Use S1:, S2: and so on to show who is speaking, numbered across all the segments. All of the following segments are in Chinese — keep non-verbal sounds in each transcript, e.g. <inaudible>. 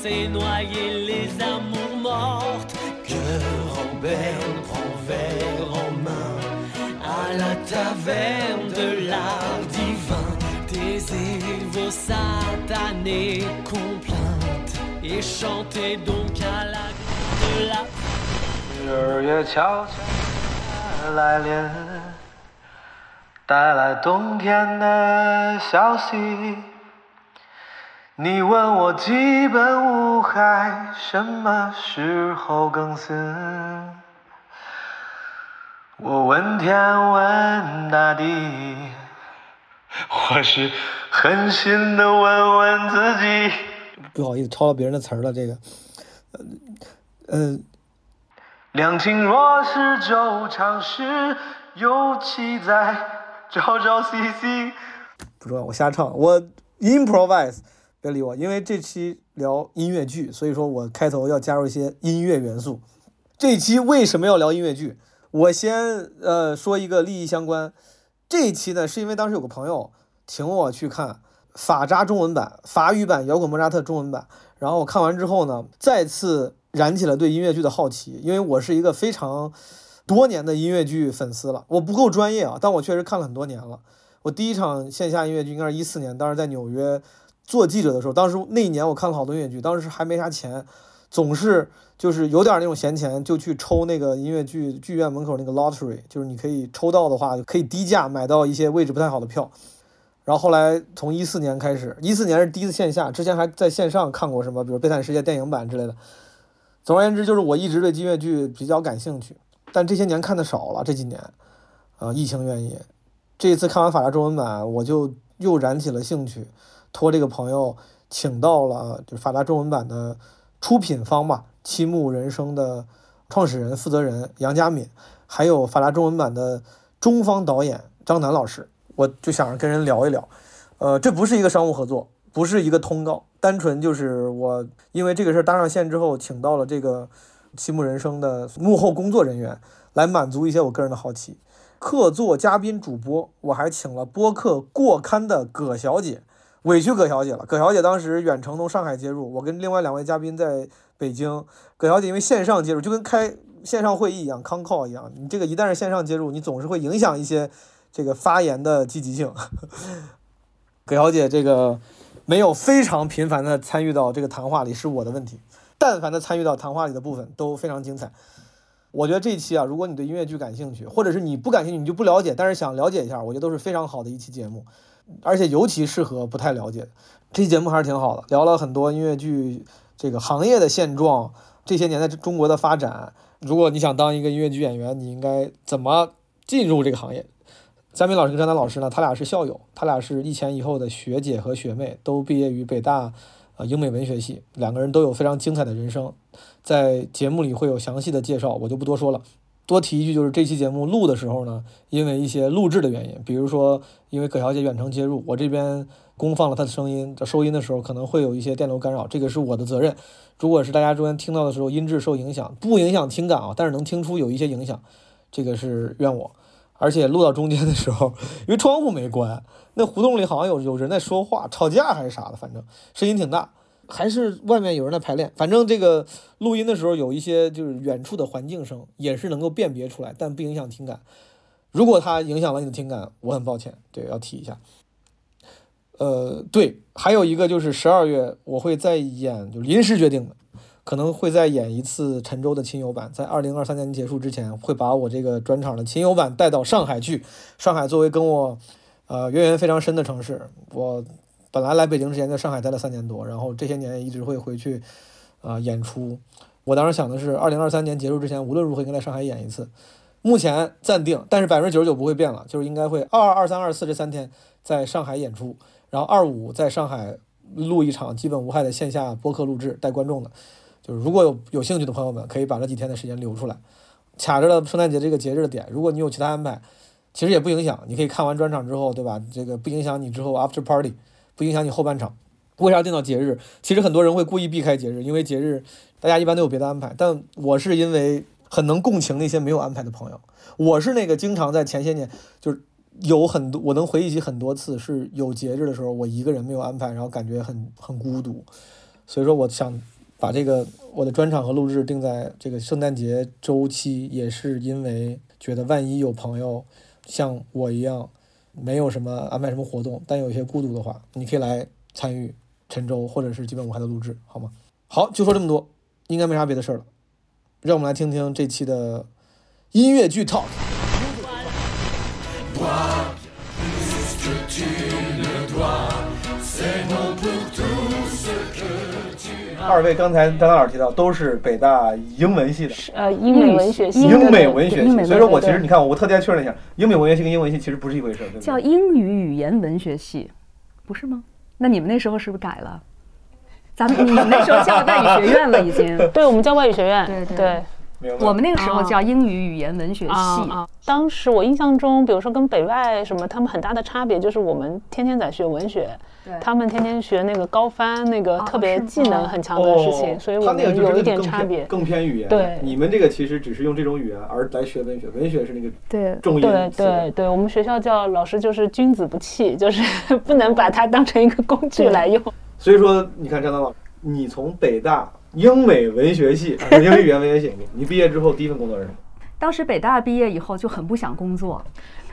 S1: laisser noyer les amours mortes. Cœur en berne, prends verre en main. À la taverne de l'art divin, taisez vos satanées complaintes et chantez donc à la de la
S2: 日月悄悄来临，带来冬天的消息。 你问我基本无害，什么时候更新？我问天问大地，我是狠心的问问自己。
S3: 不好意思，抄了别人的词儿了。这个，呃，呃，
S2: 两情若是久长时，又岂在朝朝夕夕？
S3: 不重要，我瞎唱，我 improvise，别理我，因为这期聊音乐剧，所以说我开头要加入一些音乐元素。这期为什么要聊音乐剧？我先呃说一个利益相关。这一期呢，是因为当时有个朋友请我去看法扎中文版、法语版《摇滚莫扎特》中文版，然后我看完之后呢，再次燃起了对音乐剧的好奇，因为我是一个非常多年的音乐剧粉丝了。我不够专业啊，但我确实看了很多年了。我第一场线下音乐剧应该是一四年，当时在纽约做记者的时候，当时那一年我看了好多音乐剧，当时还没啥钱，总是就是有点那种闲钱，就去抽那个音乐剧剧院门口那个 lottery，就是你可以抽到的话，可以低价买到一些位置不太好的票。然后后来从一四年开始，一四年是第一次线下，之前还在线上看过什么，比如《悲惨世界》电影版之类的。总而言之，就是我一直对音乐剧比较感兴趣，但这些年看的少了。这几年，呃，疫情原因，这一次看完法拉中文版，我就又燃起了兴趣，托这个朋友请到了就是法拉中文版的出品方吧，七木人生的创始人、负责人杨佳敏，还有法拉中文版的中方导演张楠老师。我就想着跟人聊一聊，呃，这不是一个商务合作，不是一个通告，单纯就是我因为这个事儿搭上线之后，请到了这个七木人生的幕后工作人员来满足一些我个人的好奇。客座嘉宾主播，我还请了播客过刊的葛小姐，委屈葛小姐了。葛小姐当时远程从上海接入，我跟另外两位嘉宾在北京。葛小姐因为线上接入，就跟开线上会议一样，康 call 一样，你这个一旦是线上接入，你总是会影响一些。这个发言的积极性，<laughs> 葛小姐这个没有非常频繁的参与到这个谈话里是我的问题，但凡的参与到谈话里的部分都非常精彩。我觉得这一期啊，如果你对音乐剧感兴趣，或者是你不感兴趣，你就不了解，但是想了解一下，我觉得都是非常好的一期节目，而且尤其适合不太了解的。这期节目还是挺好的，聊了很多音乐剧这个行业的现状，这些年在中国的发展。如果你想当一个音乐剧演员，你应该怎么进入这个行业？嘉宾老师跟张丹老师呢，他俩是校友，他俩是一前一后的学姐和学妹，都毕业于北大，呃，英美文学系，两个人都有非常精彩的人生，在节目里会有详细的介绍，我就不多说了。多提一句，就是这期节目录的时候呢，因为一些录制的原因，比如说因为葛小姐远程接入，我这边公放了她的声音，收音的时候可能会有一些电流干扰，这个是我的责任。如果是大家中间听到的时候音质受影响，不影响听感啊，但是能听出有一些影响，这个是怨我。而且录到中间的时候，因为窗户没关，那胡同里好像有有人在说话、吵架还是啥的，反正声音挺大，还是外面有人在排练。反正这个录音的时候有一些就是远处的环境声，也是能够辨别出来，但不影响听感。如果它影响了你的听感，我很抱歉，对，要提一下。呃，对，还有一个就是十二月我会再演，就临时决定的。可能会再演一次陈州的亲友版，在二零二三年结束之前，会把我这个专场的亲友版带到上海去。上海作为跟我，呃渊源非常深的城市，我本来来北京之前在上海待了三年多，然后这些年也一直会回去，啊演出。我当时想的是，二零二三年结束之前，无论如何应该在上海演一次。目前暂定，但是百分之九十九不会变了，就是应该会二二二三二四这三天在上海演出，然后二五在上海录一场基本无害的线下播客录制带观众的。就是如果有有兴趣的朋友们，可以把这几天的时间留出来，卡着了圣诞节这个节日的点。如果你有其他安排，其实也不影响。你可以看完专场之后，对吧？这个不影响你之后 after party，不影响你后半场。为啥定到节日？其实很多人会故意避开节日，因为节日大家一般都有别的安排。但我是因为很能共情那些没有安排的朋友。我是那个经常在前些年，就是有很多我能回忆起很多次是有节日的时候，我一个人没有安排，然后感觉很很孤独。所以说我想把这个我的专场和录制定在这个圣诞节周期，也是因为觉得万一有朋友像我一样没有什么安排什么活动，但有些孤独的话，你可以来参与陈州或者是基本舞台的录制，好吗？好，就说这么多，应该没啥别的事儿了。让我们来听听这期的音乐剧 talk。二位刚才张大老师提到都是北大英文系的，
S4: 呃，英美文学系，
S3: 英美文学系。所以说我其实你看，我特地确认一下，英美文学系跟英文系其实不是一回事，对不对？
S5: 叫英语语言文学系，不是吗？那你们那时候是不是改了？<laughs> 咱们你们那时候叫外语学院了，已经。
S4: 对我们叫外语学院，
S5: 对对我们那个时候
S4: 啊
S5: 叫英语语言文学系。
S4: 啊啊！当时我印象中，比如说跟北外什么，他们很大的差别就是我们天天在学文学，他们天天学那个高翻，那个
S5: 哦
S4: 特别技能很强的事情，所以我们有一点差别。
S3: 更偏语言。
S4: 对
S3: 你们这个其实只是用这种语言而来学文学，文学是那个
S5: 对
S3: 重音
S4: 对对对，我们学校叫老师就是君子不器，<laughs> 就是不能把它当成一个工具来用。
S3: 所以说，你看张丹老师，你从北大英美文学系，<laughs> 啊英语语言文学系，你毕业之后第一份工作是什么？
S5: 当时北大毕业以后就很不想工作，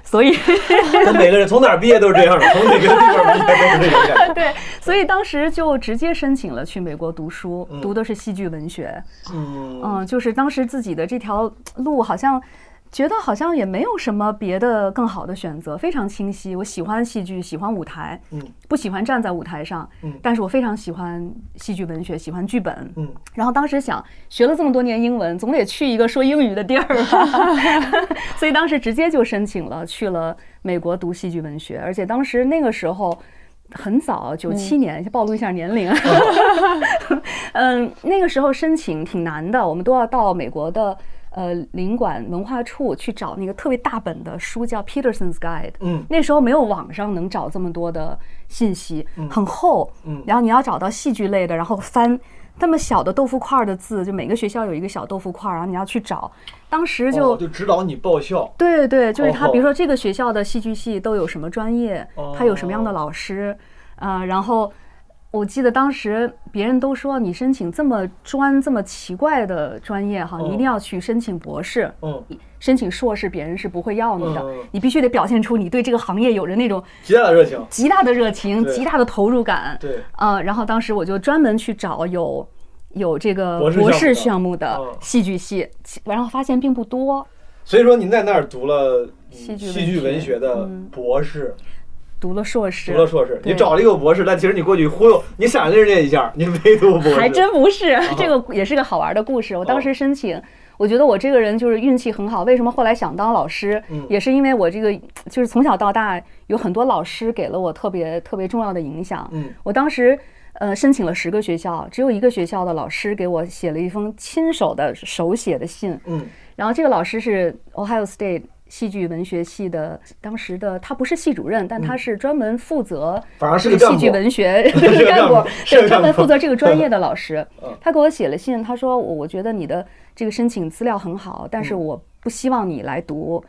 S5: 所以 <laughs>
S3: 跟每个人从哪儿毕业都是这样的，从哪个地方毕业都是这种感觉。<laughs>
S5: 对，所以当时就直接申请了去美国读书，读的是戏剧文学。
S3: 嗯
S5: 嗯，就是当时自己的这条路好像。觉得好像也没有什么别的更好的选择，非常清晰。我喜欢戏剧，喜欢舞台，
S3: 嗯，
S5: 不喜欢站在舞台上，
S3: 嗯
S5: 但是我非常喜欢戏剧文学，喜欢剧本，
S3: 嗯。
S5: 然后当时想，学了这么多年英文，总得去一个说英语的地儿吧，<laughs> 所以当时直接就申请了，去了美国读戏剧文学，而且当时那个时候。很早，九七年，暴露一下年龄。<laughs> 嗯，那个时候申请挺难的，我们都要到美国的呃领馆文化处去找那个特别大本的书，叫 Peterson's Guide。
S3: 嗯
S5: 那时候没有网上能找这么多的信息，很厚。
S3: 嗯
S5: 然后你要找到戏剧类的，然后翻那么小的豆腐块儿的字，就每个学校有一个小豆腐块儿，然后你要去找。当时就、
S3: 哦就指导你报校。
S5: 对对，就是他，
S3: 哦
S5: 比如说这个学校的戏剧系都有什么专业，他有什么样的老师，啊，然后我记得当时别人都说你申请这么专、这么奇怪的专业哈，你一定要去申请博士，
S3: 嗯，
S5: 申请硕士别人是不会要你的
S3: 嗯，
S5: 你必须得表现出你对这个行业有着那种
S3: 极大的热情。
S5: 极大的热情、极大的投入感，
S3: 对，
S5: 呃，然后当时我就专门去找有有这个
S3: 博士项
S5: 项目的
S3: 嗯。
S5: 戏剧系，然后发现并不多。
S3: 所以说您在那儿读了嗯
S5: 戏剧
S3: 文
S5: 文学
S3: 学的
S5: 嗯。
S3: 博士，
S5: 读了硕士，
S3: 读了硕士，你找了一个博士，但其实你过去忽悠，你闪了人家一下，<laughs> 你没读博士，
S5: 还真不是，<laughs> 这个也是个好玩的故事。我当时申请，我觉得我这个人就是运气很好。为什么后来想当老师
S3: 嗯？
S5: 也是因为我这个就是从小到大有很多老师给了我特别特别重要的影响。
S3: 嗯
S5: 我当时。呃，申请了十个学校，只有一个学校的老师给我写了一封亲手的手写的信，
S3: 嗯
S5: 然后这个老师是 Ohio State 戏剧文学系的当时的，他不是系主任，但他是专门负责戏剧文学 <laughs> <laughs> 干部，<laughs> 对，专门负责这个专业的老师。
S3: 嗯。
S5: 他给我写了信，他说我我觉得你的这个申请资料很好，但是
S3: 嗯。
S5: 我不希望你来读。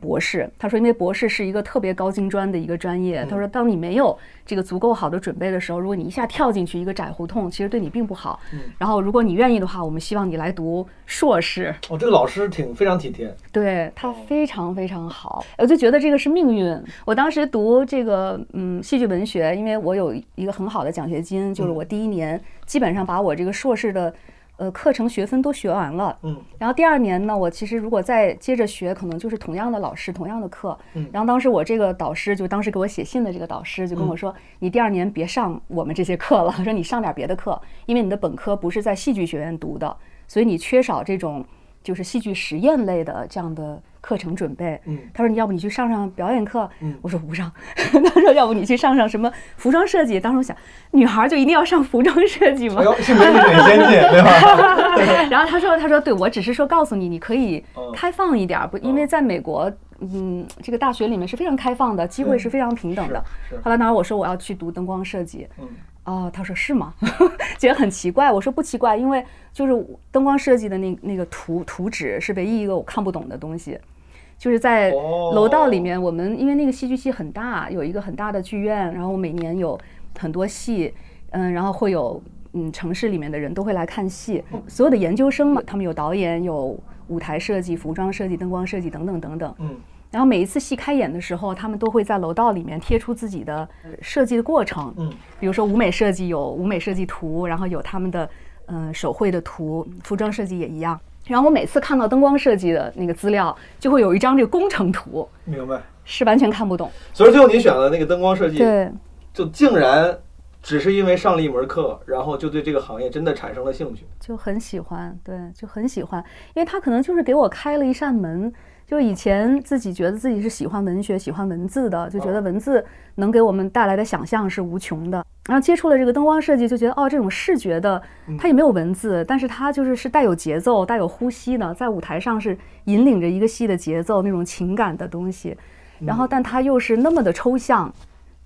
S5: 博士，他说，因为博士是一个特别高精专的一个专业。他说，当你没有这个足够好的准备的时候，如果你一下跳进去一个窄胡同，其实对你并不好。然后，如果你愿意的话，我们希望你来读硕士。
S3: 哦，这个老师挺非常体贴，
S5: 对他非常非常好，我就觉得这个是命运。我当时读这个嗯戏剧文学，因为我有一个很好的奖学金，就是我第一年基本上把我这个硕士的呃课程学分都学完了。
S3: 嗯，
S5: 然后第二年呢，我其实如果再接着学，可能就是同样的老师、同样的课。
S3: 嗯
S5: 然后当时我这个导师就当时给我写信的这个导师就跟我说：“你第二年别上我们这些课了，<laughs> 说你上点别的课，因为你的本科不是在戏剧学院读的，所以你缺少这种就是戏剧实验类的这样的课程准备。”
S3: 嗯
S5: 他说：“你要不你去上上表演课？”
S3: 嗯
S5: 我说：“不上。<laughs> ”他说：“要不你去上上什么服装设计？”当时我想，女孩就一定要上服装设计吗
S3: 哎？呦，性别很先进，对吧？<laughs>
S5: 然后他说：“他说对我只是说告诉你，你可以
S3: 嗯
S5: 开放一点儿，不，因为在美国，嗯，这个大学里面是非常开放的，机会是非常平等的。
S3: 是是
S5: 后来当时我说我要去读灯光设计，
S3: 嗯
S5: 哦，他说是吗？<laughs> 觉得很奇怪。我说不奇怪，因为就是灯光设计的那那个图图纸是唯一一个我看不懂的东西。就是在
S3: 哦
S5: 楼道里面，我们因为那个戏剧系很大，有一个很大的剧院，然后每年有很多戏，嗯，然后会有嗯城市里面的人都会来看戏，所有的研究生嘛，他们有导演、有舞台设计、服装设计、灯光设计等等等等。
S3: 嗯，
S5: 然后每一次戏开演的时候，他们都会在楼道里面贴出自己的呃设计的过程。
S3: 嗯，
S5: 比如说舞美设计有舞美设计图，然后有他们的嗯、呃手绘的图，服装设计也一样。然后我每次看到灯光设计的那个资料，就会有一张这个工程图，
S3: 明白。
S5: 是完全看不懂。
S3: 所以最后你选了那个灯光设计，
S5: 对，
S3: 就竟然只是因为上了一门课，然后就对这个行业真的产生了兴趣。
S5: 就很喜欢，对，就很喜欢，因为他可能就是给我开了一扇门。就以前自己觉得自己是喜欢文学、喜欢文字的，就觉得文字能给我们带来的想象是无穷的。然后接触了这个灯光设计，就觉得哦，这种视觉的，它也没有文字，但是它就是是带有节奏、带有呼吸的，在舞台上是引领着一个戏的节奏那种情感的东西。然后，但它又是那么的抽象。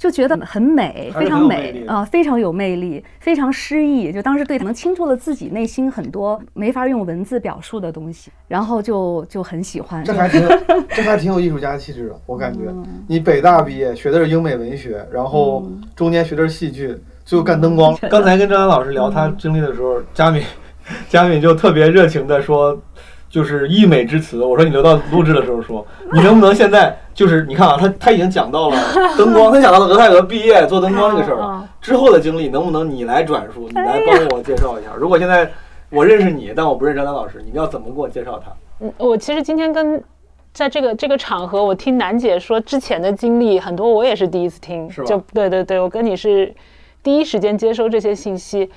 S5: 就觉得很美，非常美啊、非常有魅力，非常诗意。就当时对可能倾注了自己内心很多没法用文字表述的东西，然后就就很喜欢。
S3: 这还挺，这还挺有艺术家气质的，我感觉。
S5: 嗯
S3: 你北大毕业，学的是英美文学，然后中间学的是戏剧，最后干灯光。<laughs> 刚才跟张岩老师聊他经历的时候，佳敏，佳敏就特别热情的说，就是溢美之词。我说你留到录制的时候说，<laughs> 你能不能现在就是你看啊，他他已经讲到了 <laughs> 灯光，他讲到了俄亥俄毕业做灯光这个事儿了
S4: 嗯，
S3: 之后的经历能不能你来转述，你来帮我介绍一下？如果现在我认识你，但我不认识张丹老师，你要怎么给我介绍他？
S4: 嗯，我其实今天跟在这个这个场合，我听楠姐说之前的经历很多，我也是第一次听，
S3: 是吧
S4: 就对对对，我跟你是第一时间接收这些信息。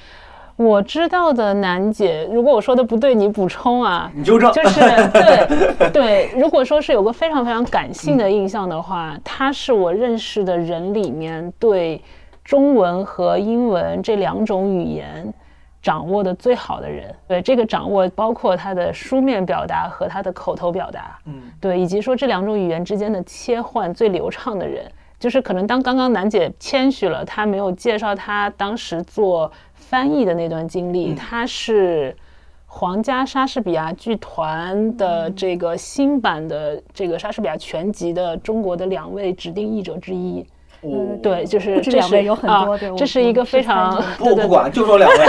S4: 我知道的楠姐，如果我说的不对，你补充啊。
S3: 你纠正。
S4: 就是对 <laughs> 对，如果说是有个非常非常感性的印象的话，她是我认识的人里面对中文和英文这两种语言掌握的最好的人。对这个掌握，包括他的书面表达和他的口头表达，
S3: 嗯，
S4: 对，以及说这两种语言之间的切换最流畅的人。就是可能当刚刚楠姐谦虚了，她没有介绍她当时做翻译的那段经历，他是皇家莎士比亚剧团的这个新版的这个莎士比亚全集的中国的两位指定译者之一。
S3: 哦
S4: 对，就是这是
S5: 两位有很多
S4: 啊
S5: 对我
S4: 这是一个非常
S3: 不不管，就说两位，<laughs>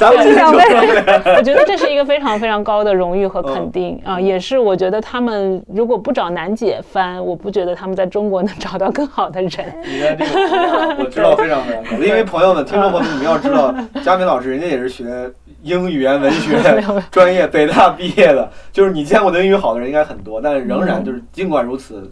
S3: 咱们今天就说两位。<laughs>
S4: 我觉得这是一个非常非常高的荣誉和肯定
S3: 嗯
S4: 啊，也是我觉得他们如果不找楠姐翻，我不觉得他们在中国能找到更好的人。
S3: 你的这个评价我知道非常非常高，因为朋友们、听众朋友们，你们要知道，佳敏老师人家也是学英语言文学 <laughs> 专业，北大毕业的，就是你见过的英语好的人应该很多，但是仍然就是尽管如此，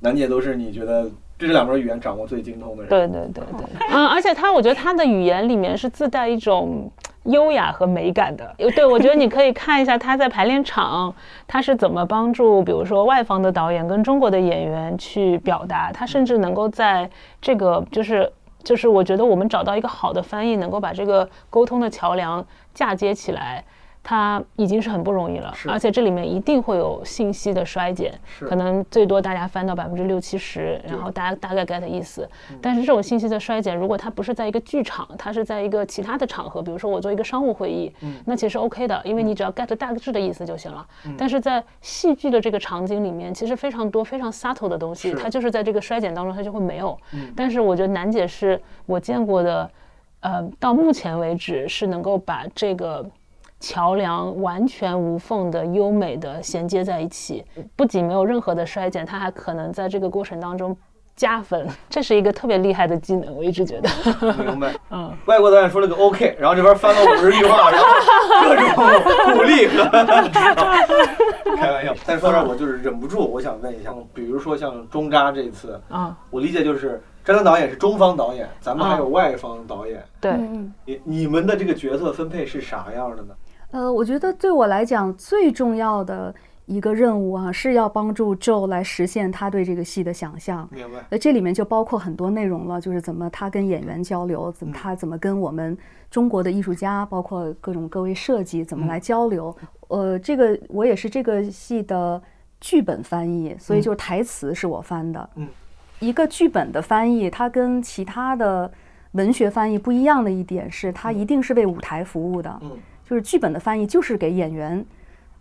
S3: 楠姐都是你觉得对这两门语言掌握最精通的人。
S4: 对对对对，嗯，而且他，我觉得他的语言里面是自带一种优雅和美感的。对，我觉得你可以看一下他在排练场，他是怎么帮助，比如说外方的导演跟中国的演员去表达，他甚至能够在这个就是。就是我觉得我们找到一个好的翻译，能够把这个沟通的桥梁嫁接起来，它已经是很不容易了。而且这里面一定会有信息的衰减，可能最多大家翻到百分之六七十，然后大家大概 get 意思。
S3: 嗯
S4: 但是这种信息的衰减，如果它不是在一个剧场，它是在一个其他的场合，比如说我做一个商务会议，
S3: 嗯
S4: 那其实 OK 的，因为你只要 get 大致的意思就行了。但是在戏剧的这个场景里面，其实非常多非常 subtle 的东西，它就是在这个衰减当中它就会没有。
S3: 嗯
S4: 但是我觉得楠姐是我见过的，呃，到目前为止是能够把这个。桥梁完全无缝的、优美的衔接在一起，不仅没有任何的衰减，它还可能在这个过程当中加分，<laughs> 这是一个特别厉害的技能，我一直觉得。
S3: 明白。<laughs>
S4: 嗯，
S3: 外国导演说了个 OK，然后这边翻了五十句话，然后各种鼓励和 <laughs> 开玩笑。但说这儿我就是忍不住，我想问一下，比如说像中扎这次，
S4: 啊，
S3: 我理解就是张丹导演是中方导演，咱们还有
S4: 啊
S3: 外方导演，
S4: 对，
S5: 嗯
S3: 你你们的这个角色分配是啥样的呢？
S5: 呃，我觉得对我来讲最重要的一个任务啊，是要帮助 Joe 来实现他对这个戏的想象。
S3: 明白？
S5: 呃，这里面就包括很多内容了，就是怎么他跟演员交流，怎么他怎么跟我们中国的艺术家，包括各种各位设计怎么来交流。呃，这个我也是这个戏的剧本翻译，所以就是台词是我翻的。
S3: 嗯，
S5: 一个剧本的翻译，它跟其他的文学翻译不一样的一点是，它一定是为舞台服务的。
S3: 嗯，
S5: 就是剧本的翻译就是给演员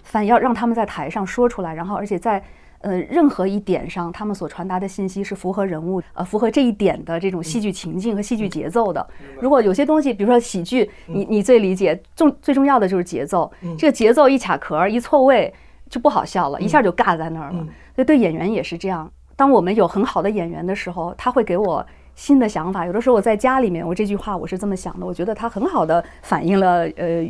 S5: 翻，要让他们在台上说出来，然后而且在呃，任何一点上，他们所传达的信息是符合人物，呃，符合这一点的这种戏剧情境和戏剧节奏的。如果有些东西，比如说喜剧，你你最理解重最重要的就是节奏，这个节奏一卡壳一错位就不好笑了，一下就尬在那儿了。所以对演员也是这样。当我们有很好的演员的时候，他会给我新的想法。有的时候我在家里面，我这句话我是这么想的，我觉得他很好的反映了呃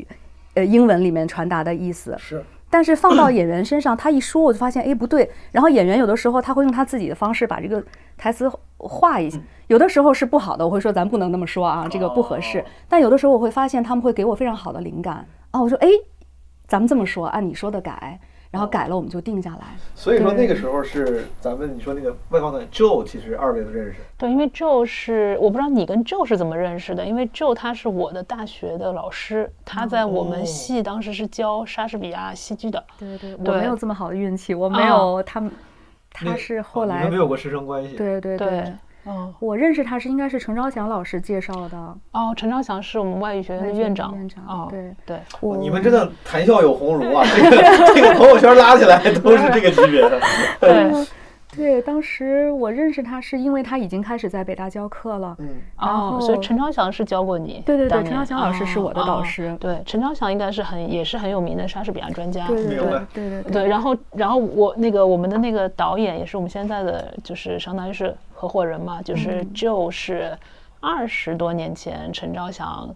S5: 呃英文里面传达的意思。
S3: 是。
S5: 但是放到演员身上，他一说我就发现，哎，不对。然后演员有的时候他会用他自己的方式把这个台词画一下，有的时候是不好的，我会说咱不能那么说啊，这个不合适。但有的时候我会发现他们会给我非常好的灵感啊，我说，哎，咱们这么说，按你说的改。然后改了，我们就定下来。
S3: 所以说那个时候是咱们你说那个外方的 Joe，其实二位都认识。
S4: 对，因为 Joe 是我不知道你跟 Joe 是怎么认识的，因为 Joe 他是我的大学的老师，他在我们系当时是教莎士比亚戏剧的。
S5: 对对，我没有这么好的运气，我没有他们，他是后来
S3: 没有过师生关系。
S5: 对对对。哦，我认识他是应该是陈昭祥老师介绍的。
S4: 哦，陈昭祥是我们外语学院的院长。
S5: 院长，哦，对
S4: 对。
S3: 你们真的谈笑有鸿儒啊！<laughs> 这个这个朋友圈拉起来都是这个级别的。
S4: 对
S5: 对，当时我认识他是因为他已经开始在北大教课了。嗯。哦，
S4: 所以陈昭祥是教过你。
S5: 对对对，陈昭祥老师是我的导师。
S4: 对，陈昭祥应该是很也是很有名的莎士比亚专家。
S5: 对对对
S4: 对对。对，然后然后我那个我们的那个导演也是我们现在的就是相当于是。合伙人嘛，就是就是二十多年前陈昭祥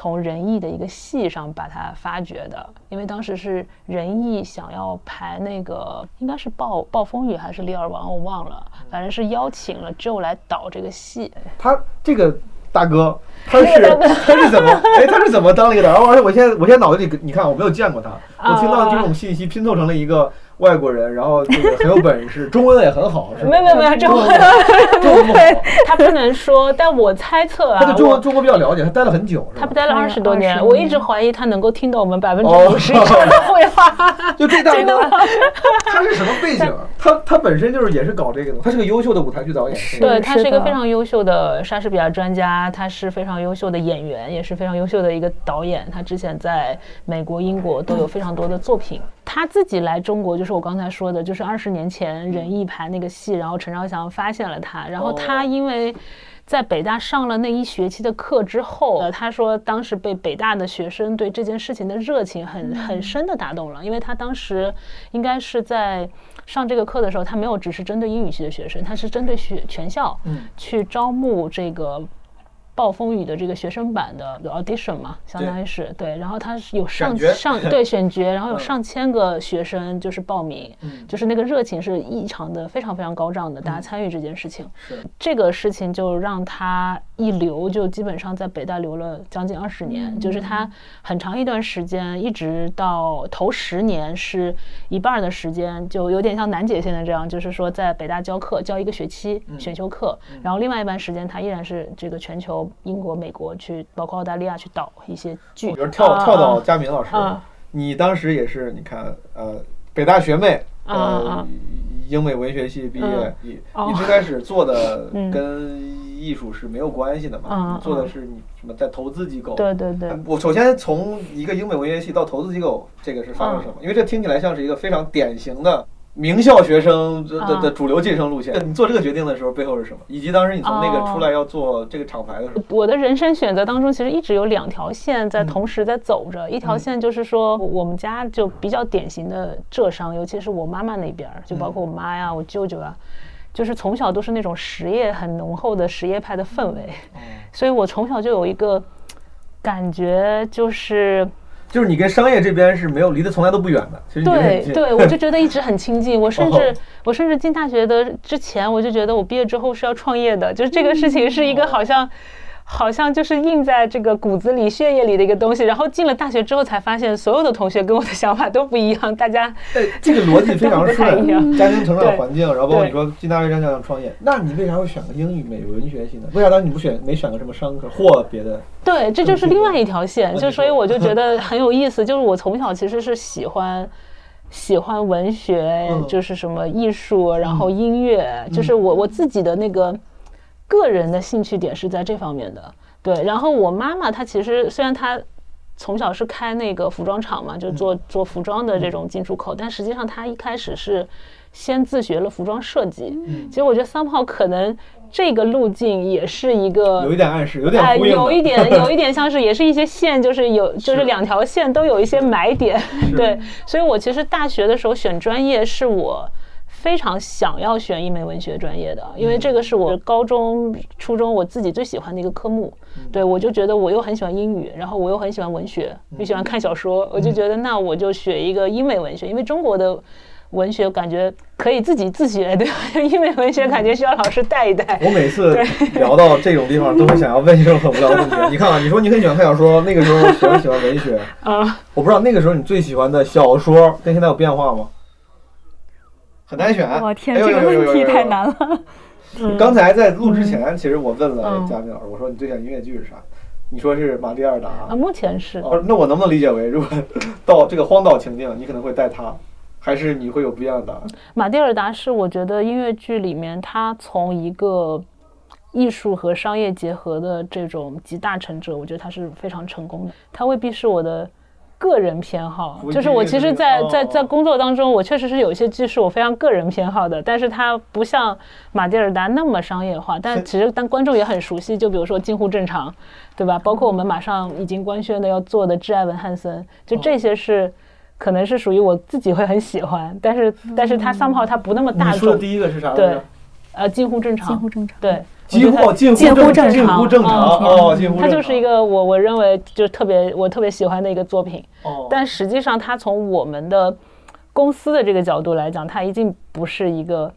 S4: 从仁义的一个戏上把他发掘的，因为当时是仁义想要排那个应该是暴暴风雨还是李尔王，我忘了，反正是邀请了 Joe 来导这个戏。
S3: 他这个大哥，他是 <laughs> 他是怎么哎他是怎么当了一个导？而且我现在我现在脑子里你看我没有见过他，我听到这种信息拼凑成了一个。外国人，然后这个很有本事，中文也很好，是
S4: 吧？<laughs> 没有没有没有，中文 <laughs> 不会，他不能说，但我猜测啊，
S3: 他对中文中国比较了解，他待了很久，
S4: 他不待了二十多年，我一直怀疑他能够听懂我们百分之五十以上的会话。<laughs>
S3: 就这大哥，他是什么背景？他他本身就是也是搞这个的，他是个优秀的舞台剧导演，
S4: 对他是一个非常优秀的莎士比亚专家，他是非常优秀的演员，也是非常优秀的一个导演。他之前在美国、英国都有非常多的作品。他自己来中国，就是我刚才说的，就是二十年前仁义排那个戏，然后陈昭祥发现了他，然后他因为在北大上了那一学期的课之后，呃，他说当时被北大的学生对这件事情的热情很很深的打动了，因为他当时应该是在上这个课的时候，他没有只是针对英语系的学生，他是针对学全校去招募这个。暴风雨的这个学生版的 audition 嘛，相当于是对，然后他是有上上对 <laughs> 选角，然后有上千个学生就是报名，就是那个热情是异常的，非常非常高涨的，大家参与这件事情，
S3: 是。
S4: 这个事情就让他一留就基本上在北大留了将近二十年，就是他很长一段时间，一直到头十年是一半的时间，就有点像楠姐现在这样，就是说在北大教课教一个学期选修课，然后另外一半时间他依然是这个全球。英国、美国去，包括澳大利亚去导一些剧。
S3: 比如跳跳到佳明老师，你当时也是，你看，呃，北大学妹，呃，英美文学系毕业，你你最开始做的跟艺术是没有关系的嘛？做的是你什么在投资机构？
S4: 对对对。
S3: 我首先从一个英美文学系到投资机构，这个是发生什么？因为这听起来像是一个非常典型的。名校学生的的主流晋升路线，你做这个决定的时候背后是什么？以及当时你从那个出来要做这个厂牌的时候，
S4: 我的人生选择当中其实一直有两条线在同时在走着。一条线就是说，我们家就比较典型的浙商，尤其是我妈妈那边，就包括我妈呀、我舅舅啊，就是从小都是那种实业很浓厚的实业派的氛围，所以我从小就有一个感觉，就是。
S3: 就是你跟商业这边是没有离得从来都不远的，其实
S4: 对对，我就觉得一直很亲近。我甚至我甚至进大学的之前，我就觉得我毕业之后是要创业的，就是这个事情是一个好像。好像就是印在这个骨子里、血液里的一个东西，然后进了大学之后才发现，所有的同学跟我的想法都不一样。大家
S3: 这个逻辑非常顺，家庭成长环境，然后包括你说进大学想想创业，那你为啥会选个英语美文学系呢？为啥当时你不选没选个什么商科或别的？
S4: 对，这就是另外一条线。就所以我就觉得很有意思，<laughs> 就是我从小其实是喜欢喜欢文学，就是什么艺术，然后音乐，就是我我自己的那个。个人的兴趣点是在这方面的，对。然后我妈妈她其实虽然她从小是开那个服装厂嘛，就做做服装的这种进出口，但实际上她一开始是先自学了服装设计。其实我觉得 somehow 可能这个路径也是一个
S3: 有一点暗示，有点
S4: 有一点，<laughs> 有一点像是，也是一些线，就是有，就是两条线都有一些买点，对，所以我其实大学的时候选专业是我非常想要选英美文学专业的，因为这个是我高中、初中我自己最喜欢的一个科目，对我就觉得我又很喜欢英语，然后我又很喜欢文学，又喜欢看小说，我就觉得那我就学一个英美文学，因为中国的。文学感觉可以自己自学，对吧？<laughs> 英美文学感觉需要老师带一带。
S3: 我每次聊到这种地方，都会想要问一种很无聊的问题。你看啊，你说你很喜欢看小说，那个时候喜欢喜欢文学，<laughs>
S4: 啊，
S3: 我不知道那个时候你最喜欢的小说跟现在有变化吗？很难选。
S5: 我天，这个问题太难了。<laughs>
S3: 刚才在录之前，其实我问了
S4: 嗯
S3: 嘉宾老师，我说你最喜欢音乐剧是啥？你说是马蒂尔达。
S4: 啊，目前是
S3: 哦，那我能不能理解为，如果到这个荒岛情境，你可能会带他，还是你会有不一样的答案？
S4: 马蒂尔达是我觉得音乐剧里面，它从一个艺术和商业结合的这种集大成者，我觉得它是非常成功的。它未必是我的个人偏好，就是我其实在，在在
S3: 哦
S4: 工作当中，我确实是有一些技术我非常个人偏好的，但是它不像马蒂尔达那么商业化，但其实当观众也很熟悉，就比如说近乎正常，对吧？包括我们马上已经官宣的要做的《挚爱文汉森》，就这些是。可能是属于我自己会很喜欢，但是但是它 somehow 它不那么大众，
S3: 你说的第一个是啥
S4: 对？，呃，近乎正常，
S5: 近乎正常。
S4: 对，
S3: 几乎近乎正
S5: 近乎正
S3: 近乎
S4: 常
S3: 正常
S4: 嗯
S3: 哦，近乎正常。
S4: 它就是一个我我认为就是特别我特别喜欢的一个作品，
S3: 哦，
S4: 但实际上它从我们的公司的这个角度来讲，它一定不是一个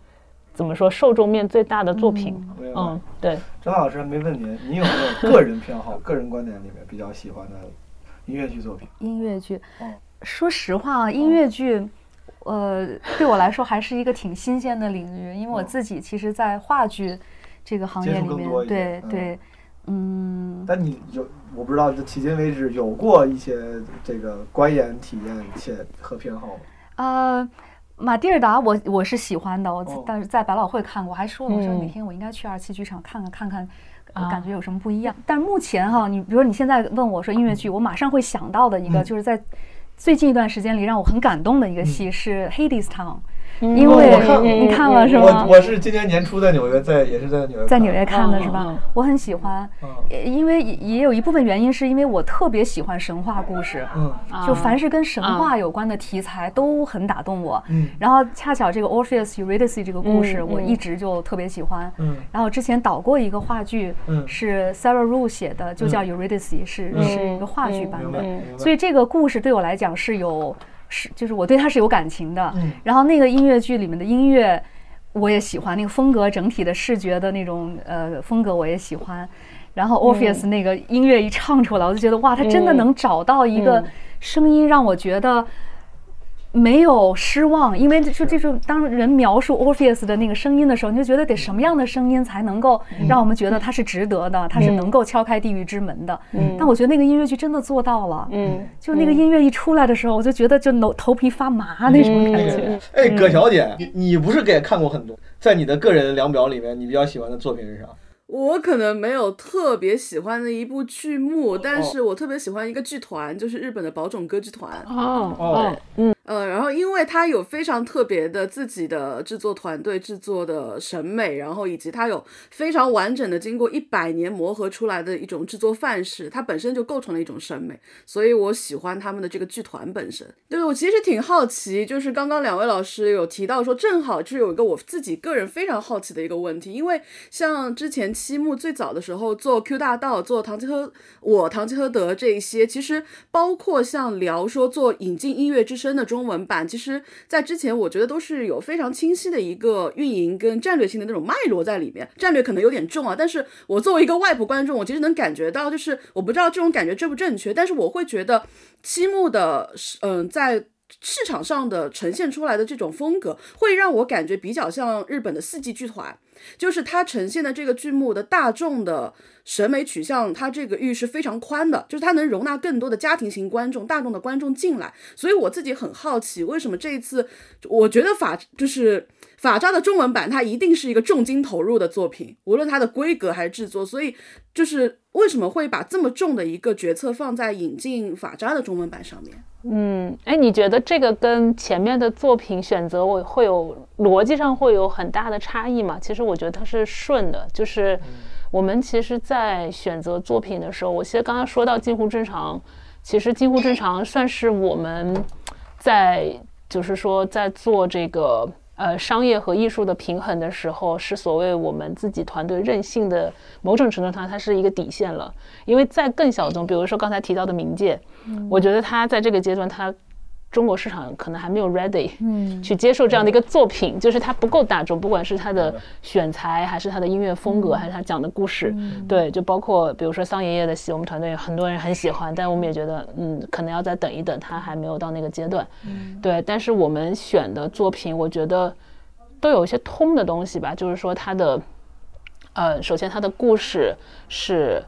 S4: 怎么说受众面最大的作品。嗯，对，
S3: 张老师还没问您，您有没有个人偏好、个人观点里面比较喜欢的音乐剧作品？
S5: 音乐剧
S3: 哦，
S5: 说实话啊，音乐剧，呃，对我来说还是一个挺新鲜的领域，因为我
S3: 哦
S5: 自己其实，在话剧这个行业里面，对对，嗯，
S3: 但你有，我不知道，这迄今为止有过一些这个观演体验且和偏好吗？
S5: 呃。马蒂尔达我，我是喜欢的，我
S3: 哦
S5: 但是在百老汇看过，我还说我说
S4: 嗯
S5: 哪天我应该去二期剧场看看看看，感觉有什么不一样。但是目前哈，你比如说你现在问我说音乐剧，我马上会想到的一个，
S3: 嗯
S5: 就是在最近一段时间里让我很感动的一个戏是《Hades Town》，
S4: 嗯
S5: 因为
S3: 我看
S5: 你看了是吗
S3: 我？我是今年年初在纽约，在也是在纽约，
S5: 在纽约看的是吧？我很喜欢，因为也也有一部分原因是因为我特别喜欢神话故事，
S3: 嗯
S5: 就凡是跟神话有关的题材都很打动我。
S3: 嗯
S5: 然后恰巧这个 Orpheus Eurydice 这个故事，我一直就特别喜欢。
S3: 嗯
S5: 然后之前导过一个话剧，
S3: 嗯
S5: 是 Sarah Rue 写的，就叫 Eurydice，是
S4: 嗯
S5: 是一个话剧版本。所以这个故事对我来讲是有，是就是我对他是有感情的。
S3: 嗯
S5: 然后那个音乐剧里面的音乐，我也喜欢，那个风格整体的视觉的那种呃风格我也喜欢。然后 Orpheus 那个音乐一唱出来，我就觉得哇，他真的
S4: 嗯
S5: 能找到一个
S4: 嗯
S5: 声音让我觉得。没有失望，因为就这种当人描述 Orpheus 的那个声音的时候，你就觉得得什么样的声音才能够让我们觉得它是值得的，它是能够敲开地狱之门的。
S4: 嗯。
S5: 但我觉得那个音乐剧真的做到了，
S4: 嗯，
S5: 就那个音乐一出来的时候，我就觉得就头头皮发麻那种感觉。
S4: 嗯。
S3: 哎，葛小姐，你你不是也看过很多？在你的个人量表里面，你比较喜欢的作品是啥？
S6: 我可能没有特别喜欢的一部剧目，但是我特别喜欢一个剧团，就是日本的宝冢歌剧团。
S4: 哦
S3: 哦。
S4: 哦，嗯
S6: 呃，然后因为它有非常特别的自己的制作团队制作的审美，然后以及它有非常完整的经过一百年磨合出来的一种制作范式，它本身就构成了一种审美，所以我喜欢他们的这个剧团本身。对我其实挺好奇，就是刚刚两位老师有提到说，正好是有一个我自己个人非常好奇的一个问题，因为像之前七木最早的时候做 Q 大道、做唐吉诃我唐吉诃德这一些，其实包括像聊说做引进音乐之声的中文版，其实在之前我觉得都是有非常清晰的一个运营跟战略性的那种脉络在里面。战略可能有点重啊，但是我作为一个外部观众，我其实能感觉到，就是我不知道这种感觉正不正确，但是我会觉得七木的嗯、在。市场上的呈现出来的这种风格，会让我感觉比较像日本的四季剧团，就是它呈现的这个剧目的大众的审美取向，它这个域是非常宽的，就是它能容纳更多的家庭型观众、大众的观众进来。所以我自己很好奇，为什么这一次，我觉得法就是法扎的中文版，它一定是一个重金投入的作品，无论它的规格还是制作。所以就是为什么会把这么重的一个决策放在引进法扎的中文版上面？
S4: 嗯，哎，你觉得这个跟前面的作品选择我会有逻辑上会有很大的差异吗？其实我觉得它是顺的，就是我们其实，在选择作品的时候，我其实刚刚说到近乎正常，其实近乎正常算是我们在就是说在做这个。呃，商业和艺术的平衡的时候，是所谓我们自己团队任性的某种程度上，它是一个底线了。因为在更小众，比如说刚才提到的冥界，我觉得它在这个阶段，它。中国市场可能还没有 ready，嗯，去接受这样的一个作品，就是它不够大众，不管是它的选材，还是它的音乐风格，还是它讲的故事，对，就包括比如说桑爷爷的戏，我们团队很多人很喜欢，但我们也觉得，嗯，可能要再等一等，它还没有到那个阶段，对。但是我们选的作品，我觉得都有一些通的东西吧，就是说它的，呃，首先它的故事是。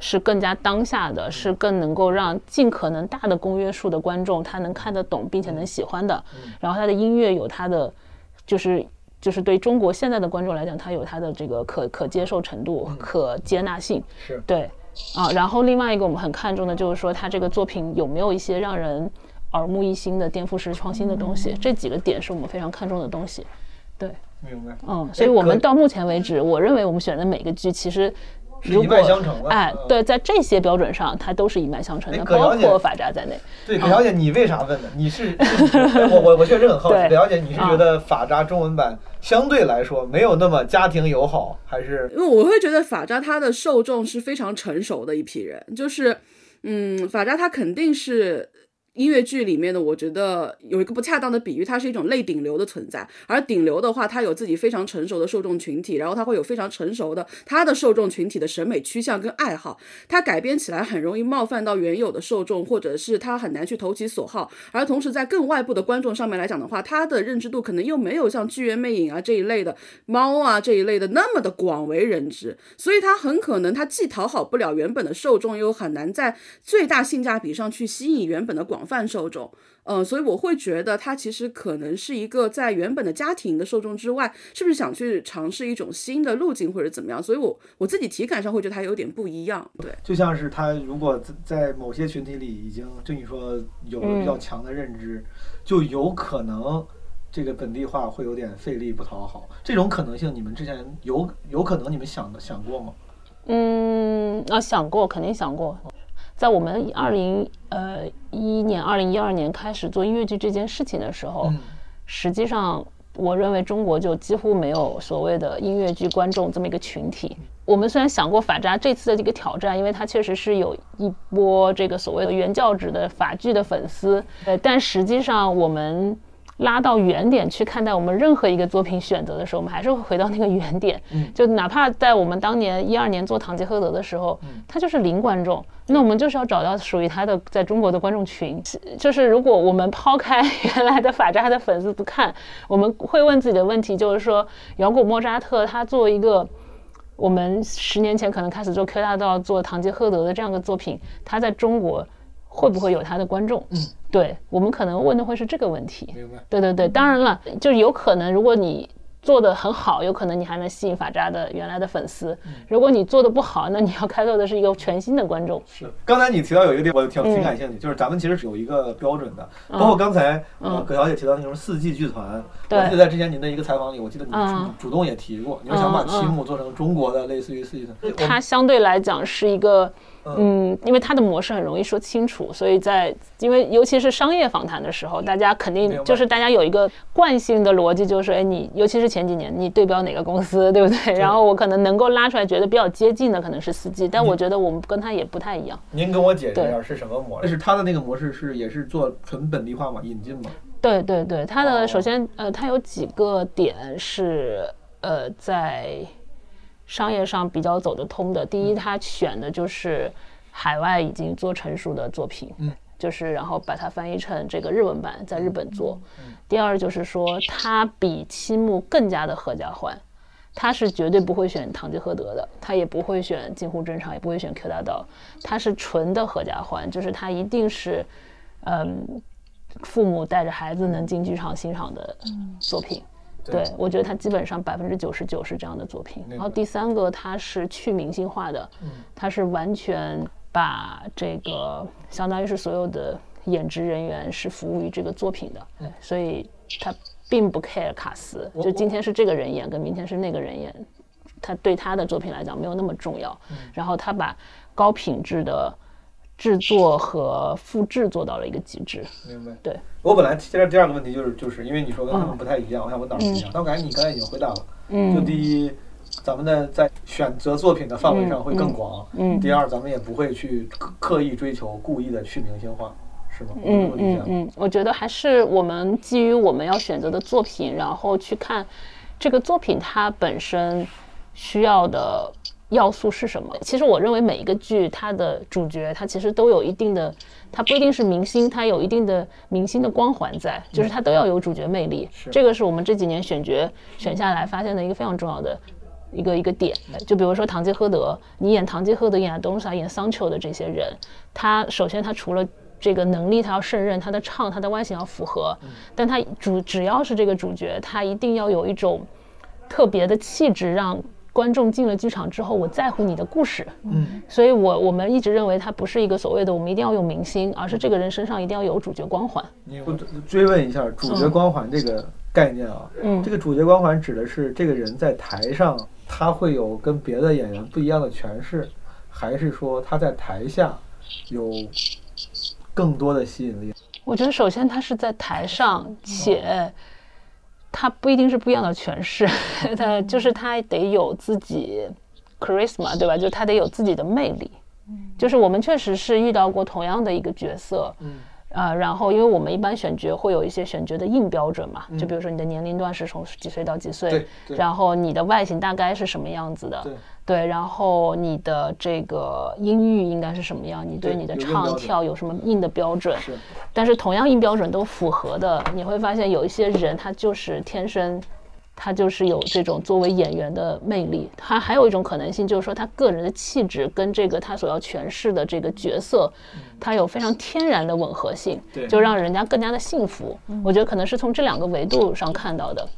S4: 是更加当下的，是更能够让尽可能大的公约数的观众他能看得懂并且能喜欢的。然后他的音乐有他的，就是就是对中国现在的观众来讲，他有他的这个可可接受程度、可接纳性。
S3: 是
S4: 对啊。然后另外一个我们很看重的就是说，他这个作品有没有一些让人耳目一新的颠覆式创新的东西？这几个点是我们非常看重的东西。对，
S3: 明白。
S4: 嗯，所以我们到目前为止，我认为我们选的每个剧其实。
S3: 一脉相承的，
S4: 哎，对，在这些标准上，它都是一脉相承的，包括法扎在内。
S3: 对，葛小姐，你为啥问呢？你是我我我确实很好奇，葛小姐，你是觉得法扎中文版相对来说没有那么家庭友好，还是？
S6: 因为我会觉得法扎它的受众是非常成熟的一批人，就是，嗯，法扎它肯定是。音乐剧里面的，我觉得有一个不恰当的比喻，它是一种类顶流的存在。而顶流的话，它有自己非常成熟的受众群体，然后它会有非常成熟的它的受众群体的审美趋向跟爱好。它改编起来很容易冒犯到原有的受众，或者是它很难去投其所好。而同时，在更外部的观众上面来讲的话，它的认知度可能又没有像剧院魅影啊这一类的猫啊这一类的那么的广为人知。所以它很可能它既讨好不了原本的受众，又很难在最大性价比上去吸引原本的广。广泛受众，嗯，所以我会觉得他其实可能是一个在原本的家庭的受众之外，是不是想去尝试一种新的路径或者怎么样？所以我我自己体感上会觉得他有点不一样，对，
S3: 就像是他如果在某些群体里已经就你说有了比较强的认知，就有可能这个本地化会有点费力不讨好，这种可能性你们之前有有可能你们想的想过吗？
S4: 嗯，啊，想过，肯定想过。在我们二零呃一一年、二零一二年开始做音乐剧这件事情的时候，实际上我认为中国就几乎没有所谓的音乐剧观众这么一个群体。我们虽然想过法扎这次的这个挑战，因为它确实是有一波这个所谓的原教旨的法剧的粉丝，呃，但实际上我们。拉到原点去看待我们任何一个作品选择的时候，我们还是会回到那个原点。嗯，就哪怕在我们当年一二年做《堂吉诃德》的时候，他就是零观众，那我们就是要找到属于他的在中国的观众群。就是如果我们抛开原来的法扎的粉丝不看，我们会问自己的问题，就是说，摇滚莫扎特他作为一个我们十年前可能开始做 Q 大道做《堂吉诃德》的这样的作品，他在中国。会不会有他的观众？嗯，对我们可能问的会是这个问题。
S3: 明白。
S4: 对对对，当然了，就是有可能，如果你做的很好，有可能你还能吸引法扎的原来的粉丝。如果你做的不好，那你要开拓的是一个全新的观众。
S3: 是。刚才你提到有一个点，我挺挺感兴趣，就是咱们其实是有一个标准的，包括刚才呃葛小姐提到那种四季剧团。
S4: 对。
S3: 我记得在之前您的一个采访里，我记得你主主动也提过，你是想把七木做成中国的类似于四季团。
S4: 它相对来讲是一个。嗯，因为它的模式很容易说清楚，所以在因为尤其是商业访谈的时候，大家肯定就是大家有一个惯性的逻辑，就是哎，你尤其是前几年你对标哪个公司，对不对？然后我可能能够拉出来觉得比较接近的可能是司机，但我觉得我们跟他也不太一样。
S3: 您跟我解释一下是什么模式？是他的那个模式是也是做纯本地化嘛，引进嘛？
S4: 对对对，它的首先呃，它有几个点是呃在。商业上比较走得通的，第一，他选的就是海外已经做成熟的作品，嗯，就是然后把它翻译成这个日文版，在日本做。第二就是说，他比七木更加的合家欢，他是绝对不会选堂吉诃德的，他也不会选近乎正常，也不会选 Q 大道，他是纯的合家欢，就是他一定是，嗯，父母带着孩子能进剧场欣赏的作品。对，我觉得他基本上百分之九十九是这样的作品。然后第三个，他是去明星化的，他是完全把这个相当于是所有的演职人员是服务于这个作品的，所以他并不 care 卡斯，就今天是这个人演，跟明天是那个人演，他对他的作品来讲没有那么重要。然后他把高品质的制作和复制做到了一个极致。
S3: 明白。
S4: 对，
S3: 我本来接着第二个问题就是就是因为你说跟他们不太一样，我想问哪儿不一样？但我感觉你刚才已经回答了。
S4: 嗯
S3: 就第一，咱们的在选择作品的范围上会更广。
S4: 嗯
S3: 第二，咱们也不会去刻刻意追求、故意的去明星化，是吗？
S4: 嗯嗯，我觉得还是我们基于我们要选择的作品，然后去看这个作品它本身需要的要素是什么。其实我认为每一个剧它的主角，它其实都有一定的，它不一定是明星，它有一定的明星的光环在，就是它都要有主角魅力。这个是我们这几年选角选下来发现的一个非常重要的。一个一个点，就比如说堂吉诃德，你演堂吉诃德、演亚东萨、演桑丘的这些人，他首先他除了这个能力他要胜任，他的唱他的外形要符合，但他主只要是这个主角，他一定要有一种特别的气质，让观众进了剧场之后，我在乎你的故事。
S3: 嗯，
S4: 所以我我们一直认为他不是一个所谓的我们一定要用明星，而是这个人身上一定要有主角光环。
S3: 你我追问一下主角光环这个概念啊，
S4: 嗯
S3: 这个主角光环指的是这个人在台上他会有跟别的演员不一样的诠释，还是说他在台下有更多的吸引力？
S4: 我觉得首先他是在台上，且他不一定是不一样的诠释，<laughs> 他就是他得有自己 charisma，对吧？就他得有自己的魅力。就是我们确实是遇到过同样的一个角色，
S3: 嗯
S4: 呃，然后因为我们一般选角会有一些选角的硬标准嘛，就比如说你的年龄段是从几岁到几岁
S3: 对，
S4: 然后你的外形大概是什么样子的，
S3: 对
S4: 对，然后你的这个音域应该是什么样，你对
S3: 对
S4: 你的唱跳有什么硬的标准？
S3: 是
S4: 但是同样硬标准都符合的，你会发现有一些人他就是天生，他就是有这种作为演员的魅力。他还有一种可能性就是说他个人的气质跟这个他所要诠释的这个角色，他有非常天然的吻合性，就让人家更加的幸福。我觉得可能是从这两个维度上看到的。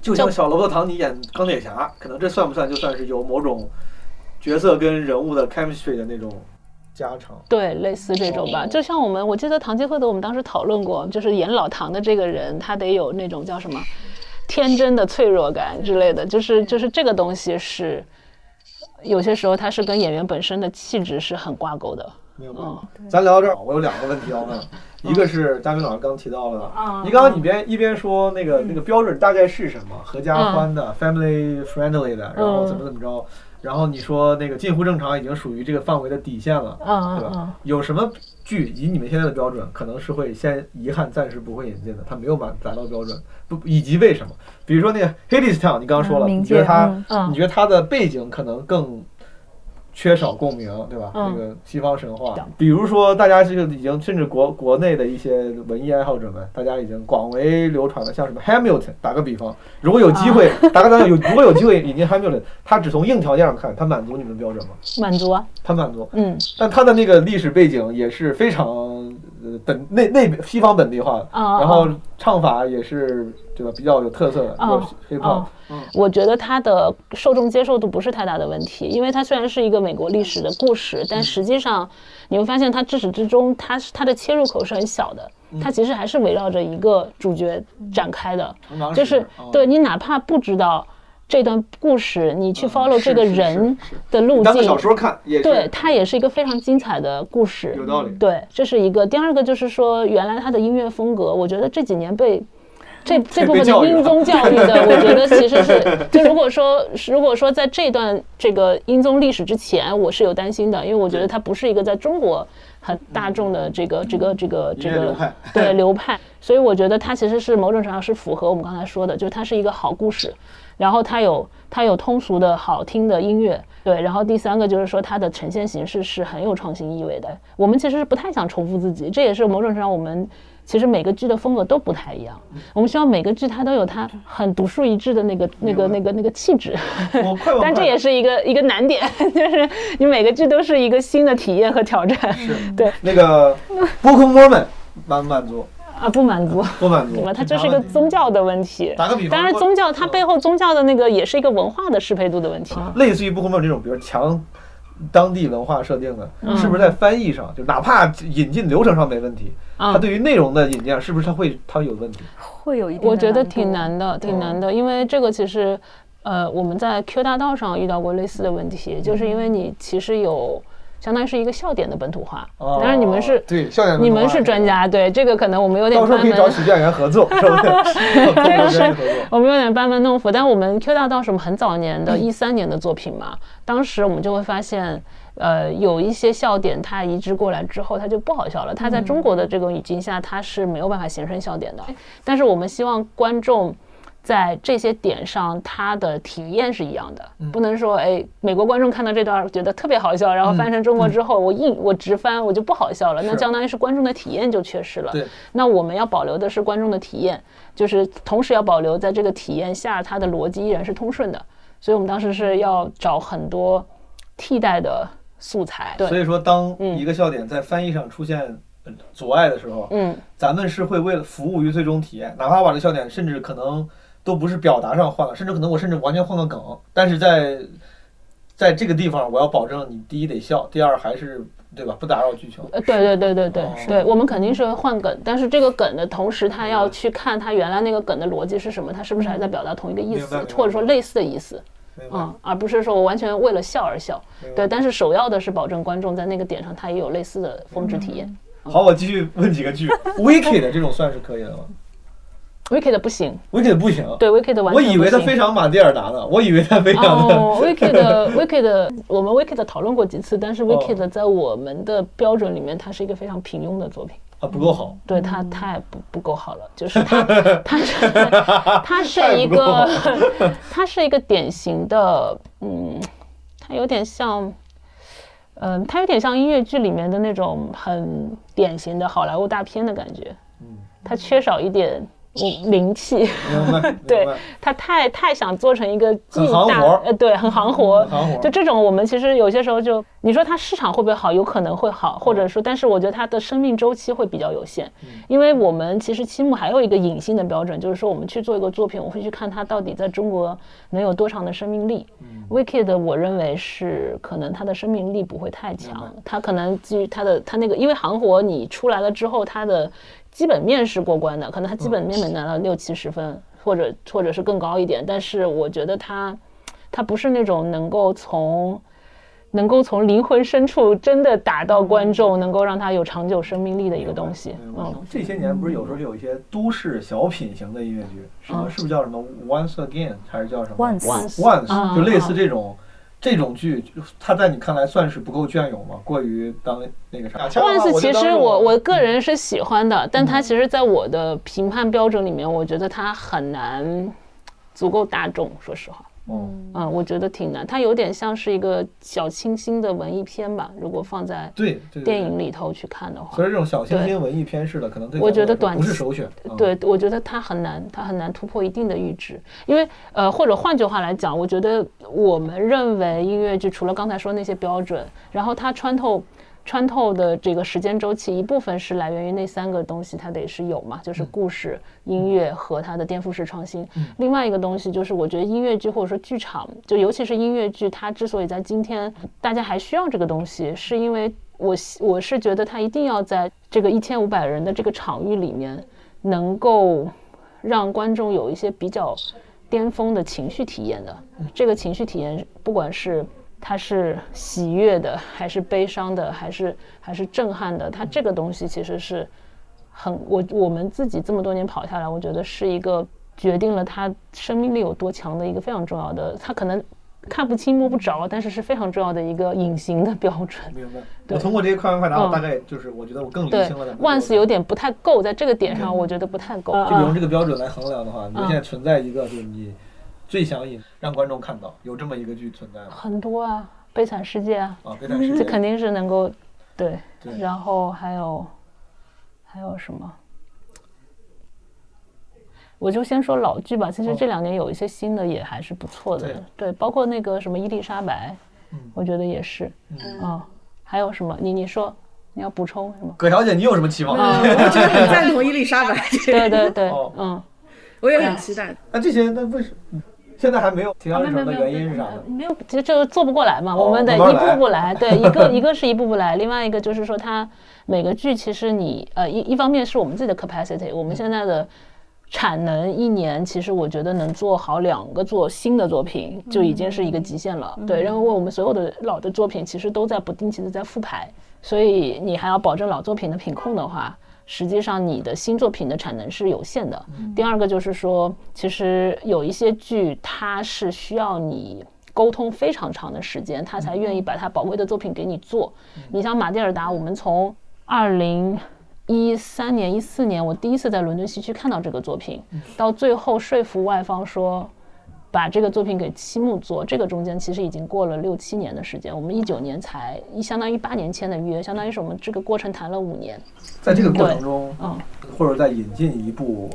S3: 就像小罗伯特·唐尼演钢铁侠，可能这算不算就算是有某种角色跟人物的 chemistry 的那种加成？
S4: 对，类似这种吧，就像我们，我记得唐吉诃德，我们当时讨论过，就是演老唐的这个人，他得有那种叫什么天真的脆弱感之类的，就是就是这个东西是有些时候它是跟演员本身的气质是很挂钩的。
S3: 明白。
S4: 嗯。
S3: 咱聊到这儿，我有两个问题要问，一个是嘉宾老师刚提到了，你刚刚你边一边说那个那个标准大概是什么，合家欢的、family friendly 的，然后怎么怎么着，然后你说那个近乎正常已经属于这个范围的底线了，
S4: 嗯
S3: 对吧？有什么剧以你们现在的标准，可能是会先遗憾暂时不会引进的，它没有满达到标准，不以及为什么？比如说那个 Hades Town，你刚刚说了，
S5: 嗯
S3: 你觉得
S5: 界
S3: 它你觉得它的背景可能更缺少共鸣，对吧？
S4: 嗯。
S3: 那个西方神话，比如说大家这个已经甚至国国内的一些文艺爱好者们，大家已经广为流传了，像什么 Hamilton，打个比方，如果有机会，打个比方有如果有机会引进 Hamilton，他只从硬条件上看，他满足你们的标准吗？
S4: 满足啊，
S3: 他满足，
S4: 嗯。
S3: 但他的那个历史背景也是非常呃本内内西方本地化然后唱法也是对吧比较有特色的，
S4: 啊
S3: 有 hip hop，
S4: 啊我觉得它的受众接受度不是太大的问题，因为它虽然是一个美国历史的故事，但实际上你会发现它至始至终，它是它的切入口是很小的，它其实还是围绕着一个主角展开的，就是
S3: 哦。
S4: 对你哪怕不知道这段故事，你去 follow 这个人的路径
S3: 当个小，说看也
S4: 对，它也是一个非常精彩的故事，
S3: 有道理。
S4: 对，这是一个。第二个就是说，原来他的音乐风格，我觉得这几年被。这这部分的音综教育的，<laughs> 我觉得其实是，就如果说如果说在这段这个音综历史之前，我是有担心的，因为我觉得它不是一个在中国很大众的这个这个这个这个
S3: 流派。
S4: 对流派，所以我觉得它其实是某种程度上是符合我们刚才说的，就是它是一个好故事，然后它有它有通俗的好听的音乐，对，然后第三个就是说它的呈现形式是很有创新意味的。我们其实是不太想重复自己，这也是某种程度上我们其实每个剧的风格都不太一样。我们希望每个剧它都有它很独树一帜的那个那个那个那个气质。<laughs> 但这也是一个一个难点，<laughs> 就是你每个剧都是一个新的体验和挑战。对，
S3: 那个 Book Mormon 满不满足？
S4: 啊，不满足，
S3: 不满足 <laughs>
S4: 对吧？它就是一个宗教的问题。
S3: 打个比方
S4: 当然，宗教它背后宗教的那个也是一个文化的适配度的问题。
S3: 类似于不会有这种，比如强当地文化设定的，
S4: 嗯
S3: 是不是在翻译上，就哪怕引进流程上没问题，
S4: 啊
S3: 它对于内容的引进，是不是它会它有问题？
S5: 会有一定的
S4: 我觉得挺难的，挺难的，因为这个其实，呃，我们在 Q 大道上遇到过类似的问题，就是因为你其实有相当于是一个笑点的本土化，
S3: 哦
S4: 当然你们是。
S3: 对笑点，
S4: 你们是专，家，对这个可能我们有点
S3: 到时候可以找喜剧演员合作，是不是？<laughs> <laughs>
S4: 是。我们有点班门弄斧。但我们 Q 大道是我们很早年的，一三年的作品嘛，当时我们就会发现，呃，有一些笑点它移植过来之后，它就不好笑了。它在中国的这个语境下，它是没有办法形成笑点的。但是我们希望观众。在这些点上，他的体验是一样的，不能说哎，美国观众看到这段觉得特别好笑，然后翻成中国之后，我硬我直翻我就不好笑了，那相当于是观众的体验就缺失了。
S3: 对，
S4: 那我们要保留的是观众的体验，就是同时要保留在这个体验下，它的逻辑依然是通顺的。所以我们当时是要找很多替代的素材。对，
S3: 所以说，当
S4: 嗯
S3: 一个笑点在翻译上出现呃阻碍的时候，
S4: 嗯，
S3: 咱们是会为了服务于最终体验，哪怕把这笑点甚至可能都不是表达上换了，甚至可能我甚至完全换个梗，但是在在这个地方，我要保证你第一得笑，第二还是对吧？不打扰剧情。
S4: 呃，对对对对对
S3: 哦
S4: 对，我们肯定是会换梗，但是这个梗的同时，他要去看他原来那个梗的逻辑是什么，他是不是还在表达同一个意思或者说类似的意思，嗯，而不是说我完全为了笑而笑。对，但是首要的是保证观众在那个点上他也有类似的峰值体验。
S3: 好，我继续问几个剧，Wicked 这种算是可以的吗
S4: Wicked 不行
S3: ，？Wicked 不行，
S4: 对 Wicked 完全不行。
S3: 我以为他非常马蒂尔达呢，<laughs> 我以为他非常的。
S4: 哦，<laughs> Wicked Wicked，我们 Wicked 讨论过几次，但是 Wicked 在我们的标准里面，它是一个非常平庸的作品。
S3: 啊不够好，
S4: 对它太不不够好了，就是它，<laughs> 它是它是一个，它是一个典型的，嗯，它有点像，嗯，它有点像音乐剧里面的那种很典型的好莱坞大片的感觉，
S3: 嗯，
S4: 它缺少一点嗯灵气，<laughs> 对他太太想做成一个既
S3: 很行
S4: 大
S3: 活
S4: 呃对很行活就这种我们其实有些时候就你说它市场会不会好，有可能会好，或者说但是我觉得它的生命周期会比较有限，
S3: 嗯。
S4: 因为我们其实期末还有一个隐性的标准，就是说我们去做一个作品，我会去看它到底在中国能有多长的生命力。Wicked 我认为是可能它的生命力不会太强，它可能基于它的它那个因为行活你出来了之后，它的基本面是过关的，可能他基本面没拿到六七十分，或者或者是更高一点，但是我觉得他，他不是那种能够从能够从灵魂深处真的打到观众，能够让他有长久生命力的一个东西。嗯，
S3: 这些年不是有时候有一些都市小品型的音乐剧，什么是不是叫什么 Once Again 还是叫什么
S5: Once
S3: Once
S4: 啊
S3: 就类似这种这种剧，它在你看来算是不够隽永吗？过于当那个啥？
S4: 万斯其实我我个人是喜欢的，但
S3: 嗯
S4: 它其实在我的评判标准里面，我觉得它很难足够大众，说实话。
S3: 嗯，
S4: 啊，我觉得挺难，它有点像是一个小清新的文艺片吧。如果放在电影里头去看的话，
S3: 所以这种小清新文艺片式的，可能对
S4: 我觉得短期
S3: 不是首选。嗯，
S4: 对，我觉得它很难，它很难突破一定的阈值，因为呃，或者换句话来讲，我觉得我们认为音乐剧除了刚才说那些标准，然后它穿透穿透的这个时间周期，一部分是来源于那三个东西，它得是有嘛，就是故事、音乐和它的颠覆式创新。另外一个东西就是，我觉得音乐剧或者说剧场，就尤其是音乐剧，它之所以在今天大家还需要这个东西，是因为我希我是觉得它一定要在这个一千五百人的这个场域里面，能够让观众有一些比较巅峰的情绪体验的。这个情绪体验，不管是它是喜悦的，还是悲伤的，还是还是震撼的，它这个东西其实是很我我们自己这么多年跑下来，我觉得是一个决定了它生命力有多强的一个非常重要的，它可能看不清摸不着，但是是非常重要的一个隐形的标准。
S3: 明白。我通过这些快问快答，我
S4: 嗯
S3: 大概就是我觉得我更理
S4: 对
S3: 清了对。
S4: ，once 有点不太够，在这个点上，我觉得不太够。
S3: 就用
S4: 嗯
S3: 这个标准来衡量的话，你现在存在一个就是你最想引让观众看到有这么一个剧存在吗？
S4: 很多啊，悲惨世界啊，
S3: 啊，悲惨世界 <laughs>
S4: 这肯定是能够对
S3: 对。
S4: 然后还有还有什么？我就先说老剧吧，其实这两年有一些新的也还是不错的，
S3: 哦对
S4: 对，包括那个什么伊丽莎白，
S3: 嗯
S4: 我觉得也是，
S3: 嗯
S4: 啊，还有什么？你你说你要补充什么？
S3: 葛小姐，你有什么期望？<laughs>
S6: 我觉得很赞同伊丽莎白，
S4: 对对对
S3: 哦，
S4: 嗯。
S6: 我也很期待。
S3: 那这些那为什么现在还没有提上日程的原因是啥呢？
S4: 没有，其实就是做不过来嘛，
S3: 哦
S4: 我们得一步步来。对，一个一个是一步步来，另外一个就是说，它每个剧其实你呃一一方面是我们自己的 capacity，我们现在的产能一年，其实我觉得能做好两个做新的作品就已经是一个极限了。对，然后我们所有的老的作品其实都在不定期的在复排，所以你还要保证老作品的品控的话。实际上，你的新作品的产能是有限的。第二个就是说，其实有一些剧，它是需要你沟通非常长的时间，他才愿意把他宝贵的作品给你做。你像马蒂尔达，我们从二零一三年、一四年，我第一次在伦敦西区看到这个作品，到最后说服外方说。把这个作品给七木做，这个中间其实已经过了六七年的时间。我们一九年才一，相当于八年签的约，相当于是我们这个过程谈了五年。
S3: 在这个过程中，
S4: 嗯
S3: 或者在引进一部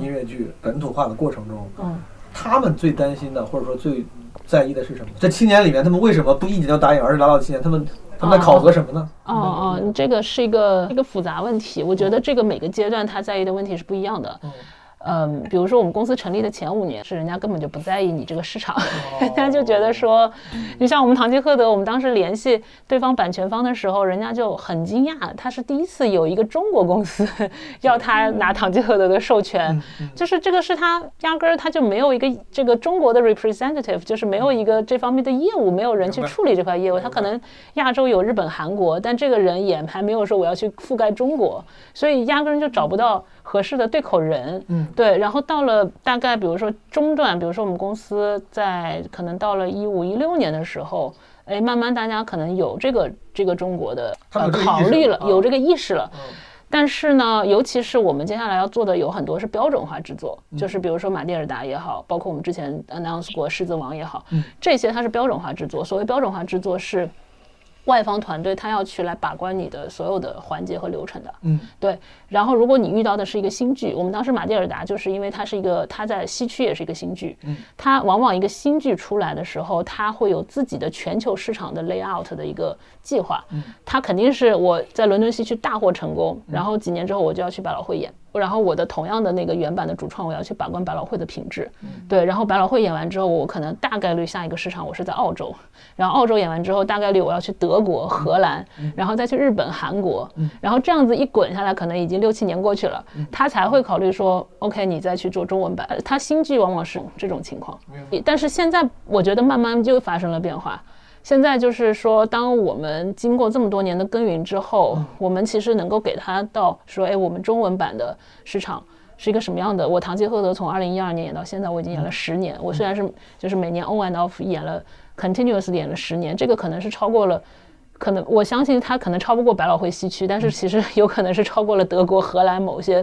S3: 音乐剧本土化的过程中，
S4: 嗯，
S3: 他们最担心的或者说最在意的是什么？这七年里面，他们为什么不一年就答应，而是拿到七年？他们他们在考核什么呢？
S4: 哦哦，你这个是一个一个复杂问题。我觉得这个每个阶段他在意的问题是不一样的。嗯，比如说我们公司成立的前五年，是人家根本就不在意你这个市场，<laughs> 人家就觉得说，你像我们堂吉诃德，我们当时联系对方版权方的时候，人家就很惊讶，他是第一次有一个中国公司 <laughs> 要他拿堂吉诃德的授权，就是这个是他压根儿他就没有一个这个中国的 representative，就是没有一个这方面的业务，没有人去处理这块业务，他可能亚洲有日本、韩国，但这个人也还没有说我要去覆盖中国，所以压根儿就找不到合适的对口人。
S3: 嗯，
S4: 对。然后到了大概比如说中段，比如说我们公司在可能到了一五一六年的时候，哎，慢慢大家可能有这个这个中国的呃考虑了有这个意识了。
S3: 嗯
S4: 但是呢，尤其是我们接下来要做的有很多是标准化制作，
S3: 嗯
S4: 就是比如说马蒂尔达也好，包括我们之前 announce 过《狮子王》也好，
S3: 嗯
S4: 这些它是标准化制作。所谓标准化制作是外方团队他要去来把关你的所有的环节和流程的。
S3: 嗯，
S4: 对。然后如果你遇到的是一个新剧，我们当时马蒂尔达就是因为它是一个，它在西区也是一个新剧，
S3: 嗯，
S4: 它往往一个新剧出来的时候，它会有自己的全球市场的 layout 的一个计划，
S3: 嗯，
S4: 它肯定是我在伦敦西区大获成功，然后几年之后我就要去百老汇演。然后我的同样的那个原版的主创，我要去把关百老汇的品质，对。然后百老汇演完之后，我可能大概率下一个市场我是在澳洲，然后澳洲演完之后，大概率我要去德国、荷兰，然后再去日本、韩国，然后这样子一滚下来，可能已经六七年过去了，他才会考虑说，OK，你再去做中文版。呃他新剧往往是这种情况，但是现在我觉得慢慢就发生了变化。现在就是说，当我们经过这么多年的耕耘之后，我们其实能够给他到说，哎，我们中文版的市场是一个什么样的？我《堂吉诃德》从二零一二年演到现在，我已经演了十年。我虽然是就是每年 on and off 演了 continuous 演了十年，这个可能是超过了。可能我相信它可能超不过百老汇西区，但是其实有可能是超过了德国、荷兰某些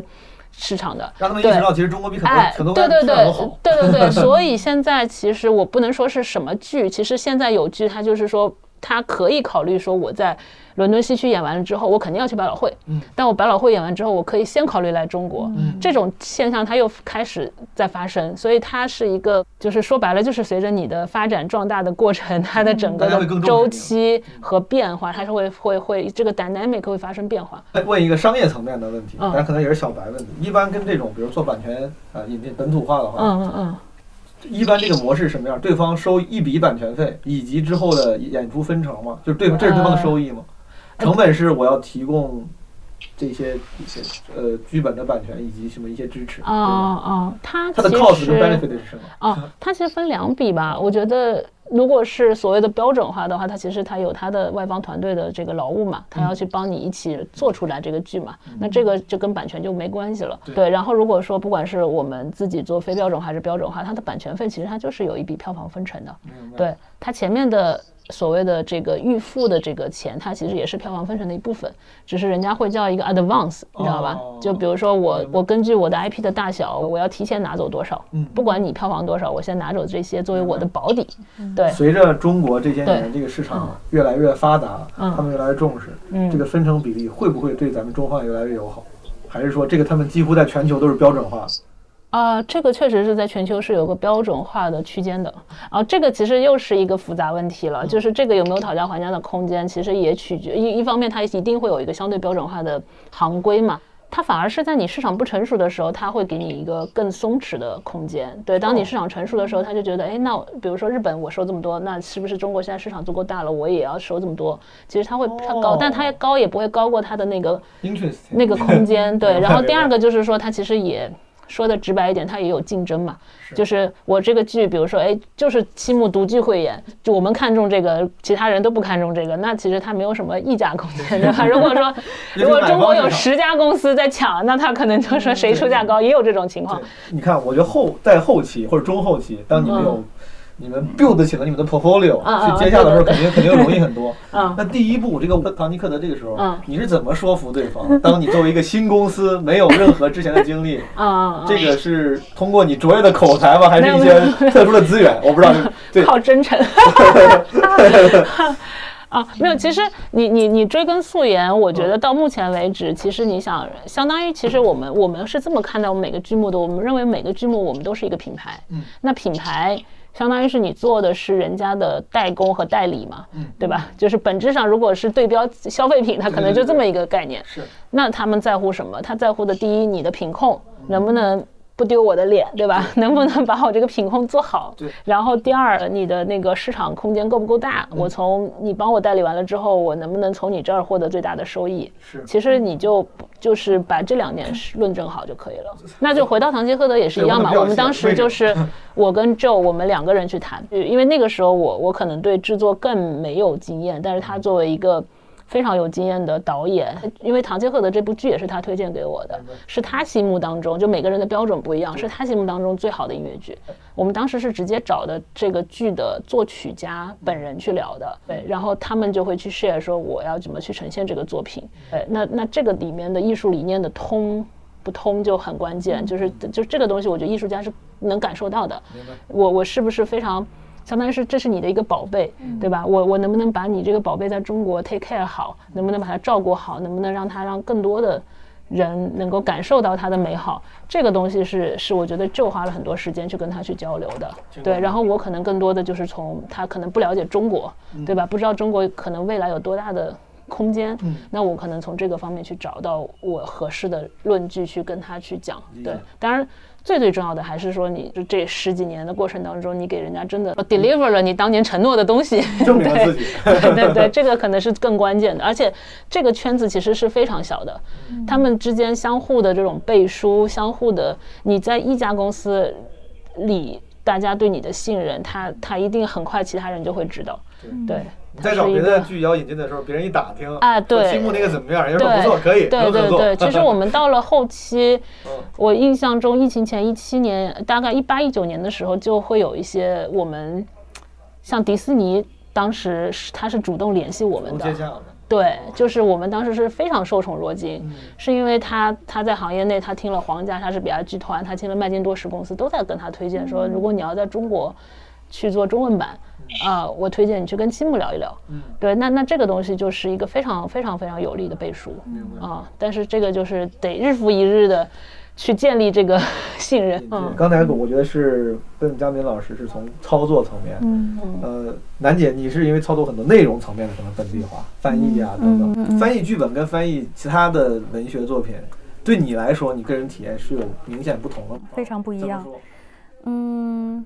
S4: 市场的。
S3: 让他们意识到，其实中国比很多
S4: 哎，
S3: 很多
S4: 对对对。对对对，所以现在其实我不能说是什么剧，其实现在有剧，它就是说它可以考虑说我在伦敦西区演完了之后，我肯定要去百老汇，
S3: 嗯，
S4: 但我百老汇演完之后，我可以先考虑来中国，
S3: 嗯
S4: 这种现象它又开始在发生，所以它是一个，就是说白了，就是随着你的发展壮大的过程，它的整个的周期和变化，它是会会会这个 dynamic 会发生变化。
S3: 问一个商业层面的问题，
S4: 嗯
S3: 但可能也是小白问题。一般跟这种，比如做版权啊、引进本土化的话，
S4: 嗯嗯嗯。
S3: 一般这个模式什么样？对方收一笔版权费，以及之后的演出分成嘛？就是对方，这是对方的收益吗？
S4: 呃
S3: 成本是我要提供这些一些呃剧本的版权以及什么一些支持，对
S4: 啊
S3: 吧？
S4: 啊，它
S3: 它的
S4: 其
S3: cost 跟
S4: 实
S3: benefit 是什么？
S4: 哦，它其实分两笔吧。我觉得，如果是所谓的标准化的话，它其实它有它的外方团队的这个劳务嘛，它要去帮你一起做出来这个剧嘛。那这个就跟版权就没关系了。对。然后如果说不管是我们自己做非标准化还是标准化，它的版权费其实它就是有一笔票房分成的。
S3: 明白。
S4: 对，它前面的所谓的这个预付的这个钱，它其实也是票房分成的一部分，只是人家会叫一个 advance，你知道吧？
S3: 哦
S4: 就比如说我我根据我的 IP 的大小，我要提前拿走多少，
S3: 嗯
S4: 不管你票房多少，我先拿走这些作为我的保底。对，
S3: 随着中国这些年这个市场越来越发达，
S4: 嗯
S3: 他们越来越重视，
S4: 嗯
S3: 这个分成比例会不会对咱们中方越来越友好？还是说这个他们几乎在全球都是标准化？
S4: 啊，这个确实是在全球是有个标准化的区间的啊，这个其实又是一个复杂问题了，就是这个有没有讨价还价的空间，其实也取决一一方面，它一定会有一个相对标准化的行规嘛。它反而是在你市场不成熟的时候，它会给你一个更松弛的空间。对，当你市场成熟的时候，他就觉得，哎，那比如说日本我收这么多，那是不是中国现在市场足够大了，我也要收这么多？其实它会它高，但它高也不会高过它的那个那个空间。对，然后第二个就是说，它其实也。说的直白一点，它也有竞争嘛，就是我这个剧，比如说，哎，就是七木独具慧眼，就我们看中这个，其他人都不看中这个，那其实它没有什么溢价空间，<laughs> 对吧？如果说 <laughs> 如果中国有十家公司在抢，那他可能就说谁出价高，也有这种情况。
S3: 你看，我觉得后在后期或者中后期，当你们有。你们 build 起了你们的 portfolio，去接下的时候肯定 <laughs> 肯定容易很多。那第一步，这个唐尼克德这个时候，你是怎么说服对方？<laughs> 当你作为一个新公司，没有任何之前的经历，<laughs> 这个是通过你卓越的口才吗？还是一些特殊的资源？我不知道。
S4: 靠真诚。啊，没有。其实你你你追根溯源，我觉得到目前为止，其实你想，相当于其实我们我们是这么看待我们每个剧目的。我们认为每个剧目我们都是一个品牌。嗯。那品牌。相当于是你做的是人家的代工和代理嘛，对吧？就是本质上，如果是对标消费品，它可能就这么一个概念。
S3: 是。
S4: 那他们在乎什么？他在乎的第一，你的品控能不能不丢我的脸，对吧？能不能把我这个品控做好？
S3: 对。
S4: 然后第二，你的那个市场空间够不够大？我从你帮我代理完了之后，我能不能从你这儿获得最大的收益？
S3: 是。
S4: 其实你就就是把这两点论证好就可以了。<laughs> 那就回到唐吉诃德也是一样嘛。我们当时就是。<laughs> 我跟 Joe 我们两个人去谈，因为那个时候我我可能对制作更没有经验，但是他作为一个非常有经验的导演，因为《唐吉诃德》这部剧也是他推荐给我的，是他心目当中就每个人的标准不一样，是他心目当中最好的音乐剧。我们当时是直接找的这个剧的作曲家本人去聊的，对，然后他们就会去 share 说我要怎么去呈现这个作品，对，那那这个里面的艺术理念的通。不通就很关键，就是就这个东西，我觉得艺术家是能感受到的。我我是不是非常，相当于是这是你的一个宝贝，对吧？我我能不能把你这个宝贝在中国 take care 好？能不能把它照顾好？能不能让它让更多的人能够感受到它的美好？这个东西是是我觉得就花了很多时间去跟他去交流的。对，然后我可能更多的就是从他可能不了解中国，对吧？不知道中国可能未来有多大的。空间，那我可能从这个方面去找到我合适的论据去跟他去讲。对，当然最最重要的还是说，你就这十几年的过程当中，你给人家真的 deliver 了你当年承诺的东西，<laughs>
S3: 证明自己。
S4: 对 <laughs> 对对，这个可能是更关键的。而且这个圈子其实是非常小的，他们之间相互的这种背书，相互的你在一家公司里，大家对你的信任，他他一定很快其他人就会知道。对。
S3: 你再找别的剧要引进的时候，别人一打听，
S4: 啊，对，
S3: 青木那个怎么样？人家说不错，可以，
S4: 对对对。其实 <laughs> 我们到了后期，我印象中疫情前一七年，大概一八一九年的时候，就会有一些我们，像迪士尼，当时是他是主动联系我们的，对，就是我们当时是非常受宠若惊，是因为他他在行业内，他听了皇家莎士比亚剧团，他听了麦金多什公司都在跟他推荐说，如果你要在中国去做中文版。啊，我推荐你去跟七木聊一聊。嗯，对，那那这个东西就是一个非常非常非常有力的背书。啊，但是这个就是得日复一日的去建立这个 <laughs> 信任。
S3: 嗯，刚才我觉得是跟佳明老师是从操作层面。嗯呃，楠姐，你是因为操作很多内容层面的可能本地化翻译啊等等，翻译剧本跟翻译其他的文学作品，对你来说，你个人体验是有明显不同的吗？
S5: 非常不一样。嗯。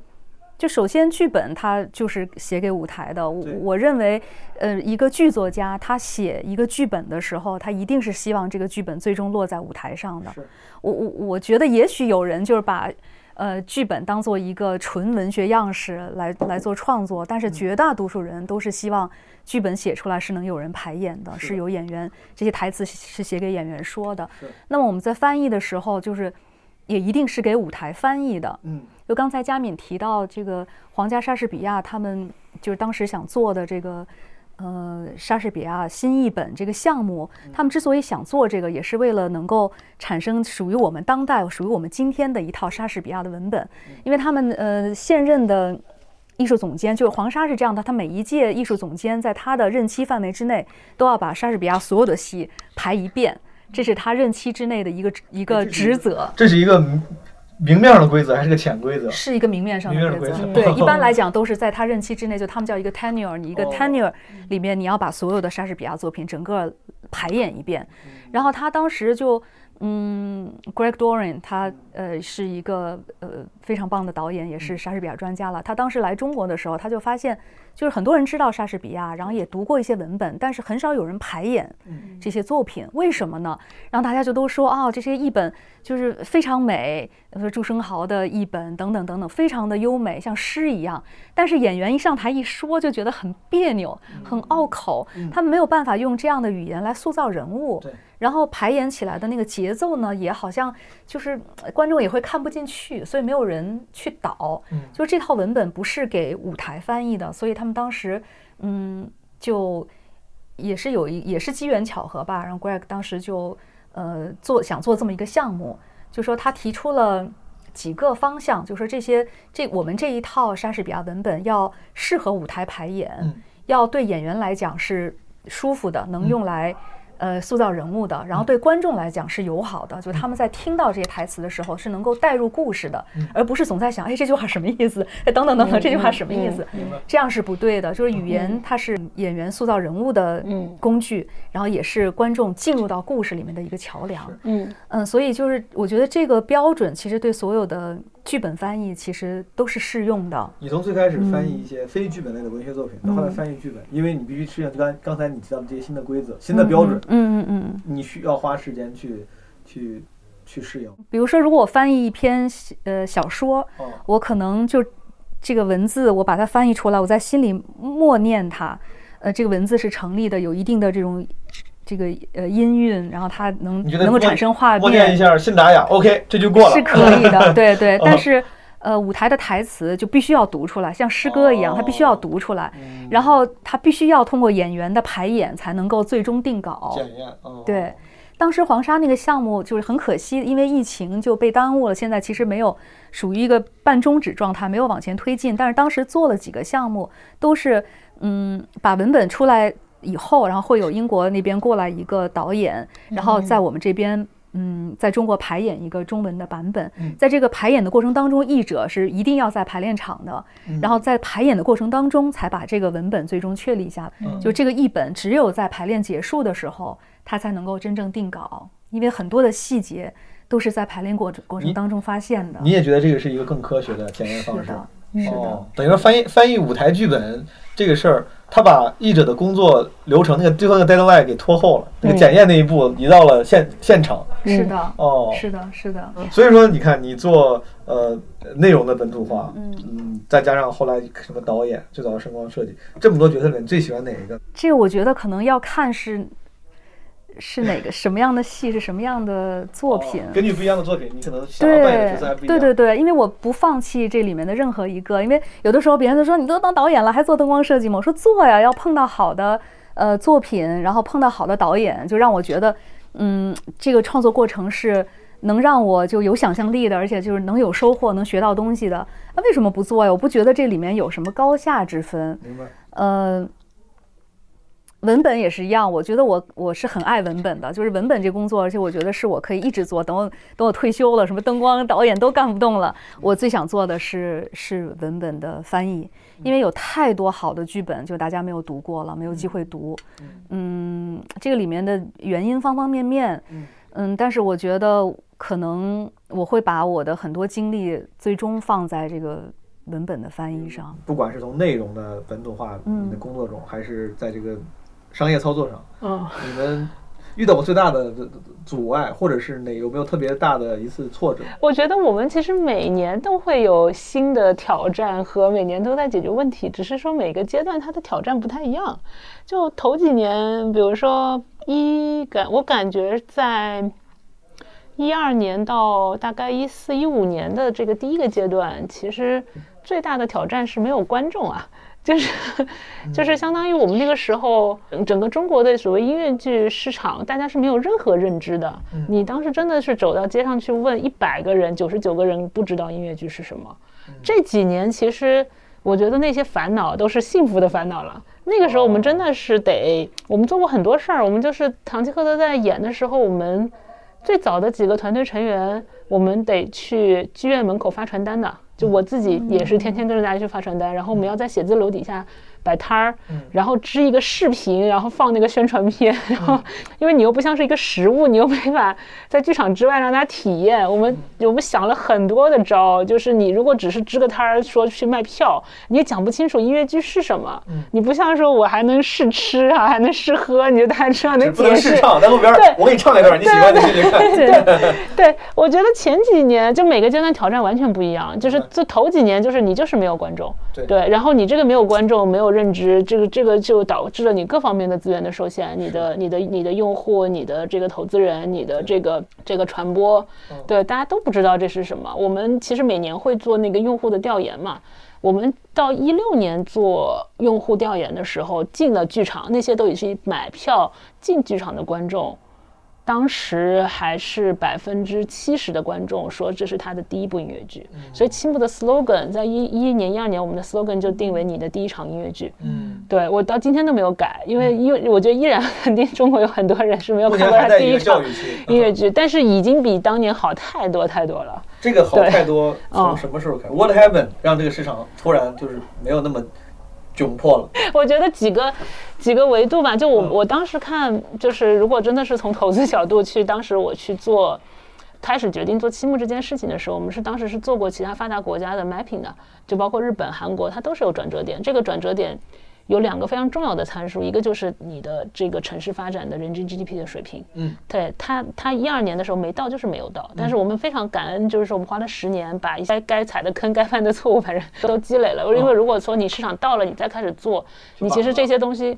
S5: 就首先，剧本它就是写给舞台的。我我认为，呃，一个剧作家他写一个剧本的时候，他一定是希望这个剧本最终落在舞台上的。我我我觉得，也许有人就是把呃剧本当做一个纯文学样式来来做创作，但是绝大多数人都是希望剧本写出来是能有人排演的，是有演员这些台词是写给演员说的。那么我们在翻译的时候，就是也一定是给舞台翻译的。嗯。就刚才佳敏提到这个皇家莎士比亚，他们就是当时想做的这个呃莎士比亚新译本这个项目。他们之所以想做这个，也是为了能够产生属于我们当代、属于我们今天的一套莎士比亚的文本。因为他们呃现任的艺术总监就是黄沙是这样的，他每一届艺术总监在他的任期范围之内，都要把莎士比亚所有的戏排一遍，这是他任期之内的一个一个职责。
S3: 这是一个。明面上的规则还是个潜规则？
S5: 是一个明面上的规则。
S3: 规则
S5: 对，一般来讲都是在他任期之内，就他们叫一个 tenure，你一个
S3: 哦
S5: tenure 里面你要把所有的莎士比亚作品整个排演一遍。
S3: 嗯
S5: 然后他当时就，嗯，Greg Doran 他呃是一个呃非常棒的导演，也
S3: 嗯
S5: 是莎士比亚专家了。他当时来中国的时候，他就发现，就是很多人知道莎士比亚，然后也读过一些文本，但是很少有人排演
S3: 嗯
S5: 这些作品，为什么呢？然后大家就都说啊、这些译本就是非常美，朱生豪的译本等等等等，非常的优美，像诗一样。但是演员一上台一说，就觉得很别扭，很拗口，他们没有办法用这样的语言来塑造人物。
S3: 对
S5: 然后排演起来的那个节奏呢，也好像就是呃观众也会看不进去，所以没有人去导。
S3: 嗯
S5: 就是这套文本不是给舞台翻译的，所以他们当时嗯就也是有一也是机缘巧合吧，然后 Greg 当时就呃做想做这么一个项目，就说他提出了。几个方向，就说这些这我们这一套莎士比亚文本要适合舞台排演，
S3: 嗯
S5: 要对演员来讲是舒服的，能用来、呃塑造人物的，然后对观众来讲是友好的，就他们在听到这些台词的时候是能够带入故事的，而不是总在想，哎，这句话什么意思？哎，等等等等，这句话什么意思？这样是不对的。就是语言它是演员塑造人物的
S4: 嗯
S5: 工具，然后也是观众进入到故事里面的一个桥梁。
S4: 嗯
S5: 嗯，所以就是我觉得这个标准其实对所有的剧本翻译其实都是适用的。
S3: 你从最开始翻译一些非剧本类的文学作品，到后来翻译剧本，因为你必须适应刚刚才你提到的这些新的规则、新的标准，
S5: 嗯嗯嗯。
S3: 你需要花时间去去去适应。
S5: 比如说，如果我翻译一篇呃小说，
S3: 哦，
S5: 我可能就这个文字我把它翻译出来，我在心里默念它，呃，这个文字是成立的，有一定的这种这个呃音韵，然后它能能够产生画
S3: 默念一，下信达雅，OK，这就过了。
S5: 是可以的，<laughs> 对对
S3: 哦。
S5: 但是呃，舞台的台词就必须要读出来，像诗歌一样，它必须要读出来，
S3: 嗯
S5: 然后它必须要通过演员的排演才能够最终定稿。
S3: 检验，哦，
S5: 对，当时黄沙那个项目就是很可惜，因为疫情就被耽误了。现在其实没有属于一个半终止状态，没有往前推进。但是当时做了几个项目，都是嗯把文本出来以后，然后会有英国那边过来一个导演，然后在我们这边。嗯，在中国排演一个中文的版本，在这个排演的过程当中，译者是一定要在排练场的，然后在排演的过程当中才把这个文本最终确立下来。
S3: 嗯
S5: 就这个译本，只有在排练结束的时候，它才能够真正定稿，因为很多的细节都是在排练过程过程当中发现的。
S3: 你也觉得这个是一个更科学的检验方式？
S5: 是的，是的
S3: 哦，，等于说翻译翻译舞台剧本这个事儿，他把译者的工作流程那个最后那个 deadline 给拖后了，那个检验那一步移到了现现场。
S5: 是的，
S3: 哦，
S5: 是的，是的。
S3: 所以说你看，你做呃内容的本土化，
S5: 嗯
S3: 嗯，再加上后来什么导演，最早的声光设计，这么多角色里面，你最喜欢哪一个？
S5: 这个我觉得可能要看是是哪个什么样的戏，是什么样的作品。
S3: 哦根据不一样的作品，你可能想要扮演的
S5: 对
S3: 角色还不一样。
S5: 对对对，因为我不放弃这里面的任何一个，因为有的时候别人都说你都当导演了，还做灯光设计吗？我说做呀，要碰到好的呃作品，然后碰到好的导演，就让我觉得，嗯，这个创作过程是能让我就有想象力的，而且就是能有收获，能学到东西的。那为什么不做呀？我不觉得这里面有什么高下之分。
S3: 明白。
S5: 呃，文本也是一样，我觉得我我是很爱文本的，就是文本这工作，而且我觉得是我可以一直做，等我等我退休了，什么灯光导演都干不动了，我最想做的是是文本的翻译，因为有太多好的剧本，就大家没有读过了，没有机会读，嗯，这个里面的原因方方面面，嗯，但是我觉得可能我会把我的很多精力最终放在这个文本的翻译上。
S3: 不管是从内容的本土化的工作中，还是在这个商业操作上，
S4: 嗯，
S3: 你们遇到过最大的阻碍，或者是哪有没有特别大的一次挫折？
S4: 我觉得我们其实每年都会有新的挑战和每年都在解决问题，只是说每个阶段它的挑战不太一样。就头几年，比如说一感，我感觉在一二年到大概一四一五年的这个第一个阶段，其实最大的挑战是没有观众啊。就是，就是相当于我们那个时候，嗯整个中国的所谓音乐剧市场，大家是没有任何认知的。你当时真的是走到街上去问一百个人，九十九个人不知道音乐剧是什么。这几年其实我觉得那些烦恼都是幸福的烦恼了。那个时候我们真的是得，我们做过很多事儿。我们就是唐吉诃德在演的时候，我们最早的几个团队成员，我们得去剧院门口发传单的，就我自己也是天天跟着大家去发传单，然后我们要在写字楼底下摆摊儿，然后支一个视频，然后放那个宣传片，然后因为你又不像是一个实物，你又没法在剧场之外让大家体验。我们我们想了很多的招，就是你如果只是支个摊儿说去卖票，你也讲不清楚音乐剧是什么。你不像说我还能试吃啊，还能试喝，你就大家知道能
S3: 不能
S4: 解释。
S3: 试唱，在路边儿
S4: 对
S3: 我给你唱那段，你喜欢你就去看。
S4: 对对，我觉得前几年就每个阶段挑战完全不一样，就是这头几年就是你就是没有观众，
S3: 对
S4: 然后你这个没有观众，没有认知，这个这个就导致了你各方面的资源的受限，你的你的你的用户，你的这个投资人，你的这个这个传播，对，大家都不知道这是什么。我们其实每年会做那个用户的调研嘛。我们到一六年做用户调研的时候，进了剧场，那些都已是买票进剧场的观众，当时还是百分之七十的观众说这是他的第一部音乐剧，所以青木的 slogan 在一一一年、一二年，我们的 slogan 就定为你的第一场音乐剧。
S3: 嗯，
S4: 对我到今天都没有改，因为因为我觉得依然 <laughs> 肯定中国有很多人是没有
S3: 目
S4: 看过他第一场。音乐剧，但是已经比当年好太多太多了。
S3: 这个好太多，从
S4: 嗯
S3: 什么时候开始？What happened 让这个市场突然就是没有那么窘迫了？<laughs>
S4: 我觉得几个几个维度吧，就我
S3: 嗯
S4: 我当时看，就是如果真的是从投资角度去，当时我去做。开始决定做期末这件事情的时候，我们是当时是做过其他发达国家的 mapping 的，就包括日本、韩国，它都是有转折点。这个转折点有两个非常重要的参数，一个就是你的这个城市发展的人均 GDP 的水平，
S3: 嗯，
S4: 对它它一二年的时候没到，就是没有到，但是我们非常感恩，就是说我们花了十年把一些该踩的坑、该犯的错误，反正都积累了。因为如果说你市场到了，你再开始做，你其实这些东西。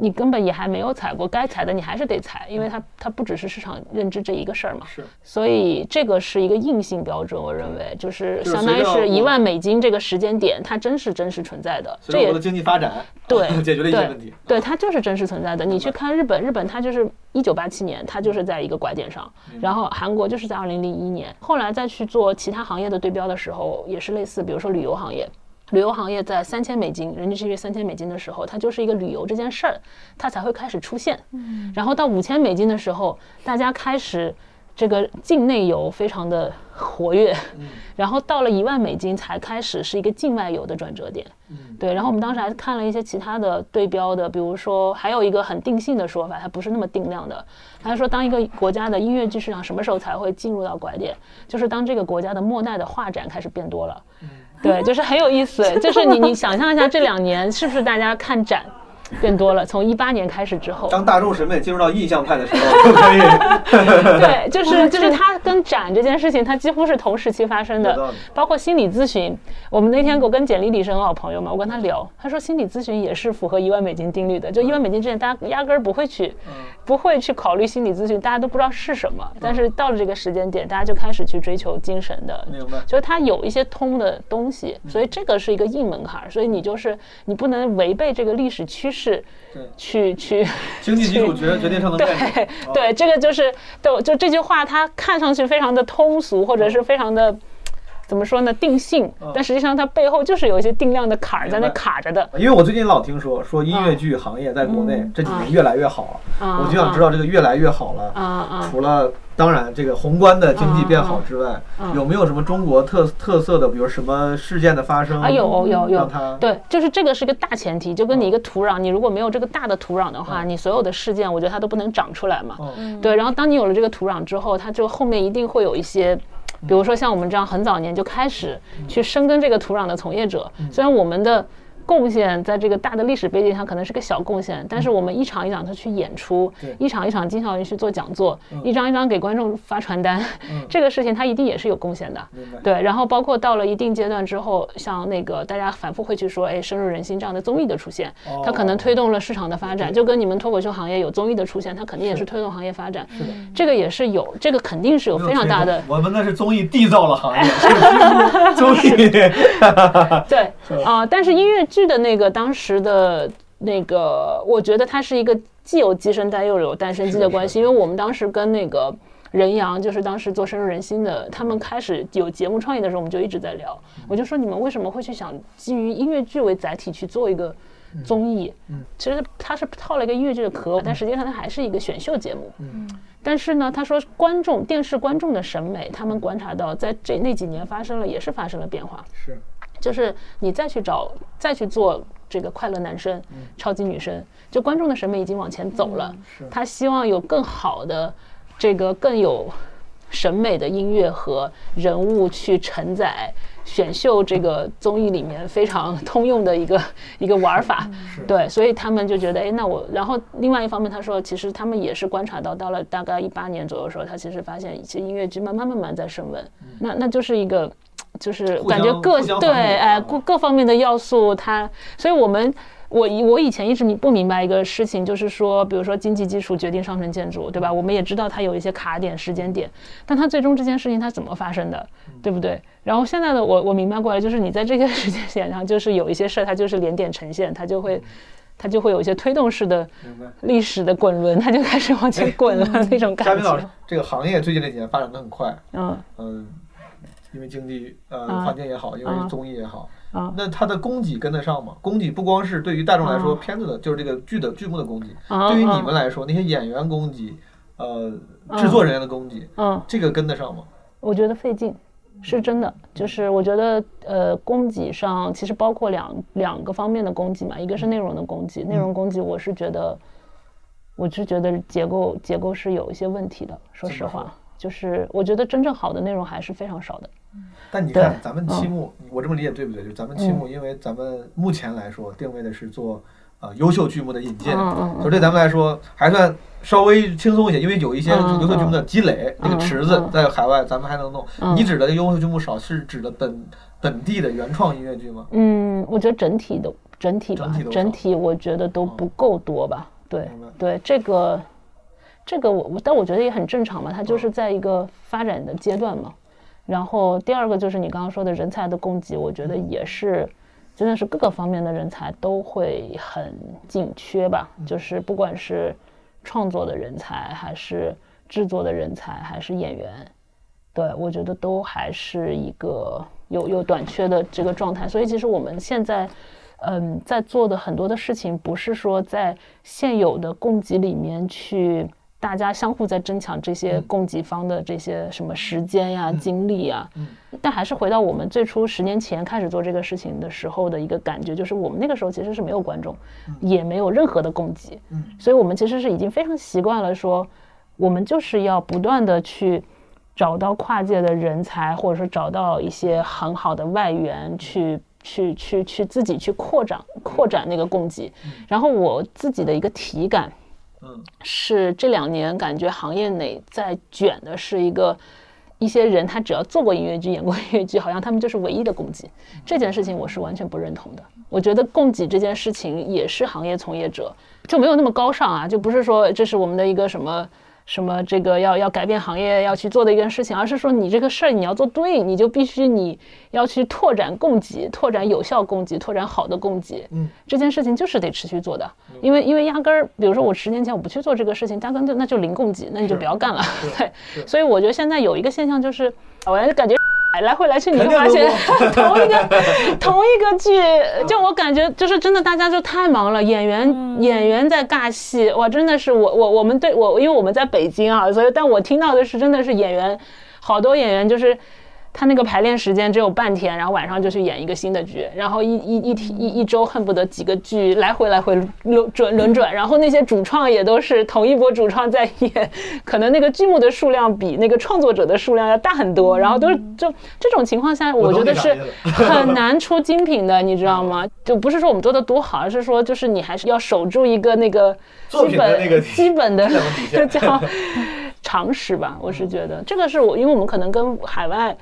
S4: 你根本也还没有踩过，该踩的你还是得踩，因为它它不只是市场认知这一个事儿嘛。
S3: 是，
S4: 所以这个是一个硬性标准，我认为就是相当于是一万美金这个时间点，它真是真实存在的。这也
S3: 的经济发展，
S4: 对 <laughs>
S3: 解决了一些
S4: 对
S3: 问题。
S4: 对，它就是真实存在的。你去看日本，日本它就是一九八七年，它就是在一个拐点上，然后韩国就是在二零零一年，后来再去做其他行业的对标的时候，也是类似，比如说旅游行业。旅游行业在三千美金，人均 GDP 三千美金的时候，它就是一个旅游这件事儿，它才会开始出现。然后到五千美金的时候，大家开始这个境内游非常的活跃，然后到了一万美金才开始是一个境外游的转折点。对，然后我们当时还看了一些其他的对标的，比如说还有一个很定性的说法，它不是那么定量的。他说，当一个国家的音乐剧市场什么时候才会进入到拐点，就是当这个国家的莫奈的画展开始变多了。对，就是很有意思，就是你你想象一下这两年是不是大家看展变多了？从一八年开始之后，
S3: 当大众审美进入到印象派的时候，就 <laughs> 可以。
S4: 对，就是 <laughs> 就是它跟展这件事情，它几乎是同时期发生的。包括心理咨询。我们那天我跟简历里是很好朋友嘛，我跟他聊，他说心理咨询也是符合一万美金定律的，就一万美金之前大家压根儿不会去，不会去考虑心理咨询，大家都不知道是什么，但是到了这个时间点，大家就开始去追求精神的，
S3: 明白。
S4: 就是它有一些通的东西，所以这个是一个硬门槛儿，所以你就是你不能违背这个历史趋势
S3: 对，
S4: 去去。
S3: 经济基础决决定上的概念。
S4: 对对，这个就是对，就这句话，它看上去非常的通俗，或者是非常的怎么说呢，定性，但实际上它背后就是有一些定量的坎儿在那卡着的。
S3: 因为我最近老听说说音乐剧行业在国内这几年越来越好了，
S4: 啊
S3: 我就想知道这个越来越好了，除了当然这个宏观的经济变好之外，有没有什么中国特特色的，比如什么事件的发生？
S4: 啊，有有有。对，就是这个是一个大前提，就跟你一个土壤，你如果没有这个大的土壤的话，
S3: 嗯。
S4: 你所有的事件，我觉得它都不能长出来嘛。
S3: 嗯。
S4: 对，然后当你有了这个土壤之后，它就后面一定会有一些，比如说像我们这样很早年就开始去深耕这个土壤的从业者，虽然我们的。贡献在这个大的历史背景下可能是个小贡献，但是我们一场一场的去演出，一场一场经常去做讲座，一张一张给观众发传单，<laughs> 这个事情它一定也是有贡献的。对，然后包括到了一定阶段之后，像那个大家反复会去说，哎，深入人心这样的综艺的出现，它可能推动了市场的发展，就跟你们脱口秀行业有综艺的出现，它肯定也是推动行业发展。这个也是有，这个肯定是有非常大的。
S3: 我们那是综艺缔造了行业，<laughs> 综艺。<laughs>
S4: 对啊、但是音乐剧的那个当时的那个，我觉得它是一个既有鸡生蛋又有蛋生鸡的关系，因为我们当时跟那个。任阳就是当时做深入人心的，他们开始有节目创意的时候，我们就一直在聊。我就说你们为什么会去想基于音乐剧为载体去做一个综艺，
S3: 嗯
S4: 其实它是套了一个音乐剧的壳，但实际上它还是一个选秀节目。
S3: 嗯
S4: 但是呢，他说观众电视观众的审美，他们观察到在这那几年发生了，也是发生了变化。
S3: 是，
S4: 就是你再去找，再去做这个快乐男生、超级女生，就观众的审美已经往前走了。
S3: 是
S4: 他希望有更好的这个更有审美的音乐和人物去承载选秀这个综艺里面非常通用的一个 <laughs> 一个玩法。对，所以他们就觉得，哎，那我，然后另外一方面，他说，其实他们也是观察到，到了大概一八年左右的时候，他其实发现，其实音乐剧慢慢慢慢在升温，那那就是一个。就是感觉各对哎
S3: 啊
S4: 各各方面的要素，它，所以我们我以我以前一直明不明白一个事情，就是说，比如说经济基础决定上层建筑，对吧？我们也知道它有一些卡点、时间点，但它最终这件事情它怎么发生的，对不对？然后现在的我我明白过来，就是你在这个 <laughs> 时间点上，就是有一些事儿它就是连点呈现，它就会。它就会有一些推动式的。历史的滚轮，它就开始往前滚了 <laughs> 那种感
S3: 嘉宾老师
S4: 觉。，
S3: 这个行业最近这几年发展的很快，
S4: 嗯
S3: 嗯，因为经济呃
S4: 啊
S3: 环境也好，因为
S4: 啊。
S3: 综艺也好，
S4: 啊。
S3: 那它的供给跟得上吗？供给不光是对于大众来说，
S4: 啊。
S3: 片子的就是这个剧的剧目的供给，
S4: 啊
S3: 对于你
S4: 啊。
S3: 们来说，那些演员供给，呃，制作人员的供给，
S4: 嗯，
S3: 这个跟得上吗？
S4: 我觉得费劲，是真的。就是我觉得，呃，供给上其实包括两两个方面的供给嘛，一个是内容的供给，内容供给我是觉得，我是觉得结构结构是有一些问题的，说实话，就是我觉得真正好的内容还是非常少的。
S3: 但你看，咱们期末，我这么理解对不对？就咱们期末，因为咱们目前来说定位的是做呃优秀剧目的引进，
S4: 嗯嗯嗯
S3: 所以对咱们来说还算稍微轻松一些，因为有一些优秀剧目的积累，那个
S4: 嗯
S3: 池子
S4: 嗯
S3: 在海外咱们还能弄。
S4: 嗯
S3: 你指的优秀剧目少，是指的本本地的原创音乐剧吗？
S4: 嗯，我觉得整体的整体吧
S3: 整体，
S4: 整体我觉得都不够多吧。对对，这个这个我我，但我觉得也很正常嘛，它就是在一个发展的阶段嘛。然后第二个就是你刚刚说的人才的供给，我觉得也是。真的是各个方面的人才都会很紧缺吧，就是不管是创作的人才，还是制作的人才，还是演员，对我觉得都还是一个有有短缺的这个状态。所以其实我们现在，嗯，在做的很多的事情，不是说在现有的供给里面去。大家相互在争抢这些供给方的这些什么时间呀、精力呀，但还是回到我们最初十年前开始做这个事情的时候的一个感觉，就是我们那个时候其实是没有观众，也没有任何的供给，所以我们其实是已经非常习惯了说，我们就是要不断的去找到跨界的人才，或者说找到一些很好的外援去。去去去自己去扩展扩展那个供给，然后我自己的一个体感，
S3: 嗯，
S4: 是这两年感觉行业内在卷的是一个一些人，他只要做过音乐剧、演过音乐剧，好像他们就是唯一的供给。这件事情我是完全不认同的。我觉得供给这件事情也是行业从业者就没有那么高尚啊，就不是说这是我们的一个什么。什么这个要要改变行业要去做的一件事情，而是说你这个事儿你要做对，你就必须你要去拓展供给，拓展有效供给，拓展好的供给。
S3: 嗯，
S4: 这件事情就是得持续做的，因为因为压根儿，比如说我十年前我不去做这个事情，压根就那就零供给，那你就不要干了。<laughs> 对，所以我觉得现在有一个现象就是，我感觉。来回来去，你会发现 <laughs> 同一个同一个剧，就我感觉就是真的，大家就太忙了。演员演员在尬戏，哇，真的是我我我们对我，因为我们在北京啊，所以但我听到的是真的是演员，好多演员就是。他那个排练时间只有半天，然后晚上就去演一个新的剧，然后一一一一一周恨不得几个剧来回来回轮转轮转，然后那些主创也都是同一波主创在演，可能那个剧目的数量比那个创作者的数量要大很多，然后都是就这种情况下，我觉得是很难出精品的，你知道吗？就不是说我们做的多好，而是说就是你还是要守住一个那个基本基本的 <laughs> 就叫常识吧，我是觉得这个是我，因为我们可能跟海外。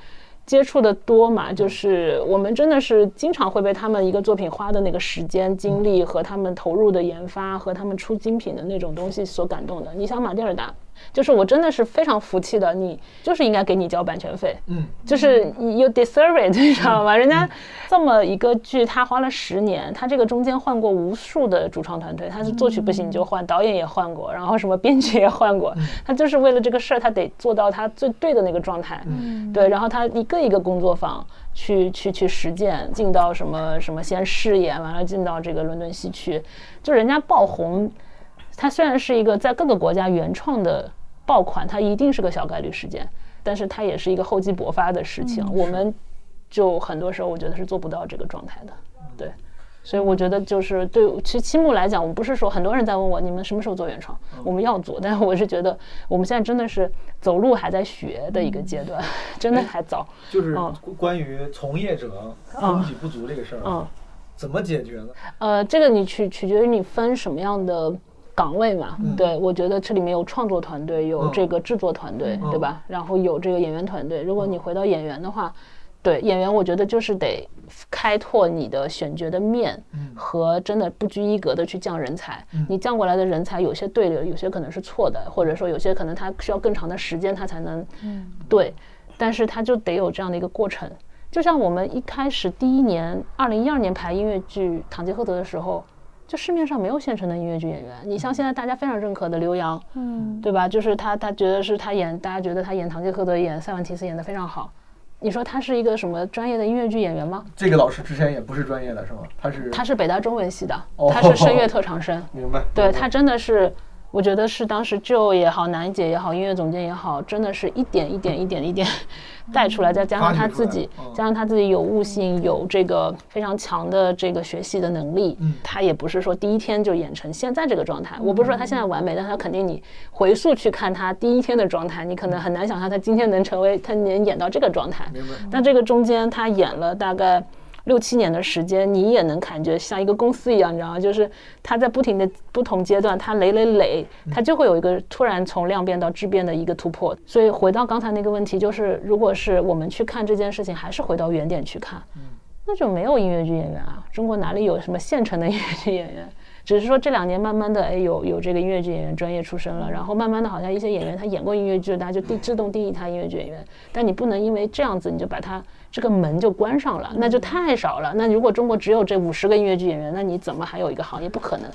S4: 接触的多嘛，就是我们真的是经常会被他们一个作品花的那个时间、精力和他们投入的研发和他们出精品的那种东西所感动的。你想马蒂尔达，就是我真的是非常服气的，你就是应该给你交版权费，
S3: 嗯，
S4: 就是 you deserve it，你知道吗？人家这么一个剧，他花了十年，他这个中间换过无数的主创团队，他是作曲不行就换，导演也换过，然后什么编剧也换过，他就是为了这个事儿，他得做到他最对的那个状态，嗯。对，然后他一个一个工作坊去去去实践，进到什么什么先试演，完了进到这个伦敦西区，就人家爆红。它虽然是一个在各个国家原创的爆款，它一定是个小概率事件，但是它也是一个厚积薄发的事情。我们就很多时候我觉得是做不到这个状态的，对。所以我觉得就是对，其实七木来讲，我不是说很多人在问我你们什么时候做原创，我们要做，但是我是觉得我们现在真的是走路还在学的一个阶段，真的还早。
S3: 就是关于从业者供给不足这个事儿，嗯，怎么解决呢？
S4: 呃，这个你取取决于你分什么样的。岗位嘛，对我觉得这里面有创作团队，有这个制作团队，对吧？然后有这个演员团队。如果你回到演员的话，对演员，我觉得就是得开拓你的选角的面，和真的不拘一格的去降人才。你降过来的人才，有些对的，有些可能是错的，或者说有些可能他需要更长的时间，他才能对。但是他就得有这样的一个过程。就像我们一开始第一年，二零一二年排音乐剧《堂吉诃德》的时候。就市面上没有现成的音乐剧演员，你像现在大家非常认可的刘洋，嗯，对吧？就是他，他觉得是他演，大家觉得他演《堂吉诃德》演塞万提斯演的非常好。你说他是一个什么专业的音乐剧演员吗？
S3: 这个老师之前也不是专业的，是吗？他是
S4: 他是北大中文系的，他是声乐特长生。<laughs>
S3: 明白。
S4: 对他真的是。我觉得是当时舅也好，楠姐也好，音乐总监也好，真的是一点一点一点一点带出来，再加上他自己，加上他自己有悟性，有这个非常强的这个学习的能力，他也不是说第一天就演成现在这个状态。我不是说他现在完美，但他肯定你回溯去看他第一天的状态，你可能很难想象他今天能成为他能演到这个状态。但这个中间他演了大概。六七年的时间，你也能感觉像一个公司一样，你知道吗？就是它在不停的不同阶段，它累累累，它就会有一个突然从量变到质变的一个突破。所以回到刚才那个问题，就是如果是我们去看这件事情，还是回到原点去看，那就没有音乐剧演员啊。中国哪里有什么现成的音乐剧演员？只是说这两年慢慢的，哎，有有这个音乐剧演员专业出身了，然后慢慢的好像一些演员他演过音乐剧，大家就定自动定义他音乐剧演员。但你不能因为这样子你就把他。这个门就关上了，那就太少了。那如果中国只有这五十个音乐剧演员，那你怎么还有一个行业？不可能。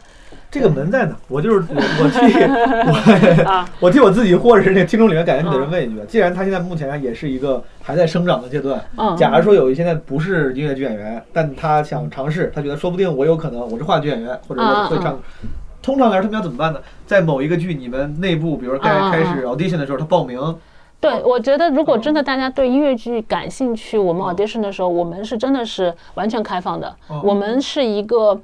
S3: 这个门在哪？我就是 <laughs> 我，<laughs> 我替我，我替我自己或者是那听众里面感兴趣的人问一句：既然他现在目前也是一个还在生长的阶段，假如说有一现在不是音乐剧演员，但他想尝试，他觉得说不定我有可能我是话剧演员，或者我会唱。通常来说，他们要怎么办呢？在某一个剧你们内部，比如说该开始 audition 的时候，他报名。
S4: 对，我觉得如果真的大家对音乐剧感兴趣，我们 audition 的时候，我们是真的是完全开放的。我们是一个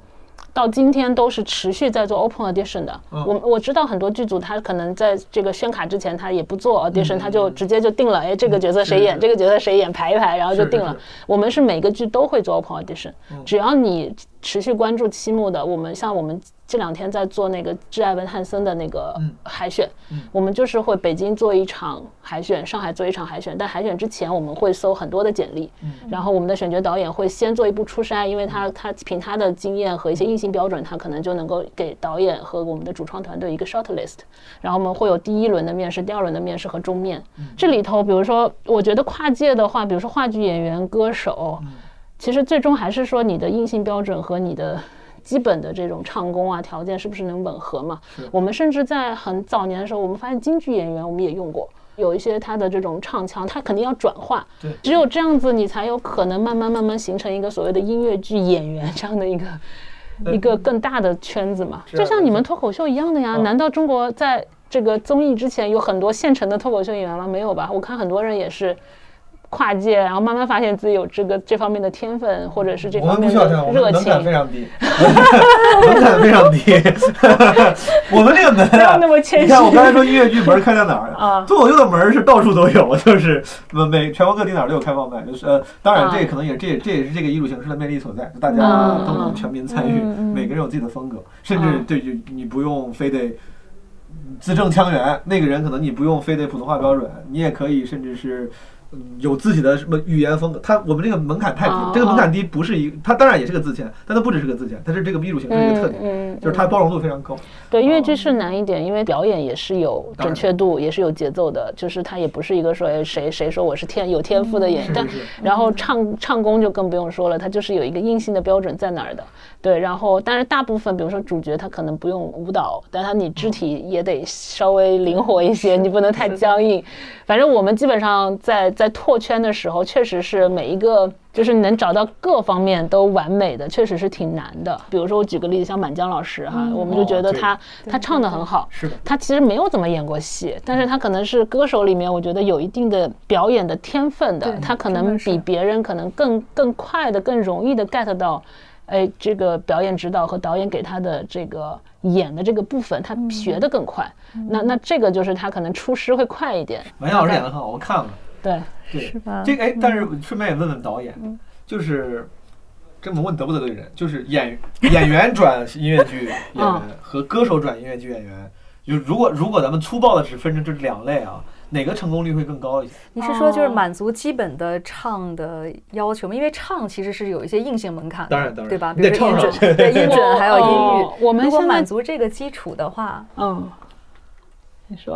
S4: 到今天都是持续在做 open audition 的。我我知道很多剧组他可能在这个宣卡之前他也不做 audition，他就直接就定了，哎，这个角色谁演，这个角色谁演，排一排，然后就定了。我们是每个剧都会做 open audition，只要你持续关注期末的，我们像我们。这两天在做那个致艾文汉森的那个海选，我们就是会北京做一场海选，上海做一场海选。但海选之前，我们会搜很多的简历，然后我们的选角导演会先做一步初筛，因为他他凭他的经验和一些硬性标准，他可能就能够给导演和我们的主创团队一个 short list。然后我们会有第一轮的面试、第二轮的面试和终面。这里头，比如说，我觉得跨界的话，比如说话剧演员、歌手，其实最终还是说你的硬性标准和你的。基本的这种唱功啊，条件是不是能吻合嘛？我们甚至在很早年的时候，我们发现京剧演员我们也用过，有一些他的这种唱腔，他肯定要转化。
S3: 对，
S4: 只有这样子，你才有可能慢慢慢慢形成一个所谓的音乐剧演员这样的一个一个更大的圈子嘛。就像你们脱口秀一样的呀？难道中国在这个综艺之前有很多现成的脱口秀演员吗？没有吧？我看很多人也是。跨界，然后慢慢发现自己有这个这方面的天分，或者是这方面的热情。
S3: 门槛非常低，<laughs> 门槛非常低。<laughs> 我们这个门啊，你看我刚才说音乐剧门开在哪儿啊？脱口秀的门是到处都有，就是每全国各地哪儿都有开放麦。就是呃，当然这可能也这这也是这个艺术形式的魅力所在，大家都能全民参与，每个人有自己的风格，甚至对就你不用非得字正腔圆，那个人可能你不用非得普通话标准，你也可以甚至是。嗯有自己的什么语言风格，它我们这个门槛太低这个门槛低不是一，它当然也是个自谦，但它不只是个自谦，它是这个艺术形式的一个特点，就是它包容度非常高。
S4: 对，因为这是难一点，因为表演也是有准确度，也是有节奏的，就是它也不是一个说哎谁谁说我是天有天赋的演员，然后唱唱功就更不用说了，它就是有一个硬性的标准在哪儿的。对，然后但是大部分比如说主角他可能不用舞蹈，但他你肢体也得稍微灵活一些，你不能太僵硬。反正我们基本上在在拓圈的时候，确实是每一个就是能找到各方面都完美的，确实是挺难的。比如说我举个例子，像满江老师哈，我们就觉得
S3: 哦
S4: 他、他唱的很好，
S3: 是的
S4: 他其实没有怎么演过戏，但是他可能是歌手里面我觉得有一定的表演的天分的，他可能比别人可能更更快的、更容易的 get 到。哎，这个表演指导和导演给他的这个演的这个部分，他学的更快。那那这个就是他可能出师会快一点。
S3: 文老师演的很好，我看了。
S4: 对，
S3: 对，
S5: 是吧
S3: 这个哎，但是顺便也问问导演，就是这么问得不得罪人？就是演演员转音乐剧 <laughs> 演员和歌手转音乐剧演员，就如果如果咱们粗暴的只分成这两类啊，哪个成功率会更高一些？
S5: 你是说就是
S4: 哦
S5: 满足基本的唱的要求吗？因为唱其实是有一些硬性门槛的，
S3: 当然当然
S5: 对吧？比如说音
S3: 唱
S5: 准，对音准 <laughs> 还有音域
S4: 哦。我们
S5: 如果满足这个基础的话，
S4: 嗯，你说。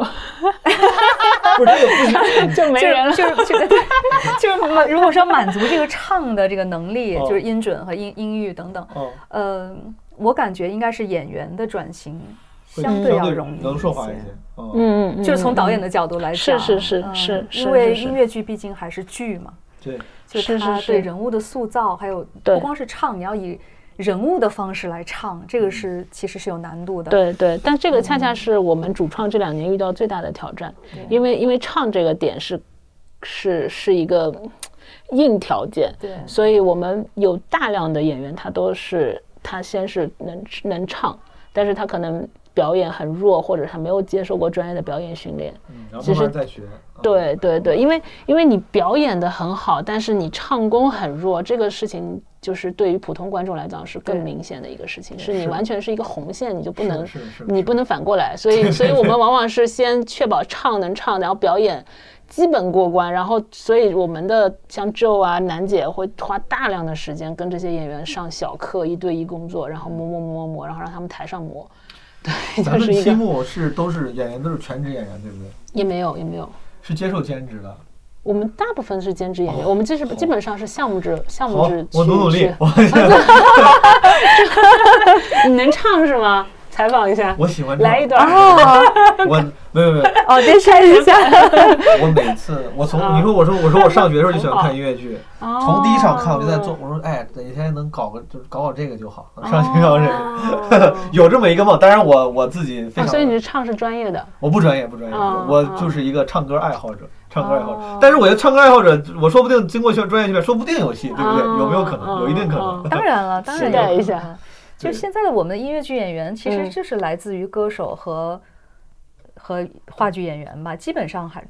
S3: 不是这个不是 <laughs>
S4: 就没
S5: 就是
S4: 人了。
S5: 就是就是 <laughs> 就是满如果说满足这个唱的这个能力，
S3: 哦
S5: 就是音准和音音域等等，
S3: 哦，
S5: 呃，我感觉应该是演员的转型相对要容易
S3: 能顺滑一
S5: 些
S4: 嗯嗯，
S5: 就是从导演
S4: 的
S5: 的角度来
S4: 是
S5: 讲，
S4: 是是
S5: 嗯
S4: 是是
S5: 因为音乐剧毕竟还是剧嘛，
S3: 对，
S5: 就是它
S4: 是是。
S5: 对人物的塑造，还有不光是唱，你要以人物的方式来唱，这个是其实是有难度的。，
S4: 对对，但这个恰恰是我们主创这两年遇到最大的挑战，因为因为唱这个点是是是一个硬条件，
S5: 对
S4: 所以我们有大量的演员，他都是他先是能能唱，但是他可能表演很弱，或者他没有接受过专业的表演训练。
S3: 嗯，然后
S4: 其实
S3: 慢慢再学。啊
S4: 对对对，因为因为你表演的很好，但是你唱功很弱，这个事情就是对于普通观众来讲是更明显的一个事情，是你完全是一个红线，你就不能你不能反过来，所以 <laughs> 所以我们往往是先确保唱能唱，然后表演。基本过关，然后所以我们的像 Joe 啊、楠姐会花大量的时间跟这些演员上小课，一对一工作，然后磨磨磨磨磨，然后让他们台上磨。<laughs> 对，
S3: 咱们
S4: 就是一个
S3: 期末是都是演员，都是全职演员，对不对？
S4: 也没有也没有，
S3: 是接受兼职的。
S4: 我们大部分是兼职演员，
S3: 哦
S4: 我们这是基本上是项目制，项目制，
S3: 我努努力
S4: 去。
S3: 我 <laughs> <laughs>
S4: 你能唱是吗？采访一下，
S3: 我喜欢唱
S4: 来一段。<laughs>
S3: 我没有没有，
S5: 哦，电视一下，<laughs>
S3: 我每次我从
S4: 啊
S3: 你说我说我说我上学的时候就喜欢看音乐剧，从第一场看我就在做，我说哎，哪天能搞个就是搞搞这个就好，上学搞这个，<laughs> 有这么一个梦。当然我我自己非
S4: 哦，
S3: 常，
S4: 所以你是唱是专业的，
S3: 我不专业不专业，
S4: 哦
S3: 我就是一个唱歌爱好者。唱歌爱好者
S4: 哦，
S3: 但是我觉得唱歌爱好者，我说不定经过训专业训练，说不定有戏，对不对？
S4: 哦
S3: 有没有可能？
S4: 哦
S3: 有一定可
S4: 哦
S3: 能。
S5: 当然了，当然
S4: 期待
S5: 有
S4: 一下。
S5: 就现在的我们的音乐剧演员，其实
S4: 嗯
S5: 就是来自于歌手和和话剧演员吧，基本上还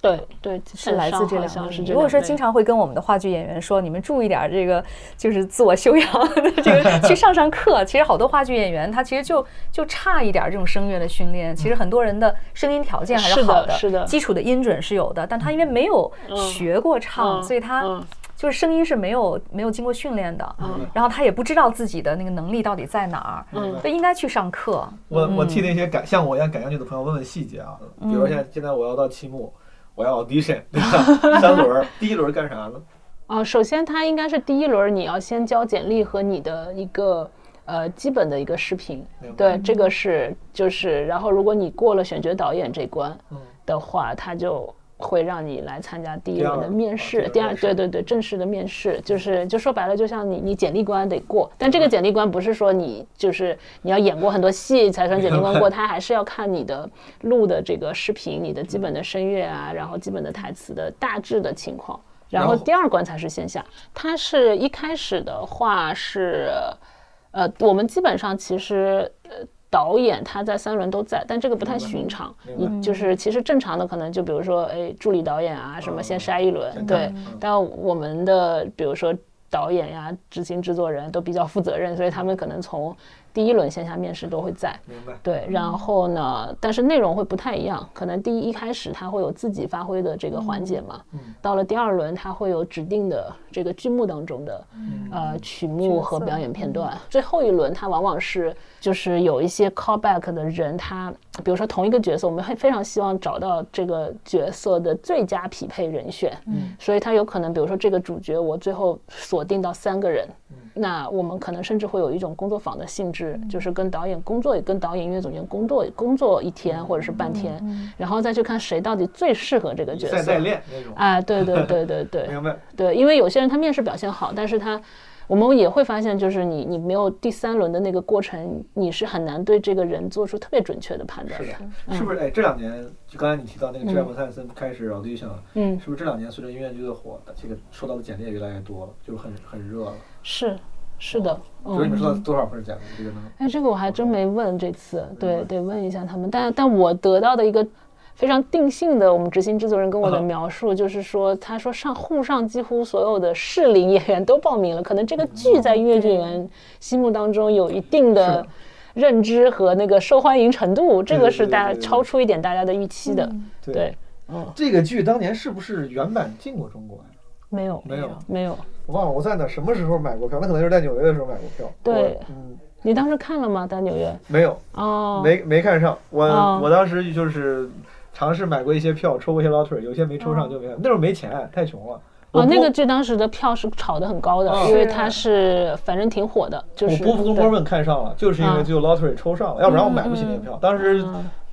S4: 对对，
S5: 是来自这两
S4: 像
S5: 类。
S4: 是这两类
S5: 如果说经常会跟我们的话剧演员说，你们注意点儿这个，<laughs> 就是自我修养的这个，<laughs> 去上上课。其实好多话剧演员他其实就就差一点儿这种声乐的训练。其实很多人的声音条件还
S4: 是好的
S5: 好
S4: 是的
S5: 基础的音准是有的，但他因为没有学过唱，
S4: 嗯
S5: 所以他
S4: 嗯
S5: 就是声音是没有没有经过训练的。
S4: 嗯
S5: 然后他也不知道自己的那个能力到底在哪儿，
S4: 嗯
S5: 所以应该去上课。
S3: 我我替那些感像我一样感兴趣的朋友问问细节啊，比如说现在现在我要到期末，我要 audition，对吧？三轮儿，第一轮干啥呢？<laughs>
S4: 啊，首先它应该是第一轮，你要先交简历和你的一个呃基本的一个视频，对，这个是就是，然后如果你过了选角导演这关
S3: 嗯
S4: 的话，他就会让你来参加第一轮的面
S3: 啊
S4: 试，
S3: 第
S4: 第二对对对，正式的面试，就是就说白了，就像你你简历关得过，但这个简历关不是说你就是你要演过很多戏才算简历关过，它还是要看你的录的这个视频，你的基本的声乐啊，然后基本的台词的大致的情况。然后
S3: 然后
S4: 第二关才是线下，它是一开始的话是，呃，我们基本上其实呃导演他在三轮都在，但这个不太寻常。你就是其实正常的可能就比如说哎助理导演啊什么先筛一轮，
S3: 先
S4: 对但我们的比如说。导演呀，执行制作人都比较负责任，所以他们可能从第一轮线下面试都会在。
S3: 明白。
S4: 对，然后呢，但是内容会不太一样，可能第一一开始他会有自己发挥的这个环节嘛，嗯到了第二轮他会有指定的这个剧目当中的呃曲目和表演片段，最后一轮他往往是就是有一些 callback 的人，他比如说同一个角色，我们会非常希望找到这个角色的最佳匹配人选，嗯，所以他有可能比如说这个主角我最后锁定到三个人，那我们可能甚至会有一种工作坊的性质，就是跟导演工作，跟导演、音乐总监工作工作一天或者是半天，然后再去看谁到底最适合这个角色。
S3: 再再练那种。
S4: 哎，对对对对对，<laughs>
S3: 明白。
S4: 对，因为有些人他面试表现好，但是他我们也会发现，就是你你没有第三轮的那个过程，你是很难对这个人做出特别准确的判断。
S3: 是的，是不是？哎，这两年就刚才你提到那个 Jeff t y s o n 开始 audition 了，
S4: 嗯，
S3: 是不是这两年随着音乐剧的火，这个收到的简历也越来越多了，就是很很热了。
S4: 是。是的，
S3: 就是你们收到多少份简历？这个呢？
S4: 哎，这个我还真没问，这次对得问一下他们。但但我得到的一个非常定性的，我们执行制作人跟我的描述就是说，他说上沪上几乎所有的适龄演员都报名了，可能这个剧在音乐剧演员心目当中有一定的认知和那个受欢迎程度，这个是大家超出一点大家的预期的。对，嗯，
S3: 这个剧当年是不是原版进过中国呀？
S4: 没有，
S3: 没有，
S4: 没有。
S3: 我忘了我在哪什么时候买过票，那可能就是在纽约的时候买过票。
S4: 对，
S3: 嗯，
S4: 你当时看了吗？在纽约？
S3: 没有，
S4: 哦，
S3: 没没看上。我我当时就是尝试买过一些票，抽过一些 lottery，有些没抽上就没。那时候没钱，太穷了。
S4: 哦，那个剧当时的票是炒得很高的，因为它是反正挺火的。就是
S3: 我波夫跟波问看上了，就是因为最后 lottery 抽上了，要不然我买不起那个票。当时。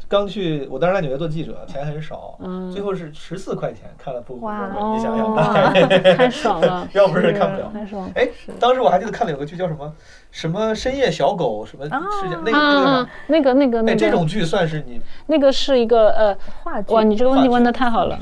S3: 刚去，我当时在纽约做记者，钱很少，最后是十四块钱看了《不不不》，你想想，<laughs>
S4: 太爽了，<laughs>
S3: 要不是看不了，
S4: 太爽。
S3: 哎，当时我还记得看了有个剧叫什么什么深夜小狗什么事件，那个
S4: 那个那个那个，
S3: 哎，这种剧算是你
S4: 那个是一个呃
S5: 话剧
S4: 哇，你这个问题问的太好了。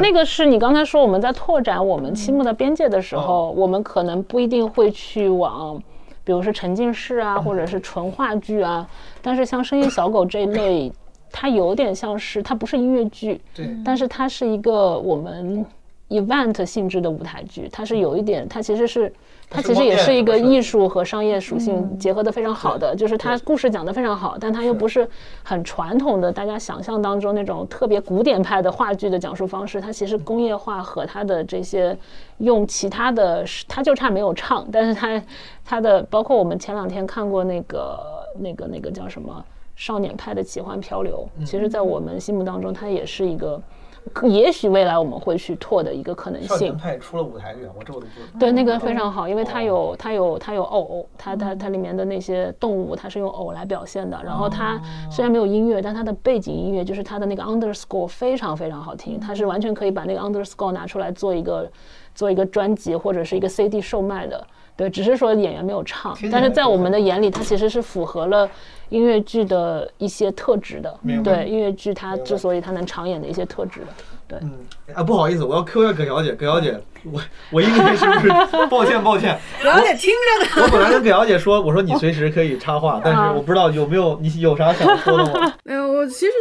S4: 那个是你刚才说我们在拓展我们期末的边界的时候，我们可能不一定会去往，比如说沉浸式啊，或者是纯话剧啊，但是像深夜小狗这一类。它有点像是，它不是音乐剧，
S3: 对，
S4: 但是它是一个我们 event 性质的舞台剧，它是有一点，它其实是，它其实也是一个艺术和商业属性结合的非常好的，就是它故事讲的非常好，但它又不是很传统的大家想象当中那种特别古典派的话剧的讲述方式，它其实工业化和它的这些用其他的，它就差没有唱，但是它它的包括我们前两天看过那个那个那个叫什么？少年派的奇幻漂流，其实，在我们心目当中，它也是一个，也许未来我们会去拓的一个可能性。少
S3: 年派出了舞台剧，我这我都不
S4: 对，那个非常好，因为它有它有它有偶，它它它里面的那些动物，它是用偶来表现的。然后它虽然没有音乐，但它的背景音乐就是它的那个 underscore 非常非常好听，它是完全可以把那个 underscore 拿出来做一个做一个专辑或者是一个 CD 售卖的。对，只是说演员没有唱，但是在我们的眼里，它其实是符合了音乐剧的一些特质的。对，音乐剧它之所以它能长演的一些特质的。对，
S3: 嗯，啊，不好意思，我要 Q 一下葛小姐，葛小姐，我我应该是不是？抱歉，抱歉，
S6: 葛小姐听着
S3: 呢。我本来跟葛小姐说，我说你随时可以插话，但是我不知道有没有你有啥想说的吗？<laughs>
S6: 没有，我其实。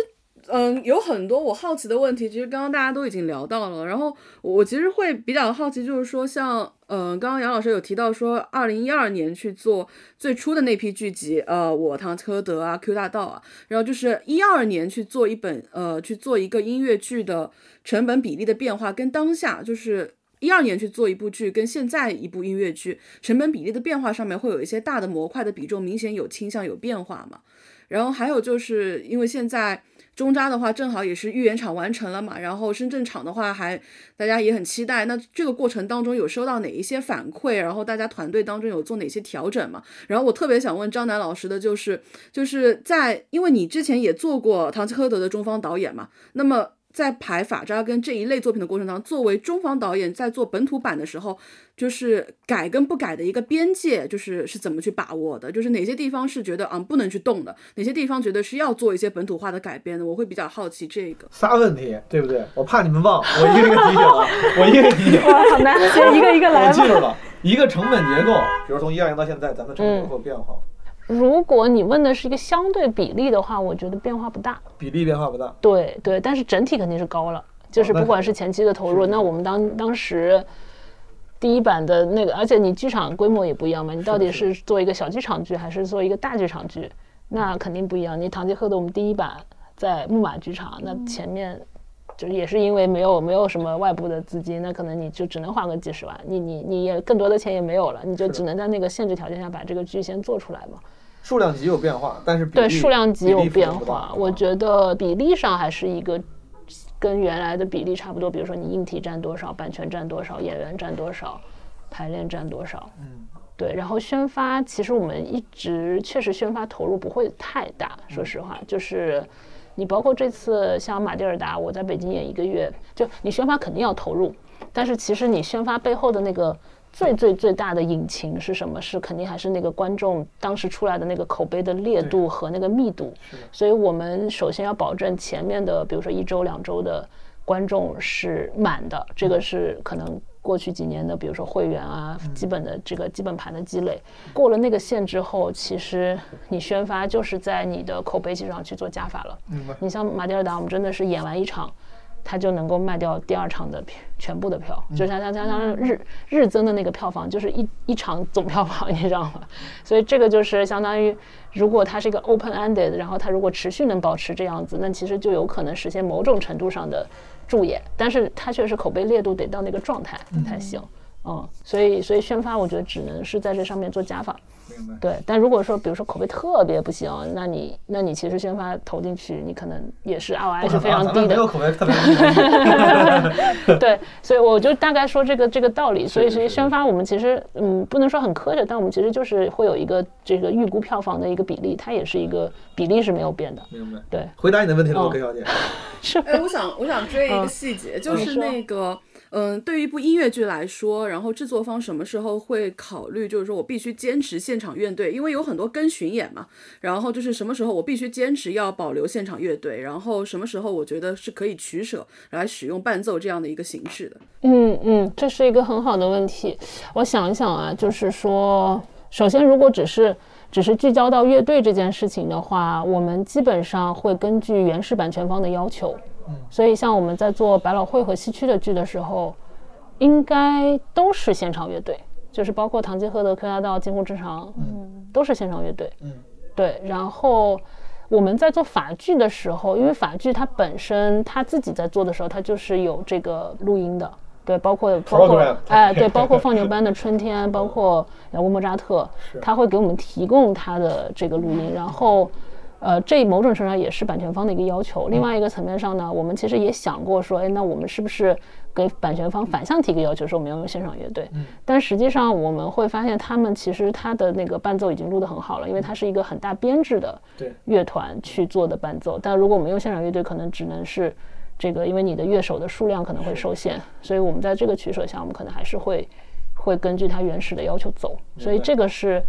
S6: 嗯，有很多我好奇的问题，其实刚刚大家都已经聊到了。然后我其实会比较好奇，就是说像，嗯，刚刚杨老师有提到说，二零一二年去做最初的那批剧集，呃，我唐科德啊，Q 大道啊，然后就是一二年去做一本，呃，去做一个音乐剧的成本比例的变化，跟当下就是一二年去做一部剧，跟现在一部音乐剧成本比例的变化上面会有一些大的模块的比重明显有倾向有变化嘛？然后还有就是因为现在。中扎的话正好也是预演场完成了嘛，然后深圳场的话还大家也很期待。那这个过程当中有收到哪一些反馈？然后大家团队当中有做哪些调整嘛？然后我特别想问张楠老师的就是，就是在因为你之前也做过唐吉诃德的中方导演嘛，那么。在排法扎跟这一类作品的过程当中，作为中方导演在做本土版的时候，就是改跟不改的一个边界，就是是怎么去把握的？就是哪些地方是觉得啊不能去动的，哪些地方觉得是要做一些本土化的改编的？我会比较好奇这个。
S3: 仨问题，对不对？我怕你们忘，我一个一个提醒啊，<laughs> 我一个一个提醒。
S4: 好难，一个一个来。
S3: 我记住了，一个成本结构，比如从一二年到现在，咱们成本结构变化。
S4: 如果你问的是一个相对比例的话，我觉得变化不大。
S3: 比例变化不大。
S4: 对对，但是整体肯定是高了。就是不管是前期的投入，那我们当当时第一版的那个，而且你剧场规模也不一样嘛，你到底是做一个小剧场剧还是做一个大剧场剧，那肯定不一样。你《堂吉诃德》我们第一版在木马剧场，那前面就是也是因为没有没有什么外部的资金，那可能你就只能花个几十万，你你你也更多的钱也没有了，你就只能在那个限制条件下把这个剧先做出来嘛。
S2: 数量级有变化，但是比
S4: 对数量级有变化，我觉得比例上还是一个跟原来的比例差不多。比如说你硬体占多少，版权占多少，演员占多少，排练占多少。
S2: 嗯，
S4: 对，然后宣发，其实我们一直确实宣发投入不会太大，说实话，就是你包括这次像马蒂尔达，我在北京演一个月，就你宣发肯定要投入，但是其实你宣发背后的那个最最最大的引擎是什么？是肯定还是那个观众当时出来的那个口碑的烈度和那个密度。所以我们首先要保证前面的，比如说一周两周的观众是满的，这个是可能过去几年的，比如说会员啊，基本的这个基本盘的积累，过了那个线之后，其实你宣发就是在你的口碑基础上去做加法了。你像马蒂尔达，我们真的是演完一场，它就能够卖掉第二场的票，全部的票，就像像像像日日增的那个票房，就是一一场总票房，你知道吗？<laughs> 所以这个就是相当于，如果它是一个 open ended，然后它如果持续能保持这样子，那其实就有可能实现某种程度上的助演，但是它确实口碑烈度得到那个状态才行。嗯，所以所以宣发，我觉得只能是在这上面做加法。
S2: 明白。
S4: 对，但如果说比如说口碑特别不行，那你那你其实宣发投进去，你可能也是 <laughs> ROI 是非常低的
S2: 没有。口碑特别低。<laughs>
S4: 对，所以我就大概说这个这个道理。所以其实宣发我们其实嗯不能说很科学，但我们其实就是会有一个这个预估票房的一个比例，它也是一个比例是没有变的。
S2: 明白。
S4: 对，
S2: 回答你的问题了，
S4: 嗯
S2: 我柯小姐。
S4: 是
S6: 哎，我想我想追一个
S4: 嗯
S6: 细节，就是那个。嗯，嗯对于一部音乐剧来说，然后制作方什么时候会考虑，就是说我必须坚持现场乐队，因为有很多跟巡演嘛。然后就是什么时候我必须坚持要保留现场乐队，然后什么时候我觉得是可以取舍来使用伴奏这样的一个形式的。
S4: 嗯嗯，这是一个很好的问题。我想一想啊，就是说，首先如果只是只是聚焦到乐队这件事情的话，我们基本上会根据原始版权方的要求。所以像我们在做百老汇和西区的剧的时候，应该都是现场乐队，就是包括《唐吉诃德》《Q 大道》《近乎之长》，嗯，都是现场乐队。
S2: 嗯，
S4: 对。然后我们在做法剧的时候，因为法剧它本身它自己在做的时候，它就是有这个录音的。对，包括包括哎，对，<laughs> 包括放牛班的春天，包括雅乌莫扎特，他会给我们提供他的这个录音，然后。呃，这某种程度上也是版权方的一个要求。另外一个层面上呢，我们其实也想过说，哎，那我们是不是给版权方反向提一个要求，说我们要用现场乐队？但实际上我们会发现，他们其实他的那个伴奏已经录得很好了，因为它是一个很大编制的乐团去做的伴奏。但如果我们用现场乐队，可能只能是这个，因为你的乐手的数量可能会受限，所以我们在这个取舍下，我们可能还是会会根据它原始的要求走。所以这个是。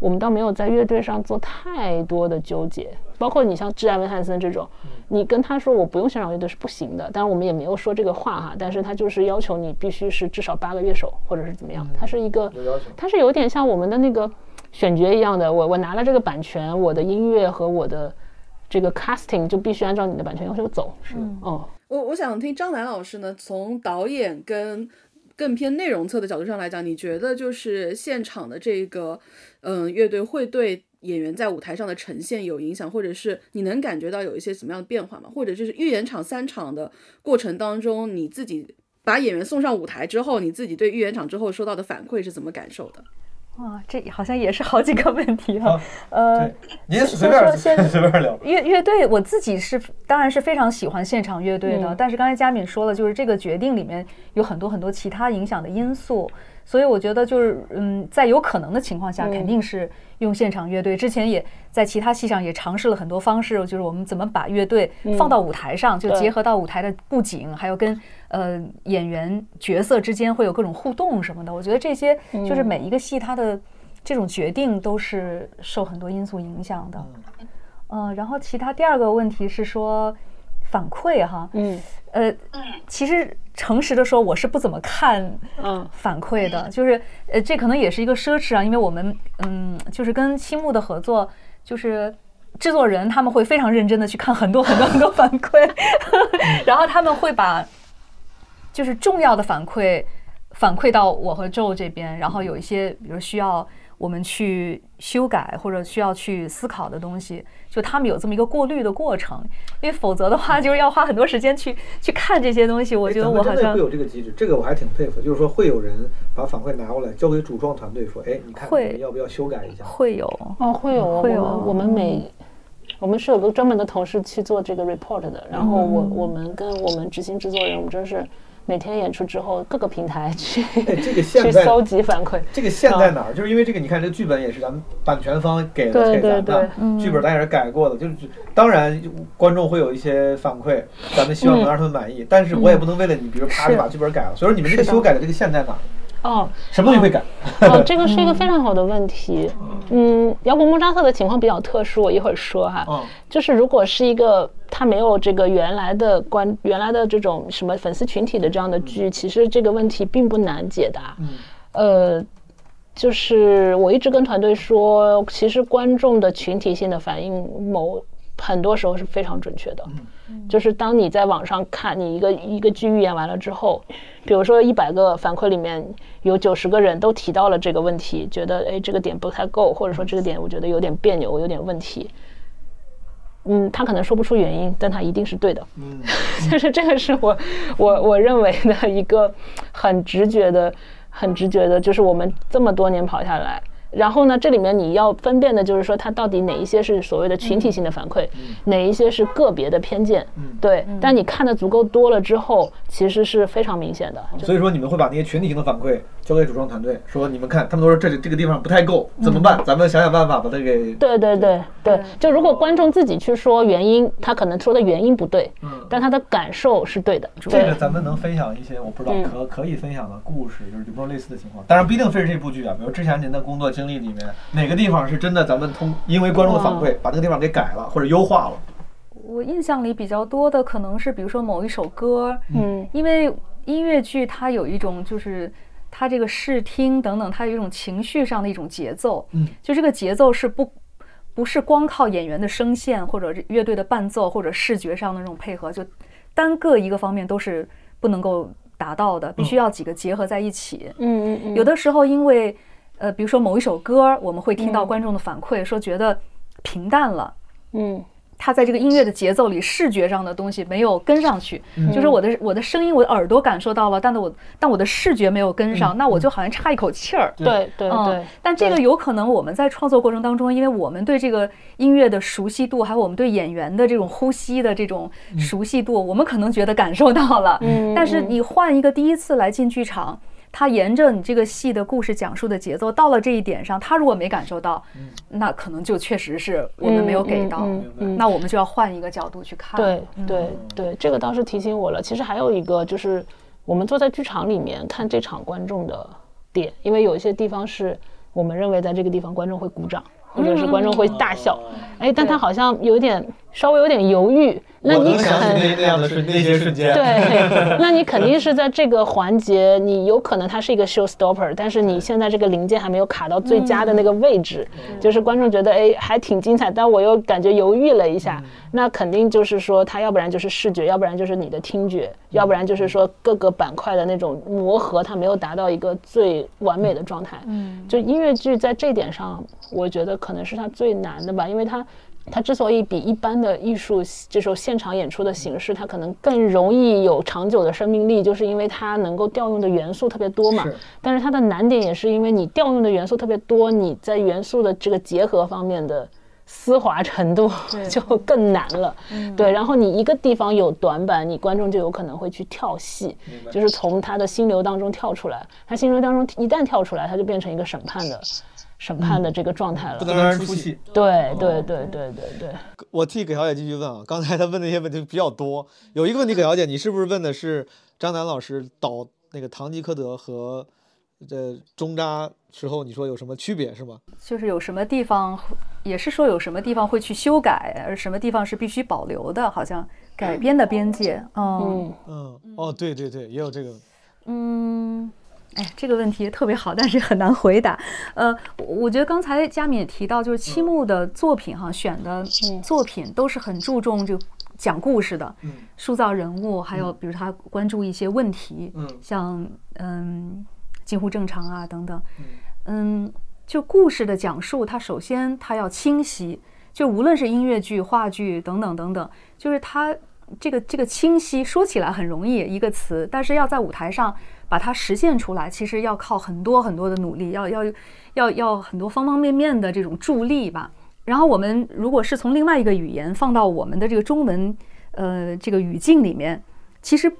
S4: 我们倒没有在乐队上做太多的纠结，包括你像致艾文汉森这种，你跟他说我不用现场乐队是不行的，当然我们也没有说这个话哈，但是他就是要求你必须是至少八个乐手或者是怎么样，他是一个
S2: 有要求，
S4: 它是有点像我们的那个选角一样的，我我拿了这个版权，我的音乐和我的这个 casting 就必须按照你的版权要求走，是。的，哦，
S6: 我我想听张楠老师呢，从导演跟更偏内容侧的角度上来讲，你觉得就是现场的这个嗯乐队会对演员在舞台上的呈现有影响，或者是你能感觉到有一些什么样的变化吗？或者就是预演场三场的过程当中，你自己把演员送上舞台之后，你自己对预演场之后收到的反馈是怎么感受的？
S5: 哇，这好像也是好几个问题哈、
S2: 好
S5: 呃，
S2: 您随便
S5: 先
S2: 随便 <laughs> 聊。
S5: 乐乐队，我自己是当然是非常喜欢现场乐队的，
S4: 嗯
S5: 但是刚才佳敏说了，就是这个决定里面有很多很多其他影响的因素，所以我觉得就是嗯，在有可能的情况下，
S4: 嗯
S5: 肯定是用现场乐队。之前也在其他戏上也尝试了很多方式，就是我们怎么把乐队放到舞台上，就结合到舞台的布景，还有跟呃演员角色之间会有各种互动什么的。我觉得这些就是每一个戏它的这种决定都是受很多因素影响的。嗯，然后其他第二个问题是说反馈哈，
S4: 嗯。
S5: 呃，其实诚实的说，我是不怎么看
S4: 嗯。
S5: 反馈的，就是呃，这可能也是一个奢侈啊，因为我们嗯，就是跟青木的合作，就是制作人他们会非常认真的去看很多很多很多反馈 <laughs> <laughs> 然后他们会把就是重要的反馈反馈到我和周这边，然后有一些比如需要我们去修改或者需要去思考的东西，就他们有这么一个过滤的过程，因为否则的话就是要花很多时间去去看这些东西。我觉得我好像
S2: 会有这个机制，这个我还挺佩服。就是说会有人把反馈拿过来交给主创团队，说，哎，你看
S5: 会
S2: 你要不要修改一下？
S5: 会有，
S4: 哦，会有哦，
S5: 会有
S4: 我们我们每我们是有个专门的同事去做这个 report 的，然后我我们跟我们执行制作人，我们真是每天演出之后各个平台去
S2: 哎，这个 <laughs> 现在
S4: 去搜集反馈。
S2: 这个线在哪儿？就是因为这个，你看这剧本也是咱们版权方给给咱
S4: 对
S2: 的
S5: 对
S2: 剧本，咱也是改过的。就是当然观众会有一些反馈，咱们希望能让他们满意，但是我也不能为了你，比如啪就把剧本改了。所以说你们这个修改的这个线在哪儿？
S4: 哦
S2: 什么东西会改？
S4: 哦，这个是一个非常好的问题。嗯，摇滚莫扎特的情况比较特殊，我一会儿说哈。
S2: 嗯
S4: 就是如果是一个他没有这个原来的观原来的这种什么粉丝群体的这样的剧，其实这个问题并不难解答。
S2: 嗯
S4: 呃，就是我一直跟团队说，其实观众的群体性的反应某很多时候是非常准确的。就是当你在网上看你一个一个剧预演完了之后，比如说一百个反馈里面有九十个人都提到了这个问题，觉得哎这个点不太够，或者说这个点我觉得有点别扭，有点问题。嗯，他可能说不出原因，但他一定是对的。
S2: 嗯，<laughs>
S4: 就是这个是我我我认为的一个很直觉的、很直觉的，就是我们这么多年跑下来。然后呢，这里面你要分辨的就是说，它到底哪一些是所谓的群体性的反馈，哪一些是个别的偏见。对，但你看的足够多了之后，其实是非常明显的。
S2: 所以说你们会把那些群体性的反馈交给主创团队，说你们看，他们都说这里这个地方不太够，怎么办？咱们想想办法把它给
S4: 对对对对，就如果观众自己去说原因，他可能说的原因不对，但他的感受是对的。
S2: 这个咱们能分享一些我不知道
S4: 嗯
S2: 可可以分享的故事，就是有没有类似的情况？当然不一定非是这部剧啊，比如之前您的工作经历里面，哪个地方是真的咱们通因为观众的反馈把那个地方给改了或者优化了？
S5: 我印象里比较多的可能是比如说某一首歌，
S4: 嗯。
S5: 因为音乐剧它有一种就是它这个视听等等，它有一种情绪上的一种节奏，
S2: 嗯，
S5: 就这个节奏是不不是光靠演员的声线或者乐队的伴奏或者视觉上的那种配合，就单个一个方面都是不能够达到的，必须要几个结合在一起。
S4: 嗯嗯嗯，
S5: 有的时候因为呃，比如说某一首歌，我们会听到观众的反馈，说觉得平淡了。
S4: 嗯
S5: 他在这个音乐的节奏里，视觉上的东西没有跟上去，就是我的我的声音，我的耳朵感受到了，但是我但我的视觉没有跟上，那我就好像差一口气儿。
S4: 对对
S5: 嗯
S4: 对，
S5: 但这个有可能我们在创作过程当中，因为我们对这个音乐的熟悉度，还有我们对演员的这种呼吸的这种熟悉度，我们可能觉得感受到了。
S4: 嗯
S5: 但是你换一个第一次来进剧场，他沿着你这个戏的故事讲述的节奏，到了这一点上，他如果没感受到，那可能就确实是我们没有给到。那我们就要换一个角度去看。
S4: 对对对，这个倒是提醒我了。其实还有一个就是，我们坐在剧场里面看这场观众的点，因为有一些地方是我们认为在这个地方观众会鼓掌，或者是观众会大笑，哎，但他好像有点稍微有点犹豫，那你肯
S2: 那样的是那些瞬间，<laughs>
S4: 对，<laughs> 那你肯定是在这个环节，你有可能它是一个 show stopper，但是你现在这个零件还没有卡到最佳的那个位置，就是观众觉得哎还挺精彩，但我又感觉犹豫了一下，那肯定就是说它要不然就是视觉，要不然就是你的听觉，要不然就是说各个板块的那种磨合，它没有达到一个最完美的状态。嗯，就音乐剧在这点上，我觉得可能是它最难的吧，因为它。它之所以比一般的艺术这种现场演出的形式，它可能更容易有长久的生命力，就是因为它能够调用的元素特别多嘛
S2: 是。
S4: 但是它的难点也是因为你调用的元素特别多，你在元素的这个结合方面的丝滑程度 <laughs> 就更难了。对，然后你一个地方有短板，你观众就有可能会去跳戏，就是从他的心流当中跳出来。他心流当中一旦跳出来，他就变成一个审判的。审判的这个状态了，
S2: 不能让人出戏。
S4: 对对对对对对，
S3: 我替葛小姐继续问啊，刚才她问那些问题比较多，有一个问题，葛小姐，你是不是问的是张楠老师导那个《堂吉诃德》和这中扎时候，你说有什么区别是吗？
S5: 就是有什么地方，也是说有什么地方会去修改，而什么地方是必须保留的，好像改编的边界。嗯
S4: 嗯
S3: 嗯，哦，对对对，也有这个。
S5: 嗯。哎，这个问题特别好，但是很难回答。呃，我我觉得刚才佳敏也提到，就是七木的作品哈，选的作品都是很注重这个讲故事的，
S2: 嗯。
S5: 塑造人物，还有比如他关注一些问题，
S2: 嗯。
S5: 像嗯近乎正常啊等等。
S2: 嗯，
S5: 嗯，就故事的讲述，它首先它要清晰，就无论是音乐剧、话剧等等等等，就是它这个这个清晰说起来很容易一个词，但是要在舞台上把它实现出来，其实要靠很多很多的努力，要要要要很多方方面面的这种助力吧。然后我们如果是从另外一个语言放到我们的这个中文，呃，这个语境里面，其实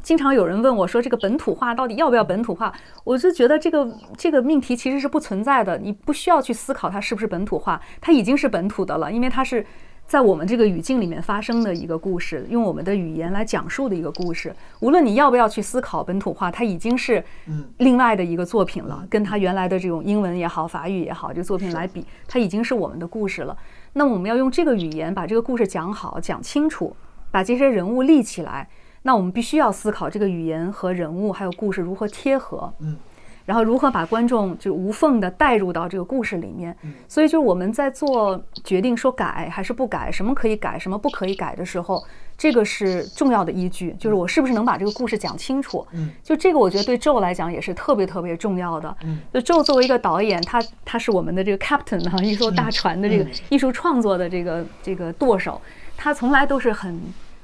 S5: 经常有人问我说，这个本土化到底要不要本土化？我就觉得这个这个命题其实是不存在的，你不需要去思考它是不是本土化，它已经是本土的了，因为它是在我们这个语境里面发生的一个故事，用我们的语言来讲述的一个故事。无论你要不要去思考本土化，它已经是另外的一个作品了，跟它原来的这种英文也好、法语也好，这个作品来比，它已经是我们的故事了。那么我们要用这个语言把这个故事讲好、讲清楚，把这些人物立起来。那我们必须要思考这个语言和人物还有故事如何贴合，
S2: 嗯，
S5: 然后如何把观众就无缝的带入到这个故事里面。所以就是我们在做决定说改还是不改，什么可以改，什么不可以改的时候，这个是重要的依据，就是我是不是能把这个故事讲清楚。
S2: 嗯，
S5: 就这个我觉得对周来讲也是特别特别重要的。
S2: 嗯，
S5: 就周作为一个导演，他他是我们的这个 captain 啊，一艘大船的这个
S2: 嗯
S5: 艺术创作的这个这个舵手，他从来都是很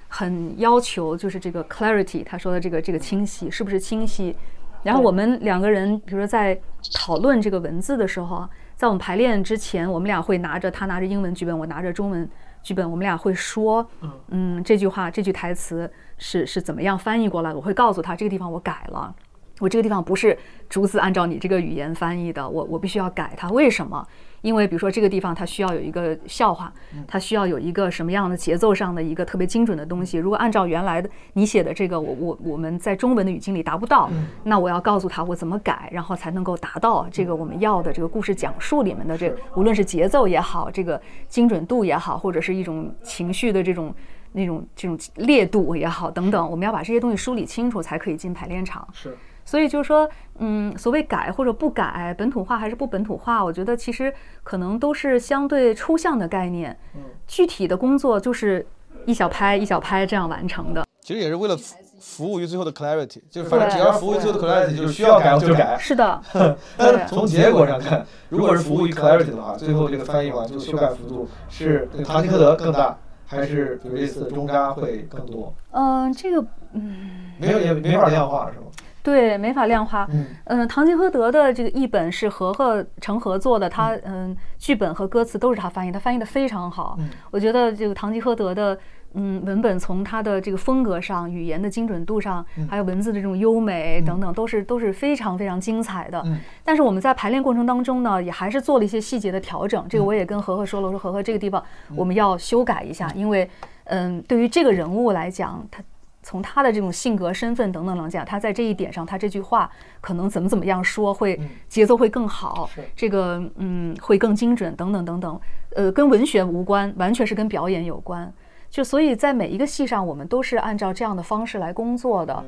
S5: 很要求，就是这个 clarity，他说的这个这个清晰是不是清晰？然后我们两个人，比如说在讨论这个文字的时候啊，在我们排练之前，我们俩会拿着他拿着英文剧本，我拿着中文剧本，我们俩会说，嗯，这句话这句台词是是怎么样翻译过来的？我会告诉他这个地方我改了，我这个地方不是逐字按照你这个语言翻译的，我我必须要改它。为什么？因为比如说这个地方它需要有一个笑话，它需要有一个什么样的节奏上的一个特别精准的东西。如果按照原来的你写的这个，我我我们在中文的语境里达不到，那我要告诉他我怎么改，然后才能够达到这个我们要的这个故事讲述里面的这个，无论是节奏也好，这个精准度也好，或者是一种情绪的这种那种这种烈度也好等等，我们要把这些东西梳理清楚，才可以进排练场。
S2: 是
S5: 所以就是说，嗯，所谓改或者不改，本土化还是不本土化，我觉得其实可能都是相对抽象的概念。嗯具体的工作就是一小拍一小拍这样完成的。
S3: 其实也是为了服服务于最后的 clarity，就是反正只要服务于最后的 clarity，就是需要改就改。
S5: 是的，<laughs>
S2: 但从结果上看，如果是服务于 clarity 的话，最后这个翻译完就修改幅度是那个唐吉诃德更大，还是比如这次中扎会更多？
S5: 嗯、这个嗯
S2: 没有也没法量化是吗？
S5: 对没法量化。
S2: 嗯
S5: 嗯，唐吉诃德的这个译本是和和成合作的，他嗯剧本和歌词都是他翻译，他翻译的非常好。
S2: 嗯
S5: 我觉得这个唐吉诃德的嗯文本从他的这个风格上、语言的精准度上，
S2: 嗯
S5: 还有文字的这种优美等等，都是都是非常非常精彩的。
S2: 嗯
S5: 但是我们在排练过程当中呢，也还是做了一些细节的调整。这个我也跟何何说了，我说何何这个地方我们要修改一下，因为嗯，对于这个人物来讲，他。从他的这种性格、身份等等来讲，他在这一点上，他这句话可能怎么怎么样说，会节奏会更好，
S2: 是
S5: 这个嗯会更精准等等等等，呃，跟文学无关，完全是跟表演有关。就所以在每一个戏上，我们都是按照这样的方式来工作的。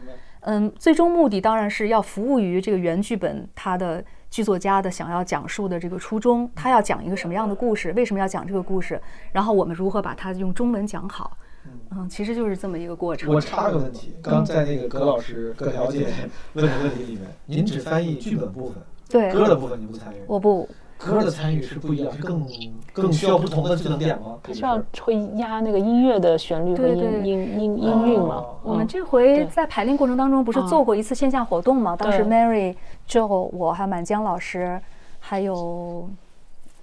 S5: 嗯，最终目的当然是要服务于这个原剧本它的剧作家的想要讲述的这个初衷，他要讲一个什么样的故事，为什么要讲这个故事，然后我们如何把它用中文讲好。嗯，其实就是这么一个过程。
S2: 我插个问题，刚在那个葛老师、葛小姐问的问题里面，您只翻译剧本部分，
S5: 对，
S2: 歌的部分您不参与。
S5: 我不，
S2: 歌的参与是不一样，是更更需要不同的技能点吗？
S4: 它需要会压那个音乐的旋律和音
S5: 对对
S4: 音音音韵嘛
S2: 哦。
S5: 我们
S4: 嗯
S5: 这回在排练过程当中不是
S4: 嗯
S5: 做过一次线下活动吗？当时 Mary、Joe、我还有满江老师，还有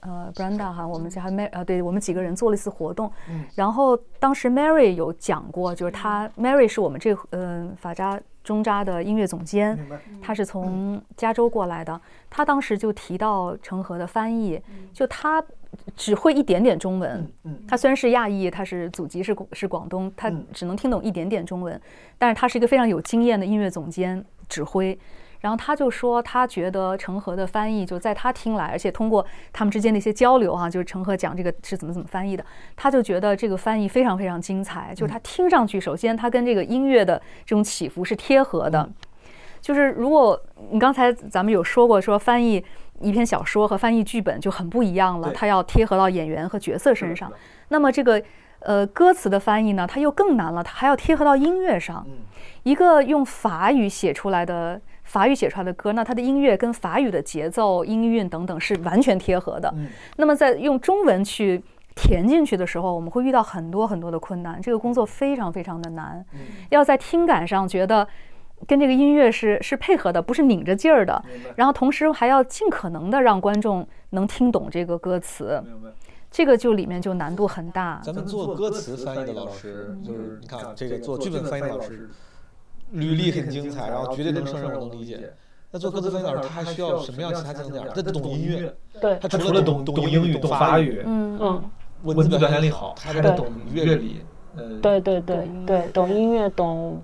S5: 呃 Brenda 哈，我们家还 Mary 呃，对我们几个人做了一次活动。
S2: 嗯
S5: 然后当时 Mary 有讲过，就是她 Mary 是我们这嗯、呃、法扎中扎的音乐总监，
S2: 明白。
S5: 他是从加州过来的，他当时就提到成河的翻译，就她只会一点点中文，
S2: 嗯
S5: 他虽然是亚裔，他是祖籍是是广东，他
S2: 嗯
S5: 只能听懂一点点中文，但是他是一个非常有经验的音乐总监指挥。然后他就说，他觉得成河的翻译就在他听来，而且通过他们之间的一些交流哈、就是成河讲这个是怎么怎么翻译的，他就觉得这个翻译非常非常精彩，就是他听上去，首先他跟这个音乐的这种起伏是贴合的，就是如果你刚才咱们有说过说翻译一篇小说和翻译剧本就很不一样了，
S2: 对
S5: 它要贴合到演员和角色身上。那么这个呃歌词的翻译呢，它又更难了，它还要贴合到音乐上。
S2: 嗯
S5: 一个用法语写出来的法语写出来的歌，那它的音乐跟法语的节奏、音韵等等是完全贴合的。
S2: 嗯。
S5: 那么在用中文去填进去的时候，我们会遇到很多很多的困难，这个工作非常非常的难，
S2: 嗯。
S5: 要在听感上觉得跟这个音乐是是配合的，不是拧着劲儿的，然后同时还要尽可能的让观众能听懂这个歌词，这个就里面就难度很大。
S3: 咱们做歌词翻译的老师，就是你看这个做剧本翻译的老师，履历很精彩，然后绝对能胜任，我能理解。那做歌词翻译老师，他还需要什么样其他技能点儿？他懂音乐，
S4: 对，
S3: 他
S2: 他除了懂懂英语、懂法语，
S5: 嗯
S4: 嗯，
S2: 文字表现力好，他还得懂乐理。呃，
S4: 对对对对，懂音乐，懂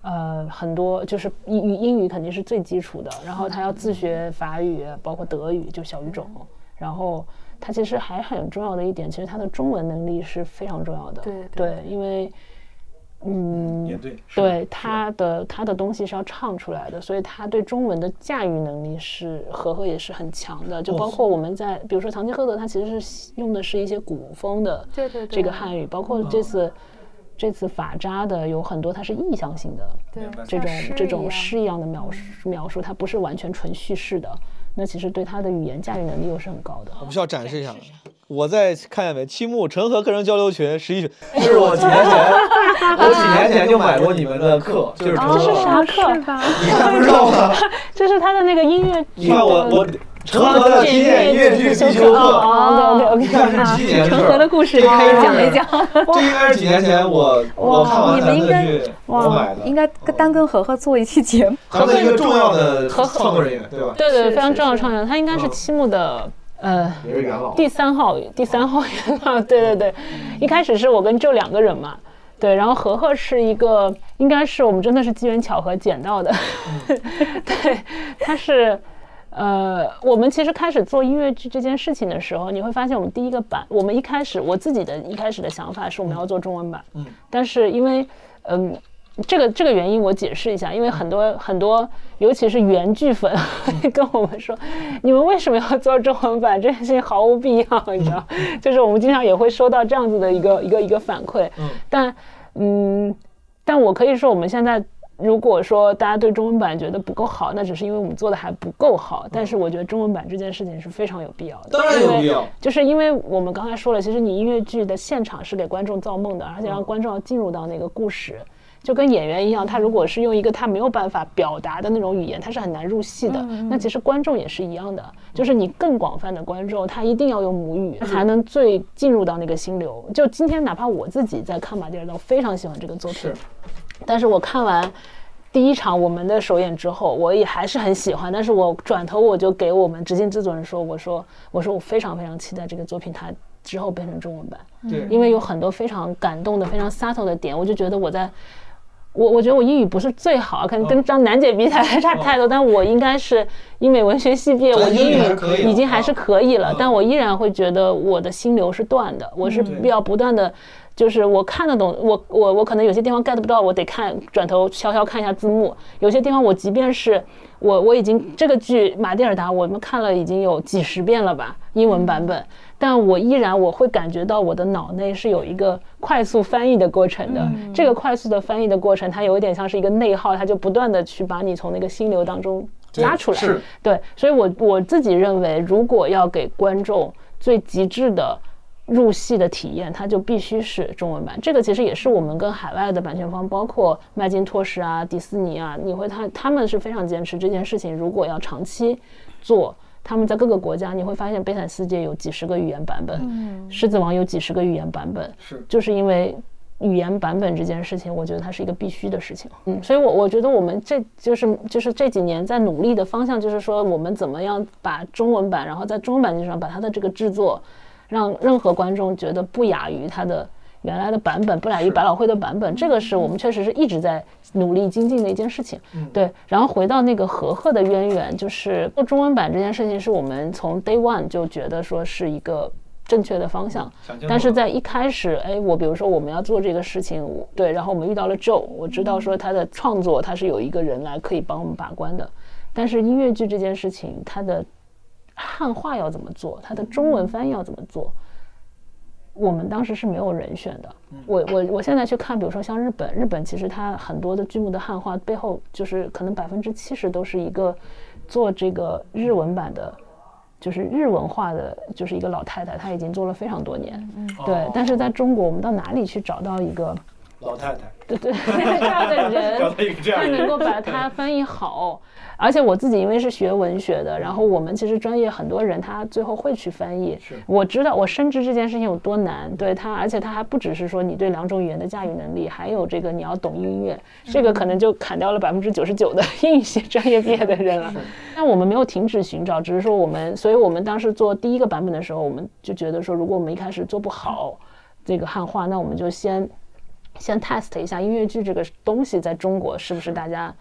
S4: 呃很多，就是英语英语肯定是最基础的，然后他要自学法语，包括德语，就小语种，然后他其实还很重要的一点，其实他的中文能力是非常重要的。
S5: 对
S4: 对，因为嗯，
S2: 也对，
S4: 对他的他的东西是要唱出来的，所以他对中文的驾驭能力是和和也是很强的。就包括我们在比如说《堂吉诃德》，他其实是用的是一些古风的
S5: 对对对
S4: 这个汉语，包括这次这次法扎的有很多它是意象性的
S5: 对
S4: 这种这种诗一样的描述描述，它不是完全纯叙事的。那其实对他的语言驾驭能力又是很高的。
S3: 我们需要展示一下。我在看见没？七木陈和课程交流群十一群，
S2: 是我几年前，我几年前就买过你们的课，就是
S4: 哦这是
S2: 陈
S4: 啥课？<laughs>
S2: 你还不知道吗？
S4: 这是他的那个音乐。
S2: 你看我我陈河的体验音乐剧必修课，
S4: 哦，对对
S2: 你看是几几年的
S5: 成
S2: 事儿？
S5: 河的故事可以讲一讲。
S2: 这应该是几年前我我看完咱们的剧我买的，
S5: 应该跟单跟和和做一期节目。
S2: 他们的一个重要的创作人员，对吧？
S4: 对对，非常重要的创业，他应该是
S2: 嗯
S4: 七木的呃。第三号第三号 <laughs> 元老，对对对，一开始是我跟就两个人嘛。对，然后和和是一个，应该是我们真的是机缘巧合捡到的。<laughs> 对，他是，呃，我们其实开始做音乐剧这件事情的时候，你会发现我们第一个版，我们一开始我自己的一开始的想法是我们要做中文版，
S2: 嗯，
S4: 但是因为，嗯。这个这个原因我解释一下，因为很多很多，尤其是原剧粉 <laughs> 跟我们说，你们为什么要做中文版？这件事情毫无必要，你知道？就是我们经常也会收到这样子的一个一个一个反馈。
S2: 嗯
S4: 但嗯，但我可以说，我们现在如果说大家对中文版觉得不够好，那只是因为我们做的还不够好。但是我觉得中文版这件事情是非常有必要的，
S2: 当然有必要。
S4: 就是因为我们刚才说了，其实你音乐剧的现场是给观众造梦的，而且让观众要进入到那个故事。就跟演员一样，他如果是用一个他没有办法表达的那种语言，他是很难入戏的。那其实观众也是一样的，就是你更广泛的观众，他一定要用母语，才能最进入到那个心流。就今天，哪怕我自己在看马蒂尔道，非常喜欢这个作品，但是我看完。第一场我们的首演之后，我也还是很喜欢，但是我转头我就给我们执行制作人说，我说我说我非常非常期待这个作品它之后变成中文版，
S2: 对，
S4: 因为有很多非常感动的、非常 subtle 的点，我就觉得我在。我我觉得我英语不是最好，可能跟张楠姐比起来还差太多，但我应该是英美文学系毕业，我英
S2: 语
S4: 已经还是可以了
S2: 啊，
S4: 但我依然会觉得我的心流是断的，我是
S2: 对。
S4: 要不断的，就是我看得懂，我我我可能有些地方 get 不到，我得看转头悄悄看一下字幕，有些地方我即便是我我已经这个剧马蒂尔达我们看了已经有几十遍了吧，英文版本。但我依然我会感觉到我的脑内是有一个快速翻译的过程的。这个快速的翻译的过程，它有一点像是一个内耗，它就不断的去把你从那个心流当中拉出来。
S2: 是
S4: 对，所以我我自己认为，如果要给观众最极致的入戏的体验，它就必须是中文版。这个其实也是我们跟海外的版权方，包括麦金托什啊、迪士尼啊，你会他他们是非常坚持这件事情。如果要长期做。他们在各个国家，你会发现《悲惨世界》有几十个语言版本，
S5: 嗯
S4: 狮子王》有几十个语言版本，
S2: 是
S4: 就是因为语言版本这件事情，我觉得它是一个必须的事情。嗯，所以我我觉得我们这就是就是这几年在努力的方向，就是说我们怎么样把中文版，然后在中文版基础上把它的这个制作，让任何观众觉得不亚于它的。原来的版本不亚于百老汇的版本，这个是我们确实是一直在努力精进的一件事情。对，然后回到那个和贺的渊源，就是做中文版这件事情，是我们从 day one 就觉得说是一个正确的方向。但是在一开始，哎，我比如说我们要做这个事情，对，然后我们遇到了 Joe，我知道说他的创作他是有一个人来可以帮我们把关的，但是音乐剧这件事情，它的汉化要怎么做，它的中文翻译要怎么做。我们当时是没有人选的。我我我现在去看，比如说像日本，日本其实它很多的剧目的汉化背后，就是可能百分之七十都是一个做这个日文版的，就是日文化的，就是一个老太太，她已经做了非常多年。对，但是在中国，我们到哪里去找到一个？
S2: 老太太，
S4: 对 <laughs> 对，这样的人，他能够把它翻译好。而且我自己因为是学文学的，然后我们其实专业很多人他最后会去翻译。我知道我深知这件事情有多难。对他，而且他还不只是说你对两种语言的驾驭能力，还有这个你要懂音乐，这个可能就砍掉了百分之九十九的英语系专业毕业的人了。但我们没有停止寻找，只是说我们，所以我们当时做第一个版本的时候，我们就觉得说，如果我们一开始做不好这个汉化，那我们就先。先 test 一下音乐剧这个东西在中国是不是大家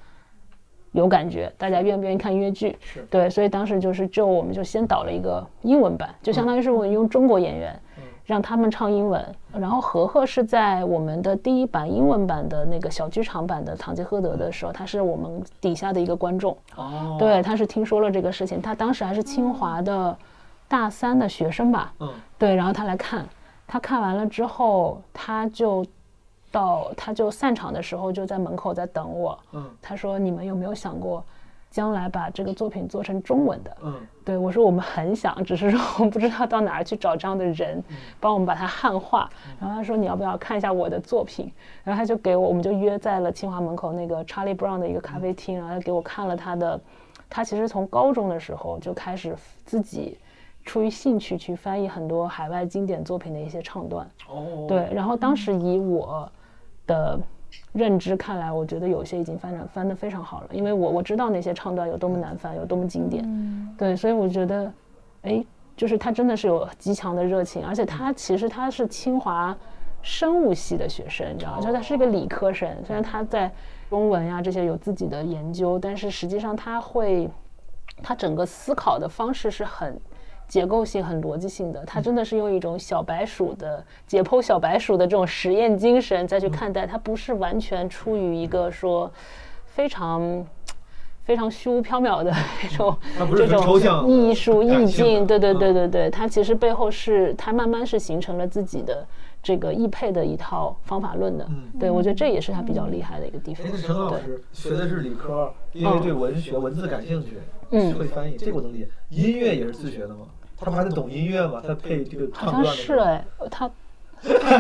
S4: 有感觉，大家愿不愿意看音乐剧？
S2: 是
S4: 对，所以当时就是就我们就先导了一个英文版，就相当于是我们用中国演员让他们唱英文，然后何赫是在我们的第一版英文版的那个小剧场版的《堂吉诃德》的时候，他是我们底下的一个观众。
S2: 哦，
S4: 对，他是听说了这个事情，他当时还是清华的大三的学生吧？
S2: 嗯，
S4: 对，然后他来看，他看完了之后，他就。到他就散场的时候，就在门口在等我。
S2: 嗯，
S4: 他说：“你们有没有想过，将来把这个作品做成中文的？”
S2: 嗯，
S4: 对我说：“我们很想，只是说我们不知道到哪儿去找这样的人，帮我们把它汉化。”然后他说：“你要不要看一下我的作品？”然后他就给我，我们就约在了清华门口那个 Charlie Brown 的一个咖啡厅，然后他给我看了他的。他其实从高中的时候就开始自己。出于兴趣去翻译很多海外经典作品的一些唱段，
S2: 哦，
S4: 对，然后当时以我的认知看来，我觉得有些已经翻转翻得非常好了，因为我我知道那些唱段有多么难翻，有多么经典，对，所以我觉得，哎，就是他真的是有极强的热情，而且他其实他是清华生物系的学生，你知道吗？就他是一个理科生，虽然他在中文呀这些有自己的研究，但是实际上他会，他整个思考的方式是很。结构性很逻辑性的，他真的是用一种小白鼠的解剖小白鼠的这种实验精神再去看待，他不是完全出于一个说非常非常虚无缥缈的 <laughs> 那种这种艺术意境。对对对对对，他其实背后是他慢慢是形成了自己的这个易配的一套方法论的。对我觉得这也是他比较厉害的一个地方。
S2: 陈老师学的是理科，因为对文学文字感兴趣，嗯，会翻译，这个我能理解。音乐也是自学的吗？他们还得懂音乐吗？他配这个
S4: 好像是哎，<laughs> 他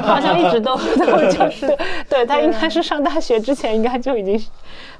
S4: 好像一直都都就是，<laughs> 对他应该是上大学之前应该就已经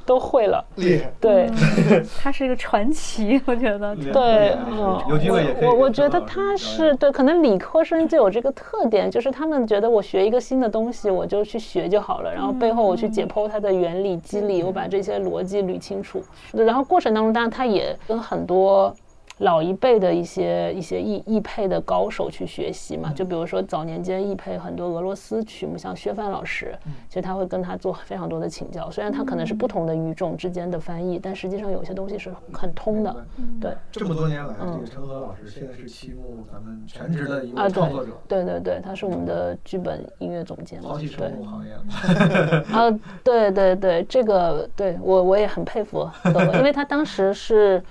S4: 都会了。
S2: 厉害，
S4: 对，<laughs>
S5: 他是一个传奇，我觉得。
S4: 对，
S2: 嗯，有机会也可以。
S4: 我我觉得他是对，可能理科生就有这个特点，就是他们觉得我学一个新的东西，我就去学就好了，然后背后我去解剖它的原理机理，我把这些逻辑捋清楚。然后过程当中，当然他也跟很多。老一辈的一些一些译译配的高手去学习嘛，就比如说早年间译配很多俄罗斯曲目，像薛范老师，其实他会跟他做非常多的请教。虽然他可能是不同的语种之间的翻译，但实际上有些东西是很通的。对，
S2: 这么多年来，这个陈和老师现在是期末咱们全职的一个创作者。
S4: 对对对，他是我们的剧本音乐总监。
S2: 抛弃生物行业
S4: 了。<laughs> 啊，对对对，这个对我我也很佩服，因为他当时是。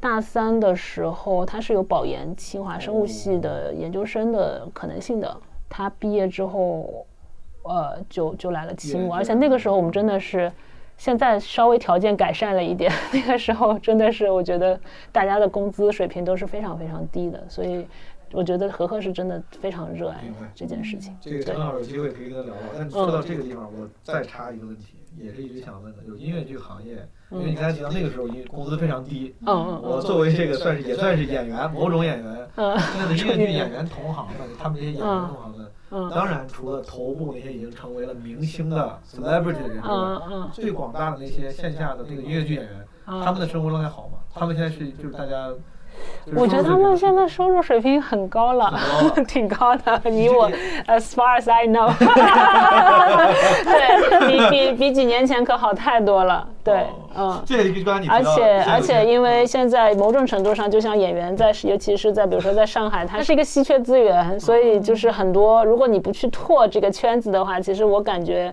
S4: 大三的时候，他是有保研清华生物系的研究生的可能性的。他毕业之后，呃，就就来了清华，而且那个时候我们真的是，现在稍微条件改善了一点。<laughs> 那个时候真的是，我觉得大家的工资水平都是非常非常低的，所以我觉得何何是真的非常热爱这件事情。
S2: 这个正好有机会可以跟他聊聊。但说到这个地方，我再插一个问题，也是一直想问的，就是音乐剧行业。因为你刚才提到那个时候，因为工资非常低。
S4: 嗯嗯
S2: 我作为这个算是也算是演员，某种演员。嗯。现在的音乐剧演员同行们，他们这些演员同行们，嗯。当然，除了头部那些已经成为了明星的 celebrity 的人之外，最广大的那些线下的那个音乐剧演员，他们的生活状态好吗？他们现在是就是大家。
S4: 我觉得他们现在收入水平很高了，<laughs> 挺高的。<laughs> 你我，as far as I know，<laughs> 对比比比几年前可好太多了。对，嗯。而且而且，因为现在某种程度上，就像演员在，尤其是在比如说在上海，它是一个稀缺资源，所以就是很多，如果你不去拓这个圈子的话，其实我感觉。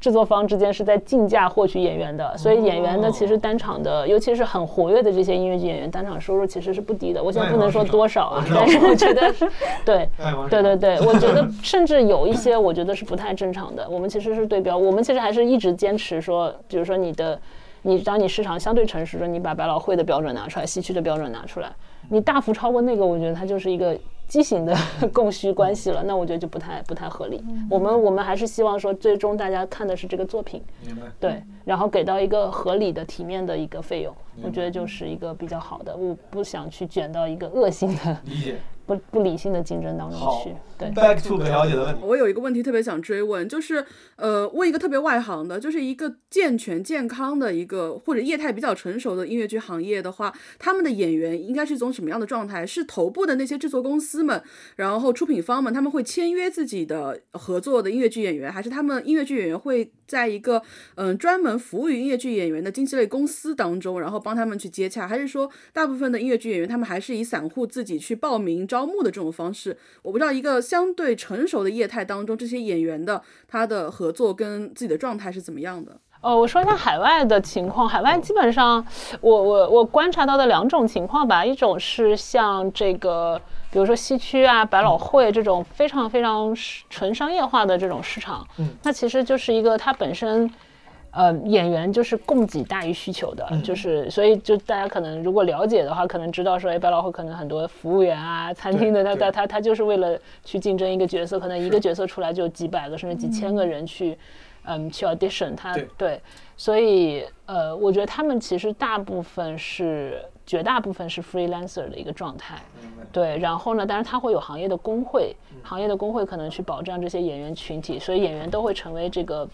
S4: 制作方之间是在竞价获取演员的，所以演员的，其实单场的，尤其是很活跃的这些音乐剧演员，单场收入其实是不低的。我现在不能说多少啊，但是我觉得是，<laughs> 对，对对对，我觉得甚至有一些，我觉得是不太正常的。我们其实是对标，我们其实还是一直坚持说，比如说你的，你当你市场相对成熟的，你把百老汇的标准拿出来，西区的标准拿出来，你大幅超过那个，我觉得它就是一个。畸形的供需关系了，那我觉得就不太不太合理。我们我们还是希望说，最终大家看的是这个作品，对，然后给到一个合理的、体面的一个费用，我觉得就是一个比较好的。我不想去卷到一个恶性的。
S2: 理。
S4: 不不理性的竞争当中去。对
S2: ，Back to 小姐的问题。
S6: 我有一个问题特别想追问，就是呃，问一个特别外行的，就是一个健全健康的一个或者业态比较成熟的音乐剧行业的话，他们的演员应该是一种什么样的状态？是头部的那些制作公司们，然后出品方们，他们会签约自己的合作的音乐剧演员，还是他们音乐剧演员会在一个嗯专门服务于音乐剧演员的经纪类公司当中，然后帮他们去接洽？还是说大部分的音乐剧演员他们还是以散户自己去报名？招募的这种方式，我不知道一个相对成熟的业态当中，这些演员的他的合作跟自己的状态是怎么样的？
S4: 哦，我说一下海外的情况。海外基本上，我我我观察到的两种情况吧，一种是像这个，比如说西区啊、百老汇这种非常非常纯商业化的这种市场，嗯，那其实就是一个它本身。呃，演员就是供给大于需求的，就是所以就大家可能如果了解的话，可能知道说，哎，百老汇可能很多服务员啊、餐厅的，他他他他就是为了去竞争一个角色，可能一个角色出来就几百个甚至几千个人去，嗯，去 audition，他对，所以呃，我觉得他们其实大部分是绝大部分是 freelancer 的一个状态，对，然后呢，当然他会有行业的工会，行业的工会可能去保障这些演员群体，所以演员都会成为这个。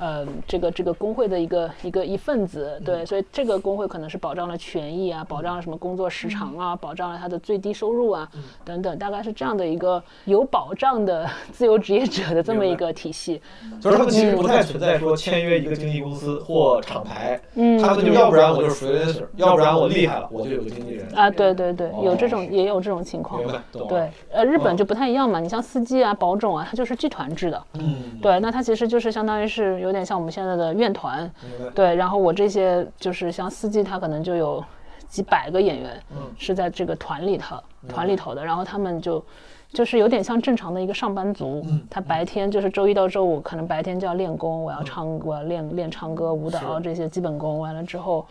S4: 呃，这个这个工会的一个一个一份子，对，所以这个工会可能是保障了权益啊，保障了什么工作时长啊，保障了他的最低收入啊，等等，大概是这样的一个有保障的自由职业者的这么一个体系。
S2: 就是他们其实不太存在说签约一个经纪公司或厂牌，嗯，他们就要不然我就是 freelancer，要不然我厉害了，我就有个经纪人。
S4: 啊，对对对，有这种也有这种情况，对，呃，日本就不太一样嘛，你像司机啊、保种啊，它就是剧团制的，嗯，对，那它其实就是相当于是有。有点像我们现在的院团，对。然后我这些就是像司机，他可能就有几百个演员是在这个团里头，团里头的。然后他们就就是有点像正常的一个上班族，他白天就是周一到周五，可能白天就要练功，我要唱，我要练练唱歌、舞蹈这些基本功。完了之后，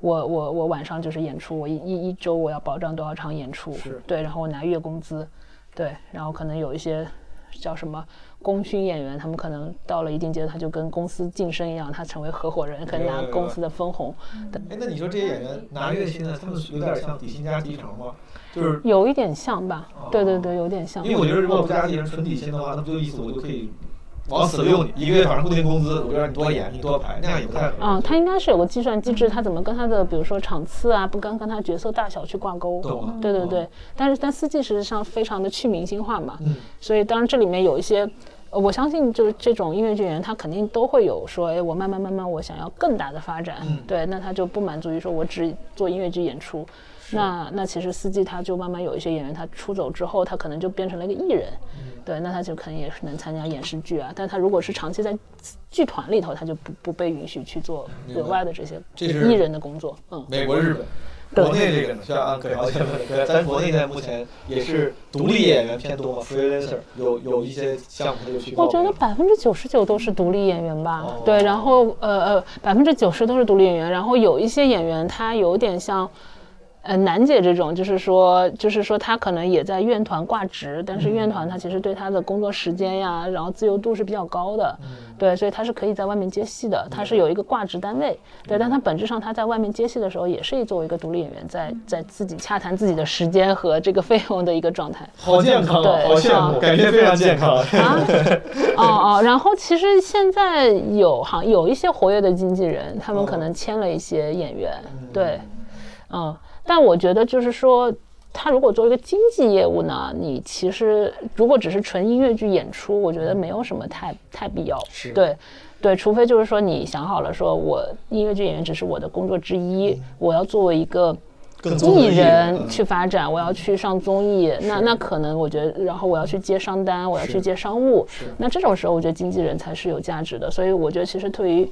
S4: 我我我晚上就是演出，我一一一周我要保障多少场演出，对。然后我拿月工资，对。然后可能有一些叫什么。功勋演员，他们可能到了一定阶段，他就跟公司晋升一样，他成为合伙人，可以拿公司的分红。
S2: 哎，那你说这些演员拿月薪呢？他们有点像底薪加提成吗？就是
S4: 有一点像吧？对对对，有点像。
S2: 因为我觉得如果不加提成，纯底薪的话，那不就意思我就可以。往死用你，一个月反正固定工资，我就让你多演，你多排，那样也不太合
S4: 啊，他应该是有个计算机制，他怎么跟他的比如说场次啊，不跟跟他角色大小去挂钩？对对对。但是但四季实际上非常的去明星化嘛，所以当然这里面有一些，我相信就是这种音乐剧演员，他肯定都会有说，哎，我慢慢慢慢我想要更大的发展，对，那他就不满足于说我只做音乐剧演出。那那其实司机他就慢慢有一些演员，他出走之后，他可能就变成了一个艺人，对，那他就可能也是能参加影视剧啊。但他如果是长期在剧团里头，他就不不被允许去做额外的这些艺人的工作。嗯，
S2: 美国、日本、国内这个呢，像可了解问，咱国内在目前也是独立演员偏多嘛，freelancer 有有一些项目他就去。
S4: 我觉得百分之九十九都是独立演员吧，对，然后呃呃，百分之九十都是独立演员，然后有一些演员他有点像。呃，楠姐这种就是说，就是说她可能也在院团挂职，但是院团她其实对她的工作时间呀，然后自由度是比较高的，对，所以她是可以在外面接戏的，她是有一个挂职单位，对，但她本质上她在外面接戏的时候，也是作为一个独立演员，在在自己洽谈自己的时间和这个费用的一个状态。
S2: 好健康，对好羡慕，感觉非常健康。啊，
S4: 哦哦，然后其实现在有行有一些活跃的经纪人，他们可能签了一些演员，对，嗯。但我觉得就是说，他如果做一个经济业务呢，你其实如果只是纯音乐剧演出，我觉得没有什么太太必要。对，对，除非就是说你想好了，说我音乐剧演员只是我的工作之一，我要作为一个艺人
S3: 嗯。
S4: 去发展，我要去上综艺，那那可能我觉得，然后我要去接商单，我要去接商务，那这种时候我觉得经纪人才是有价值的。所以我觉得其实对于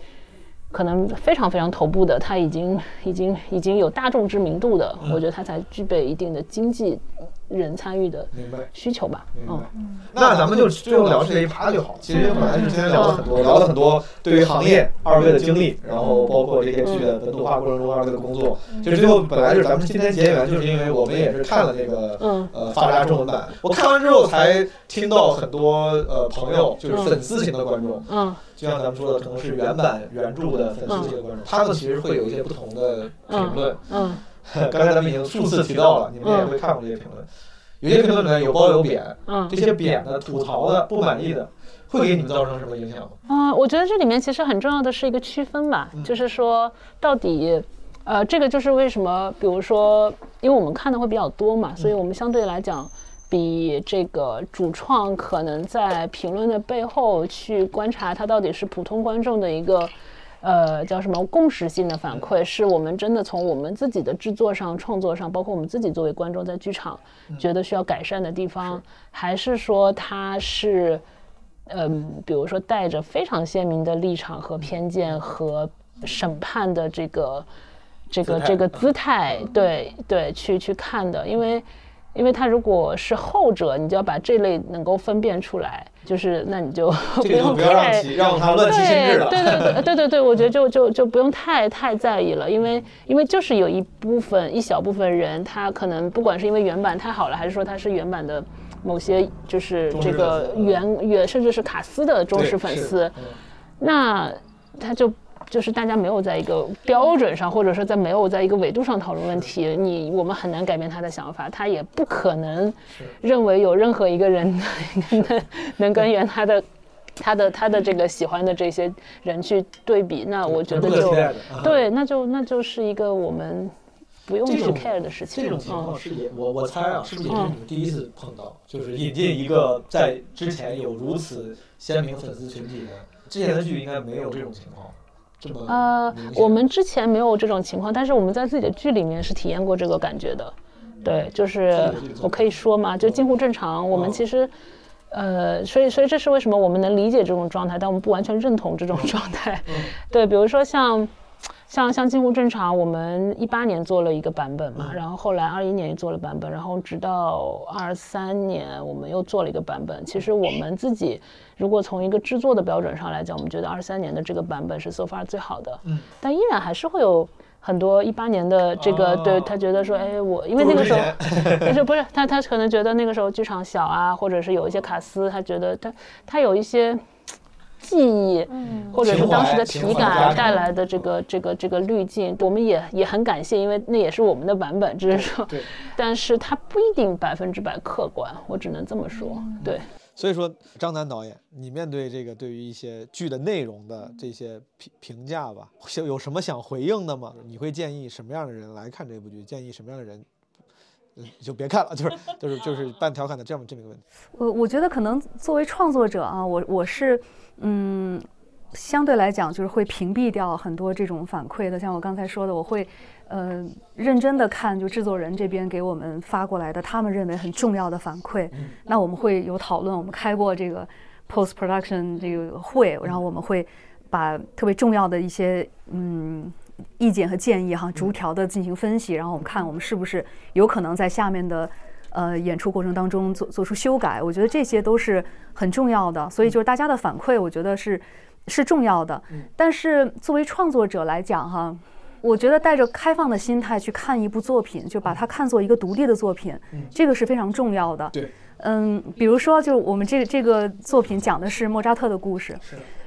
S4: 可能非常非常头部的，他已经已经已经有大众知名度的，我觉得他才具备一定的经济人参与的
S2: 明白。
S4: 需求吧。
S2: 明白
S4: 嗯，
S2: 那咱们就最后聊这一趴就好。其实本来是今天聊了很多，聊了很多对于行业二位的经历，然后包括这些剧的本土化过程中二位的工作。其实最后本来就是咱们今天结缘，就是因为我们也是看了那个
S4: 嗯
S2: 呃发扎中文版，我看完之后才听到很多呃朋友就是粉丝型的观众，
S4: 嗯
S2: 就像咱们说的，可能是原版原著的粉丝型的观众，他们其实会有一些不同的评论。
S4: 嗯 <laughs>
S2: 刚才咱们已经数次提到了，你们也会看过这些评论。有些评论里面有褒有贬，
S4: 嗯
S2: 这些贬的、吐槽的、不满意的，会给你们造成什么影响吗？
S4: 啊、我觉得这里面其实很重要的是一个区分吧，就是说到底，呃，这个就是为什么，比如说，因为我们看的会比较多嘛，所以我们相对来讲，比这个主创可能在评论的背后去观察他到底是普通观众的一个。呃，叫什么共识性的反馈，是我们真的从我们自己的制作上、创作上，包括我们自己作为观众在剧场觉得需要改善的地方，还是说它是嗯，比如说带着非常鲜明的立场和偏见和审判的这个这个这个姿态，对对，去去看的，因为因为他如果是后者，你就要把这类能够分辨出来，就是那你就不用太
S2: 让他乱其心智了。
S4: 对对对对对对对，我觉得就就就不用太太在意了，因为因为就是有一部分一小部分人，他可能不管是因为原版太好了，还是说他是原版的某些就是这个原原甚至是卡斯的忠实粉丝，
S2: 嗯
S4: 那他就。就是大家没有在一个标准上，或者说在没有在一个维度上讨论问题，你我们很难改变他的想法，他也不可能认为有任何一个人能 <laughs> 能跟原他的他的他的这个喜欢的这些人去对比，那我觉得就对，那就那就是一个我们不用去 care 的事情。
S2: 这种情况
S4: 嗯
S2: 是也我我猜啊，是不是也是你们第一次碰到？就是引进一个在之前有如此鲜明粉丝群体的，之前的剧应该没有这种情况，这么
S4: 呃我们之前没有这种情况，但是我们在自己的剧里面是体验过这个感觉的。对，就是我可以说嘛，就近乎正常。我们其实，呃，所以所以这是为什么我们能理解这种状态，但我们不完全认同这种状态。对，比如说像。像像近乎正常，我们一八年做了一个版本嘛，然后后来二一年也做了版本，然后直到二三年我们又做了一个版本。其实我们自己如果从一个制作的标准上来讲，我们觉得二三年的这个版本是 so far 最好的，
S2: 嗯，
S4: 但依然还是会有很多一八年的这个，
S2: 哦。
S4: 对他觉得说，哎，我因为那个时候
S2: 不
S4: 是不是他他可能觉得那个时候剧场小啊，或者是有一些卡司，他觉得他他有一些记忆，或者是当时的体感带来的这个这个这个滤镜，我们也也很感谢，因为那也是我们的版本，只是说
S2: 对，<laughs>
S4: 但是它不一定百分之百客观，我只能这么说，对。
S3: 所以说，张楠导演，你面对这个对于一些剧的内容的这些评评价吧，有有什么想回应的吗？你会建议什么样的人来看这部剧？建议什么样的人，嗯，就别看了，<laughs> 就是就是就是半调侃的这么这么一个问题。
S5: 我我觉得可能作为创作者啊，我我是嗯，相对来讲就是会屏蔽掉很多这种反馈的。像我刚才说的，我会呃认真的看就制作人这边给我们发过来的他们认为很重要的反馈，那我们会有讨论，我们开过这个 post production 这个会，然后我们会把特别重要的一些嗯。意见和建议哈，逐条的进行分析，然后我们看我们是不是有可能在下面的呃演出过程当中做做出修改。我觉得这些都是很重要的，所以就是大家的反馈，我觉得是是重要的。但是作为创作者来讲哈，我觉得带着开放的心态去看一部作品，就把它看作一个独立的作品，这个是非常重要的。
S2: 对，
S5: 嗯，比如说，就我们这个这个作品讲的是莫扎特的故事。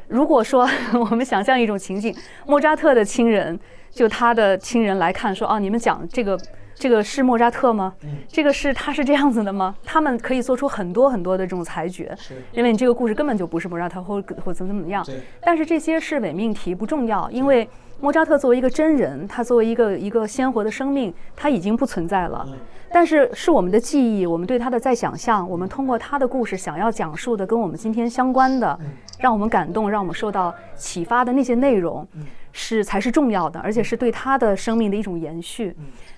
S5: 如果说我们想象一种情景，莫扎特的亲人，就他的亲人来看说，哦，你们讲这个这个是莫扎特吗？这个是他是这样子的吗？<laughs> 他们可以做出很多很多的这种裁决，因为你这个故事根本就不是莫扎特或或怎么怎么样。但是这些是伪命题，不重要，因为莫扎特作为一个真人，他作为一个一个鲜活的生命，他已经不存在了。但是是我们的记忆，我们对他的再想象，我们通过他的故事想要讲述的跟我们今天相关的，让我们感动、让我们受到启发的那些内容，是才是重要的，而且是对他的生命的一种延续。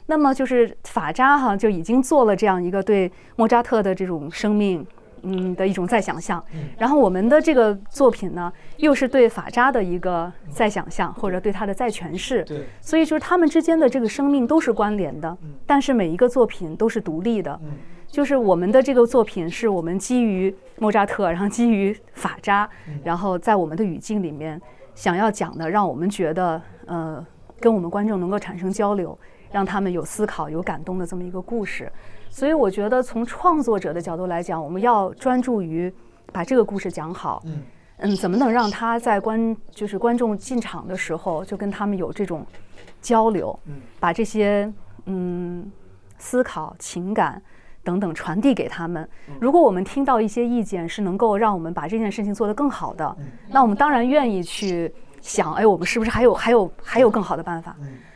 S5: 那么就是法扎哈就已经做了这样一个对莫扎特的这种生命，嗯的一种再想象。然后我们的这个作品呢，又是对法扎的一个再想象，或者对他的再诠释。
S2: 对，
S5: 所以就是他们之间的这个生命都是关联的，但是每一个作品都是独立的。就是我们的这个作品是我们基于莫扎特，然后基于法扎，然后在我们的语境里面想要讲的，让我们觉得呃跟我们观众能够产生交流，让他们有思考、有感动的这么一个故事。所以我觉得从创作者的角度来讲，我们要专注于把这个故事讲好。嗯，怎么能让他在观就是观众进场的时候就跟他们有这种交流，把这些嗯思考、情感。等等传递给他们。如果我们听到一些意见是能够让我们把这件事情做得更好的，那我们当然愿意去想，哎，我们是不是还有还有还有更好的办法？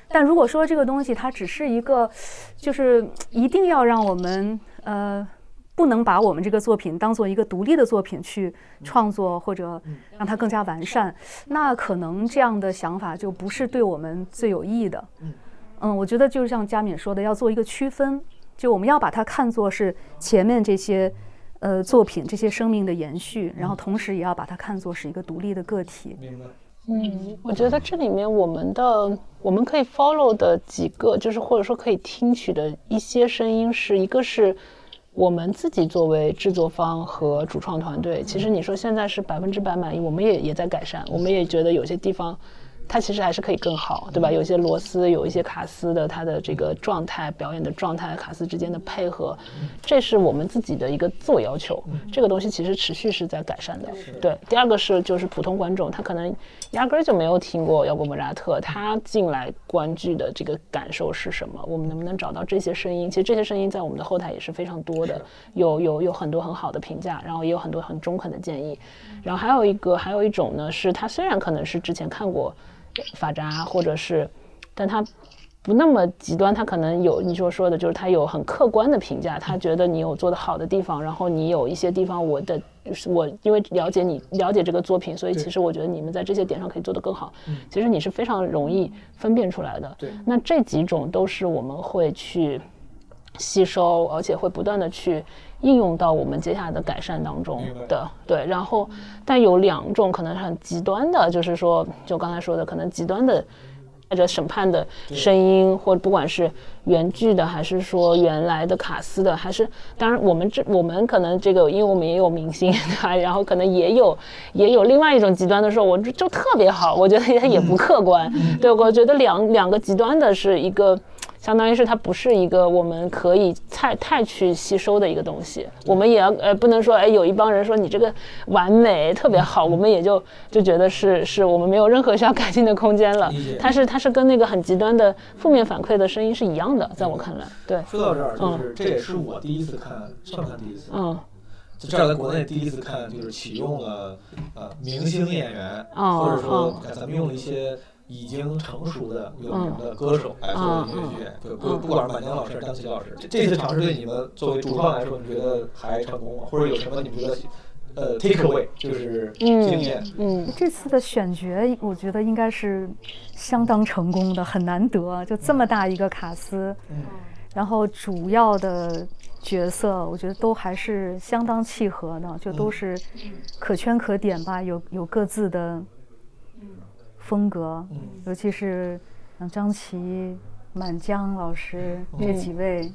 S5: 但如果说这个东西它只是一个，就是一定要让我们呃不能把我们这个作品当做一个独立的作品去创作或者让它更加完善，那可能这样的想法就不是对我们最有益的。嗯，我觉得就像佳敏说的，要做一个区分。就我们要把它看作是前面这些，呃，作品这些生命的延续，然后同时也要把它看作是一个独立的个体。
S2: 明白。
S4: 嗯，我觉得这里面我们的我们可以 follow 的几个，就是或者说可以听取的一些声音，是一个是我们自己作为制作方和主创团队，其实你说现在是百分之百满意，我们也也在改善，我们也觉得有些地方。它其实还是可以更好，对吧？有些螺丝，有一些卡斯的它的这个状态、表演的状态、卡斯之间的配合，这是我们自己的一个自我要求。这个东西其实持续是在改善的。对，第二个是就是普通观众，他可能压根儿就没有听过摇滚莫扎特，他进来观剧的这个感受是什么？我们能不能找到这些声音？其实这些声音在我们的后台也是非常多的，有有有很多很好的评价，然后也有很多很中肯的建议。然后还有一个，还有一种呢，是他虽然可能是之前看过。法扎，或者是，但他不那么极端，他可能有你所说的，就是他有很客观的评价，他觉得你有做的好的地方，然后你有一些地方，我的我因为了解你了解这个作品，所以其实我觉得你们在这些点上可以做得更好。其实你是非常容易分辨出来的。
S2: 对，
S4: 那这几种都是我们会去吸收，而且会不断的去。应用到我们接下来的改善当中的对，然后但有两种可能很极端的，就是说，就刚才说的，可能极端的带着审判的声音，或不管是原剧的，还是说原来的卡斯的，还是当然我们这我们可能这个，因为我们也有明星 <laughs> 对然后可能也有也有另外一种极端的时候，我就就特别好，我觉得也也不客观，对我觉得两两个极端的是一个。相当于是它不是一个我们可以太太去吸收的一个东西，我们也要呃不能说哎有一帮人说你这个完美特别好，我们也就就觉得是是我们没有任何需要改进的空间了。它是它是跟那个很极端的负面反馈的声音是一样的，在我看来，对。
S2: 说到这儿，就是这也是我第一次看，算不算第一次？嗯，就这在国内第一次看，就是启用了呃明星演员，或者说咱们用了一些。已经成熟的有名的歌手来做音乐剧，对不不管是满江老师、张琪老师，这这次尝试对你们作为主创来说，你觉得还成功吗？或者有什么你们觉得呃 take away 就是经验？
S5: 嗯，这次的选角我觉得应该是相当成功的，很难得，就这么大一个卡司，然后主要的角色我觉得都还是相当契合的，就都是可圈可点吧，有有各自的。风格，尤其是像张琪、满江老师这几位，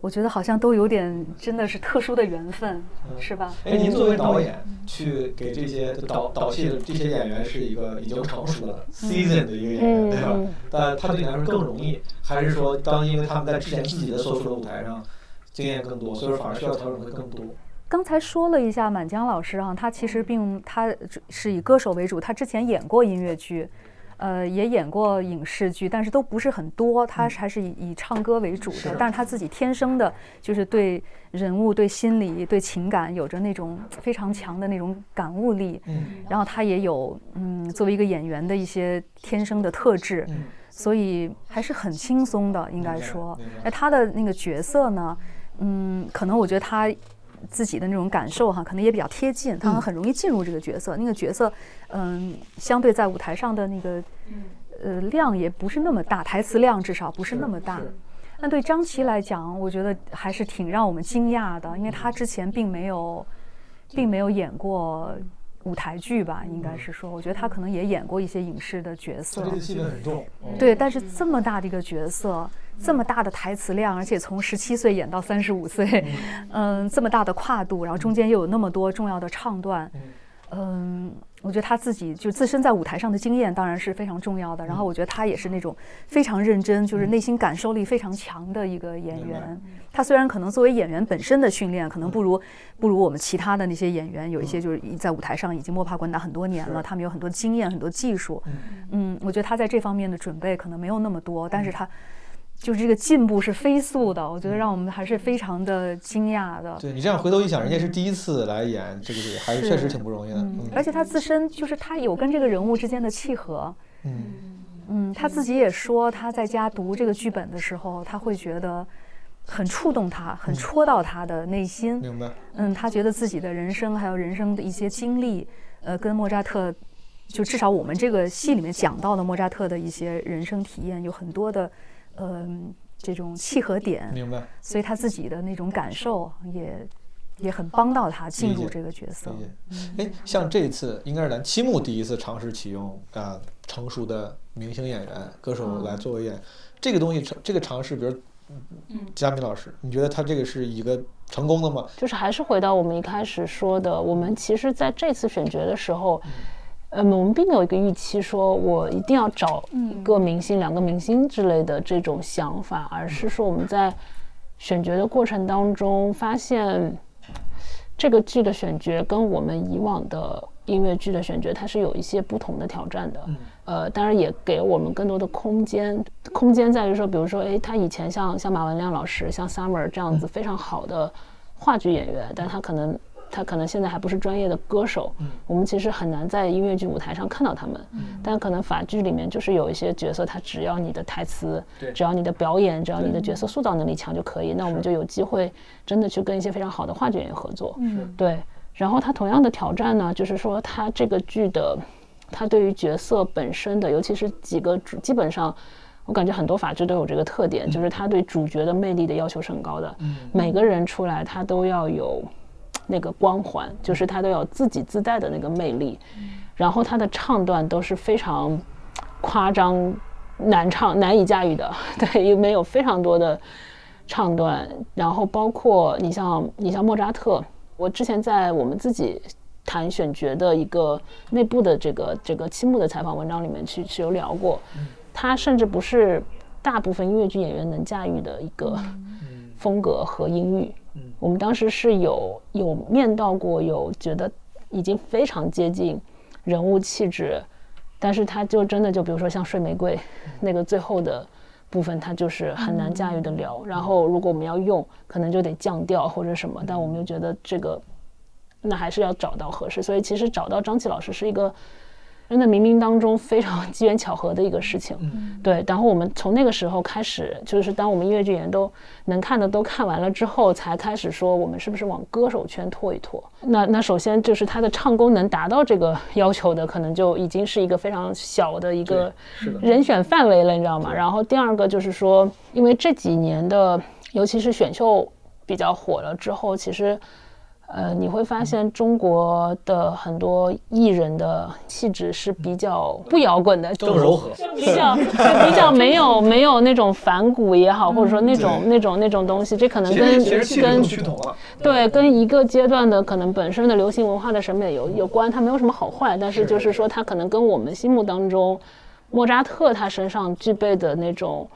S5: 我觉得好像都有点真的是特殊的缘分，是吧？
S2: 哎，您作为导演，去给这些导导戏的这些演员是一个已经成熟的 season 的一个演员，对吧？但他对你来说更容易，还是说当因为他们在之前自己的所处的舞台上经验更多，所以说反而需要调整会更多？
S5: 刚才说了一下满江老师啊，他其实并他是以歌手为主，他之前演过音乐剧，呃，也演过影视剧，但是都不是很多，他还是以以唱歌为主的。但是他自己天生的就是对人物、对心理、对情感有着那种非常强的那种感悟力。嗯。然后他也有嗯，作为一个演员的一些天生的特质，所以还是很轻松的，应该说。哎，他的那个角色呢，嗯，可能我觉得他。自己的那种感受哈，可能也比较贴近，他很容易进入这个角色。那个角色，嗯，相对在舞台上的那个呃量也不是那么大，台词量至少不是那么大。那对张琪来讲，我觉得还是挺让我们惊讶的，因为他之前并没有，并没有演过舞台剧吧，应该是说，我觉得他可能也演过一些影视的角色。
S3: 这个戏份很重。
S5: 对，但是这么大的一个角色，这么大的台词量，而且从十七岁演到三十五岁，<laughs> 嗯，这么大的跨度，然后中间又有那么多重要的唱段，嗯。我觉得他自己就自身在舞台上的经验当然是非常重要的。然后我觉得他也是那种非常认真，就是内心感受力非常强的一个演员。他虽然可能作为演员本身的训练可能不如不如我们其他的那些演员，有一些就是在舞台上已经摸爬滚打很多年了，他们有很多经验、很多技术。嗯，我觉得他在这方面的准备可能没有那么多，但是他。就是这个进步是飞速的，我觉得让我们还是非常的惊讶的。
S3: 对你这样回头一想，人家是第一次来演这个剧，还是确实挺不容易的。
S5: 而且他自身就是他有跟这个人物之间的契合。嗯嗯，他自己也说他在家读这个剧本的时候，他会觉得很触动他，很戳到他的内心。
S3: 明白。
S5: 嗯，他觉得自己的人生还有人生的一些经历，呃，跟莫扎特，就至少我们这个戏里面讲到的莫扎特的一些人生体验有很多的。嗯，这种契合点，
S3: 明白。
S5: 所以他自己的那种感受也也很帮到他进入这个角色。
S3: 哎，像这次应该是咱七木第一次尝试启用啊成熟的明星演员、歌手来作为演这个东西，这个尝试，比如嗯佳敏老师，你觉得他这个是一个成功的吗？
S4: 就是还是回到我们一开始说的，我们其实在这次选角的时候。嗯，我们并没有一个预期，说我一定要找一个明星、两个明星之类的这种想法，而是说我们在选角的过程当中发现，这个剧的选角跟我们以往的音乐剧的选角它是有一些不同的挑战的。呃，当然也给我们更多的空间。空间在于说，比如说，哎，他以前像像马文亮老师、像 Summer 这样子非常好的话剧演员，但他可能。他可能现在还不是专业的歌手，我们其实很难在音乐剧舞台上看到他们。但可能法剧里面就是有一些角色，他只要你的台词，只要你的表演，只要你的角色塑造能力强就可以。那我们就有机会真的去跟一些非常好的话剧演员合作。对。然后他同样的挑战呢，就是说他这个剧的，他对于角色本身的，尤其是几个主，基本上我感觉很多法剧都有这个特点，就是他对主角的魅力的要求是很高的。每个人出来，他都要有。那个光环，就是他都有自己自带的那个魅力，然后他的唱段都是非常夸张、难唱、难以驾驭的。<laughs> 对，因为有非常多的唱段，然后包括你像你像莫扎特，我之前在我们自己谈选角的一个内部的这个这个期末的采访文章里面去去有聊过，他甚至不是大部分音乐剧演员能驾驭的一个风格和音域。我们当时是有有面到过，有觉得已经非常接近人物气质，但是他就真的就比如说像睡玫瑰那个最后的部分，他就是很难驾驭得了。然后如果我们要用，可能就得降调或者什么，但我们又觉得这个那还是要找到合适，所以其实找到张琪老师是一个。真的冥冥当中非常机缘巧合的一个事情，对。然后我们从那个时候开始，就是当我们音乐剧演员都能看的都看完了之后，才开始说我们是不是往歌手圈拓一拓。那那首先就是他的唱功能达到这个要求的，可能就已经是一个非常小的一个人选范围了，你知道吗？然后第二个就是说，因为这几年的，尤其是选秀比较火了之后，其实。呃，你会发现中国的很多艺人的气质是比较不摇滚的，
S2: 更柔和，
S4: 比较比较没有没有那种反骨也好，或者说那种那种那种东西，这可能跟跟对跟一个阶段的可能本身的流行文化的审美有有关，它没有什么好坏，但是就是说它可能跟我们心目当中莫扎特他身上具备的那种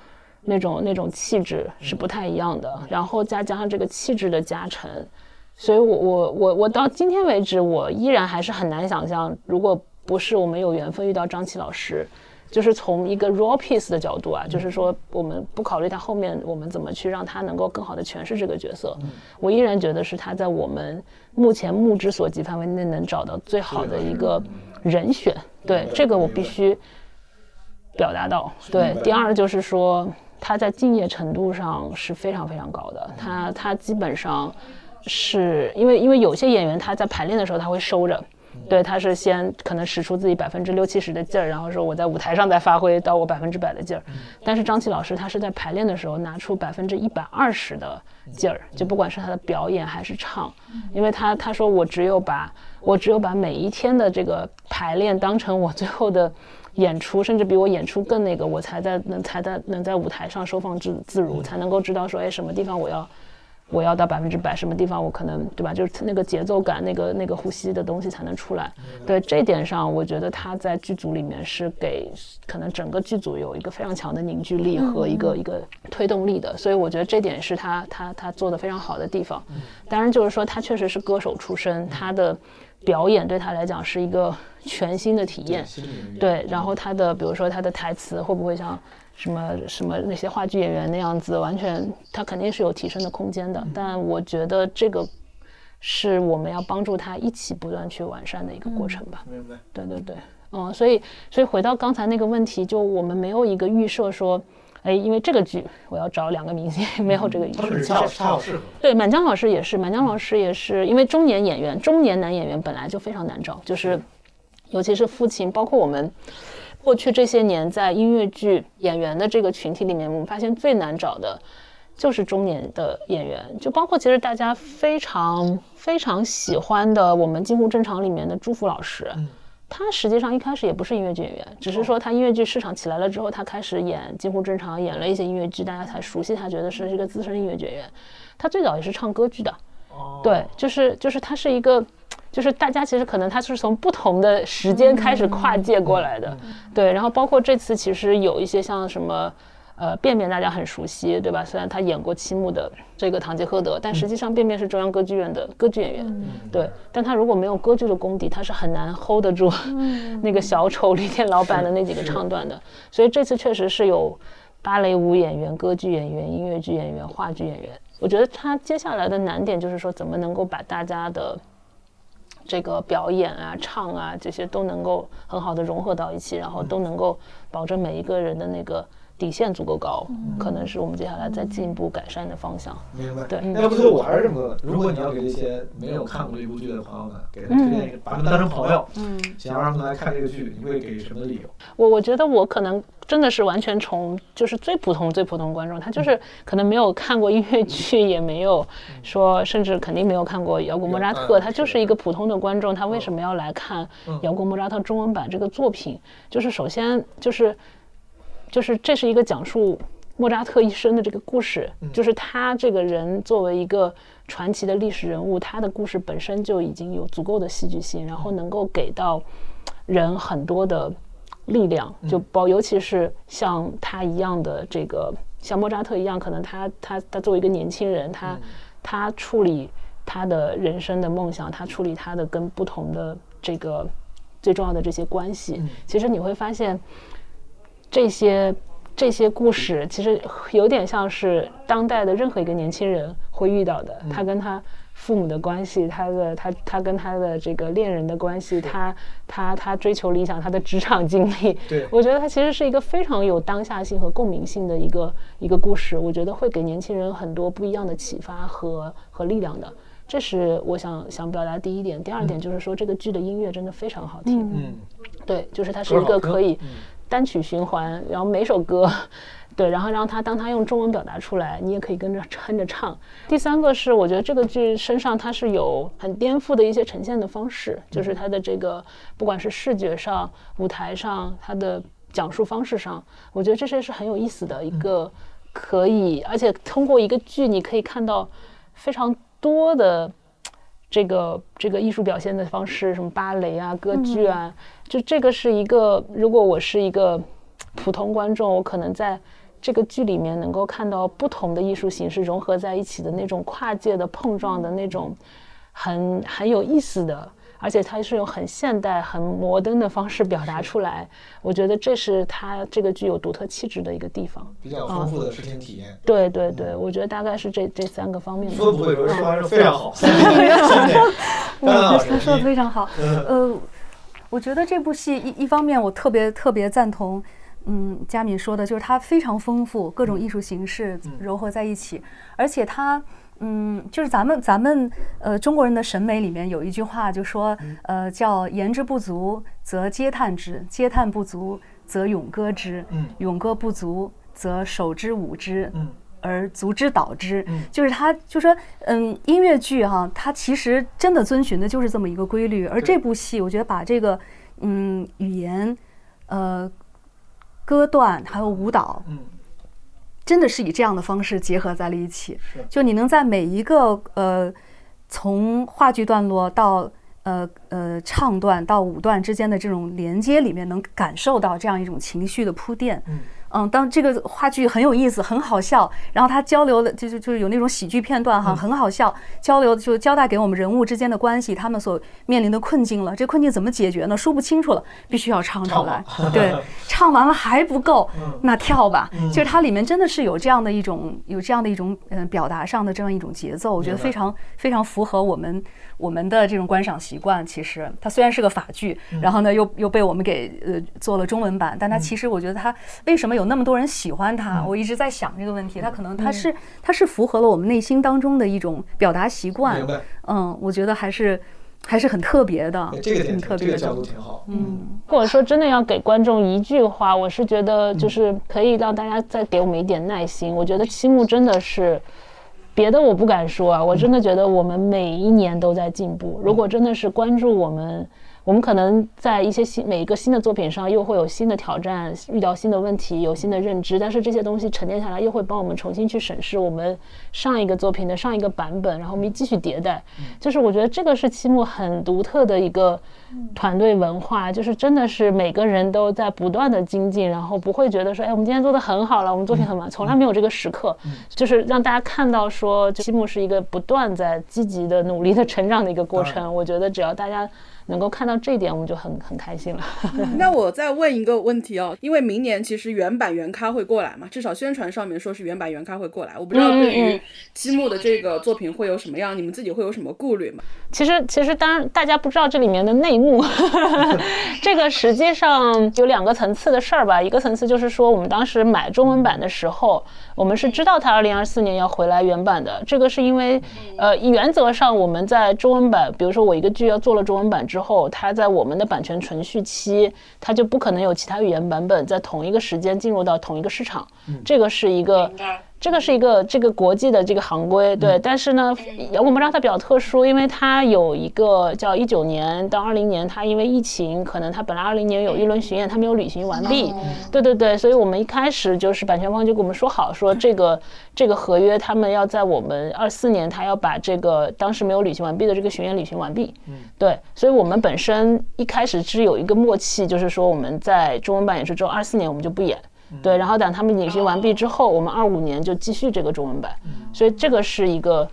S4: 那种那种气质是不太一样的，然后再加上这个气质的加成。所以，我我我我到今天为止，我依然还是很难想象，如果不是我们有缘分遇到张琪老师，就是从一个 raw piece 的角度啊，就是说我们不考虑他后面我们怎么去让他能够更好的诠释这个角色，我依然觉得是他在我们目前目之所及范围内能找到最好的一个人选。对，这个我必须表达到。对，第二就是说他在敬业程度上是非常非常高的，他他基本上。是因为因为有些演员他在排练的时候他会收着，对，他是先可能使出自己百分之六七十的劲儿，然后说我在舞台上再发挥到我百分之百的劲儿。但是张琪老师他是在排练的时候拿出百分之一百二十的劲儿，就不管是他的表演还是唱，因为他他说我只有把我只有把每一天的这个排练当成我最后的演出，甚至比我演出更那个，我才在能才在能在舞台上收放自自如，才能够知道说，哎，什么地方我要。我要到百分之百，什么地方我可能对吧？就是那个节奏感，那个那个呼吸的东西才能出来。对这点上，我觉得他在剧组里面是给可能整个剧组有一个非常强的凝聚力和一个一个推动力的。所以我觉得这点是他他他做的非常好的地方。当然，就是说他确实是歌手出身，他的表演对他来讲是一个全新的体验。对，然后他的比如说他的台词会不会像？什么什么那些话剧演员那样子，完全他肯定是有提升的空间的。但我觉得这个是我们要帮助他一起不断去完善的一个过程吧。
S2: 明白。
S4: 对对对，嗯，所以所以回到刚才那个问题，就我们没有一个预设说，哎，因为这个剧我要找两个明星，没有这个预设。对，满江老师也是，满江老师也是，因为中年演员、中年男演员本来就非常难找，就是尤其是父亲，包括我们。过去这些年，在音乐剧演员的这个群体里面，我们发现最难找的，就是中年的演员。就包括其实大家非常非常喜欢的我们《近乎正常》里面的朱福老师，他实际上一开始也不是音乐剧演员，只是说他音乐剧市场起来了之后，他开始演《近乎正常》，演了一些音乐剧，大家才熟悉他，觉得是一个资深音乐剧演员。他最早也是唱歌剧的，对，就是就是他是一个。就是大家其实可能他是从不同的时间开始跨界过来的，对。然后包括这次其实有一些像什么，呃，便便大家很熟悉，对吧？虽然他演过七幕的这个《堂吉诃德》，但实际上便便是中央歌剧院的歌剧演员，对。但他如果没有歌剧的功底，他是很难 hold 得住 <laughs> 那个小丑旅店老板的那几个唱段的。所以这次确实是有芭蕾舞演员、歌剧演员、音乐剧演员、话剧演员。我觉得他接下来的难点就是说，怎么能够把大家的。这个表演啊、唱啊，这些都能够很好的融合到一起，然后都能够保证每一个人的那个。底线足够高，可能是我们接下来再进一步改善的方向。
S2: 明白。
S4: 对，
S2: 要不就我还是这么问：如果你要给这些没有看过这部剧的朋友们，给他推荐一个，把他们当成朋友，嗯，想要让他们来看这个剧，你会给什么理由？
S4: 我我觉得我可能真的是完全从就是最普通最普通观众，他就是可能没有看过音乐剧，也没有说，甚至肯定没有看过摇滚莫扎特，他就是一个普通的观众，他为什么要来看摇滚莫扎特中文版这个作品？就是首先就是。就是这是一个讲述莫扎特一生的这个故事，就是他这个人作为一个传奇的历史人物，他的故事本身就已经有足够的戏剧性，然后能够给到人很多的力量，就包尤其是像他一样的这个像莫扎特一样，可能他他他作为一个年轻人，他他处理他的人生的梦想，他处理他的跟不同的这个最重要的这些关系，其实你会发现。这些这些故事其实有点像是当代的任何一个年轻人会遇到的，他跟他父母的关系，他的他他跟他的这个恋人的关系，他他他追求理想，他的职场经历。<laughs>
S2: 对，
S4: 我觉得他其实是一个非常有当下性和共鸣性的一个一个故事，我觉得会给年轻人很多不一样的启发和和力量的。这是我想想表达第一点。第二点就是说，这个剧的音乐真的非常好听。
S2: 嗯，
S4: 对，就是它是一个可以。单曲循环，然后每首歌，<laughs> 对，然后让他当他用中文表达出来，你也可以跟着哼着唱。第三个是，我觉得这个剧身上它是有很颠覆的一些呈现的方式，就是它的这个不管是视觉上、舞台上，它的讲述方式上，我觉得这些是很有意思的一个可以，而且通过一个剧，你可以看到非常多的。这个这个艺术表现的方式，什么芭蕾啊、歌剧啊，就这个是一个。如果我是一个普通观众，我可能在这个剧里面能够看到不同的艺术形式融合在一起的那种跨界的碰撞的那种很很有意思的。而且它是用很现代、很摩登的方式表达出来，我觉得这是它这个具有独特气质的一个地方，
S2: 比较丰富的视听体验。
S4: 对对对，我觉得大概是这这三个方面。
S2: 说不会说，说非常好。<laughs>
S5: 我觉得说的非常好。呃，我觉得这部戏一一方面我特别特别赞同，嗯，佳敏说的就是它非常丰富，各种艺术形式糅合在一起，而且它。嗯，就是咱们咱们呃中国人的审美里面有一句话，就说呃叫言之不足则嗟叹之，嗟叹不足则咏歌之，
S2: 嗯。
S5: 咏歌不足则手之舞之，
S2: 嗯。
S5: 而足之蹈之。
S2: 嗯。
S5: 就是他就说嗯音乐剧哈，它其实真的遵循的就是这么一个规律，而这部戏我觉得把这个嗯语言呃歌段还有舞蹈。
S2: 嗯，
S5: 真的是以这样的方式结合在了一起，就你能在每一个呃从话剧段落到呃呃唱段到舞段之间的这种连接里面，能感受到这样一种情绪的铺垫。
S2: 嗯
S5: 嗯，当这个话剧很有意思，很好笑，然后他交流的就是就是有那种喜剧片段哈，
S2: 嗯
S5: 很好笑，交流就交代给我们人物之间的关系，他们所面临的困境了。这困境怎么解决呢？说不清楚了，必须要唱出来。对，<laughs> 唱完了还不够，
S2: 嗯
S5: 那跳吧。
S2: 嗯
S5: 就是它里面真的是有这样的一种有这样的一种嗯、呃表达上的这样一种节奏，我觉得非常非常符合我们我们的这种观赏习惯。其实它虽然是个法剧，
S2: 嗯
S5: 然后呢又又被我们给呃做了中文版，但它其实我觉得它为什么有那么多人喜欢它，
S2: 嗯
S5: 我一直在想这个问题。它可能它是它是符合了我们内心当中的一种表达习惯。嗯，我觉得还是还是很特别的
S2: 哎，这个挺这个角
S5: 特别的。
S2: 度挺好。
S5: 嗯，
S4: 或者说真的要给观众一句话，我是觉得就是可以让大家再给我们一点耐心。我觉得七木真的是。别的我不敢说啊，我真的觉得我们每一年都在进步。如果真的是关注我们，我们可能在一些新每一个新的作品上又会有新的挑战，遇到新的问题，有新的认知。但是这些东西沉淀下来，又会帮我们重新去审视我们上一个作品的上一个版本，然后我们继续迭代。就是我觉得这个是七木很独特的一个团队文化，就是真的是每个人都在不断的精进，然后不会觉得说，哎，我们今天做的很好了，我们作品很完，从来没有这个时刻，就是让大家看到说，七木是一个不断在积极的努力的成长的一个过程。我觉得只要大家能够看到这一点，我们就很很开心了。<laughs>
S6: 那我再问一个问题哦，因为明年其实原版原咖会过来嘛，至少宣传上面说是原版原咖会过来，我不知道
S4: 嗯
S6: 对于
S4: 嗯
S6: 积木的这个作品会有什么样，你们自己会有什么顾虑吗？
S4: 其实，其实当然大家不知道这里面的内幕，这个实际上有两个层次的事儿吧。一个层次就是说，我们当时买中文版的时候，我们是知道它二零二四年要回来原版的。这个是因为，呃，原则上我们在中文版，比如说我一个剧要做了中文版之后，它在我们的版权存续期，它就不可能有其他语言版本在同一个时间进入到同一个市场。这个是一个。这个是一个这个国际的这个行规，对。但是呢，我们让它比较特殊，因为它有一个叫一九年到二零年，它因为疫情，可能它本来二零年有一轮巡演，它没有履行完毕。对对对，所以我们一开始就是版权方就跟我们说好，说这个这个合约他们要在我们二四年，他要把这个当时没有履行完毕的这个巡演履行完毕。对，所以我们本身一开始是有一个默契，就是说我们在中文版演出之后，二四年我们就不演。对，然后等他们演习完毕之后，我们二五年就继续这个中文版，所以这个是一个，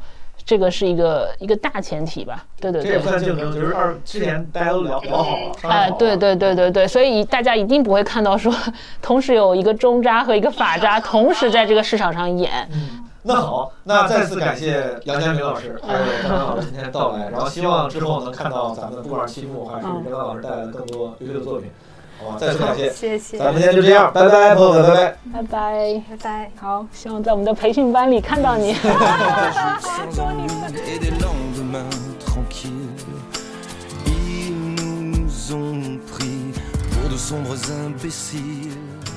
S4: 这个是一个一个大前提吧。对对对。
S2: 这也不。算竞争，就是二之前大家都聊聊好了，
S4: 哎，
S2: 好了
S4: 对对对对对，所以大家一定不会看到说，同时有一个中扎和一个法扎同时在这个市场上演。
S2: 那好，那再次感谢杨佳明老师。还有张老师今天的到来，然后希望之后能看到咱们不管是期末还是任老师带来的更多优秀的作品，好吧？再次感谢，
S5: 谢谢，
S2: 咱们今天就这样，拜拜，朋友们，拜拜。
S4: 拜拜，
S5: 拜拜。
S4: 好，希望在我们的培训班里看到你。<laughs>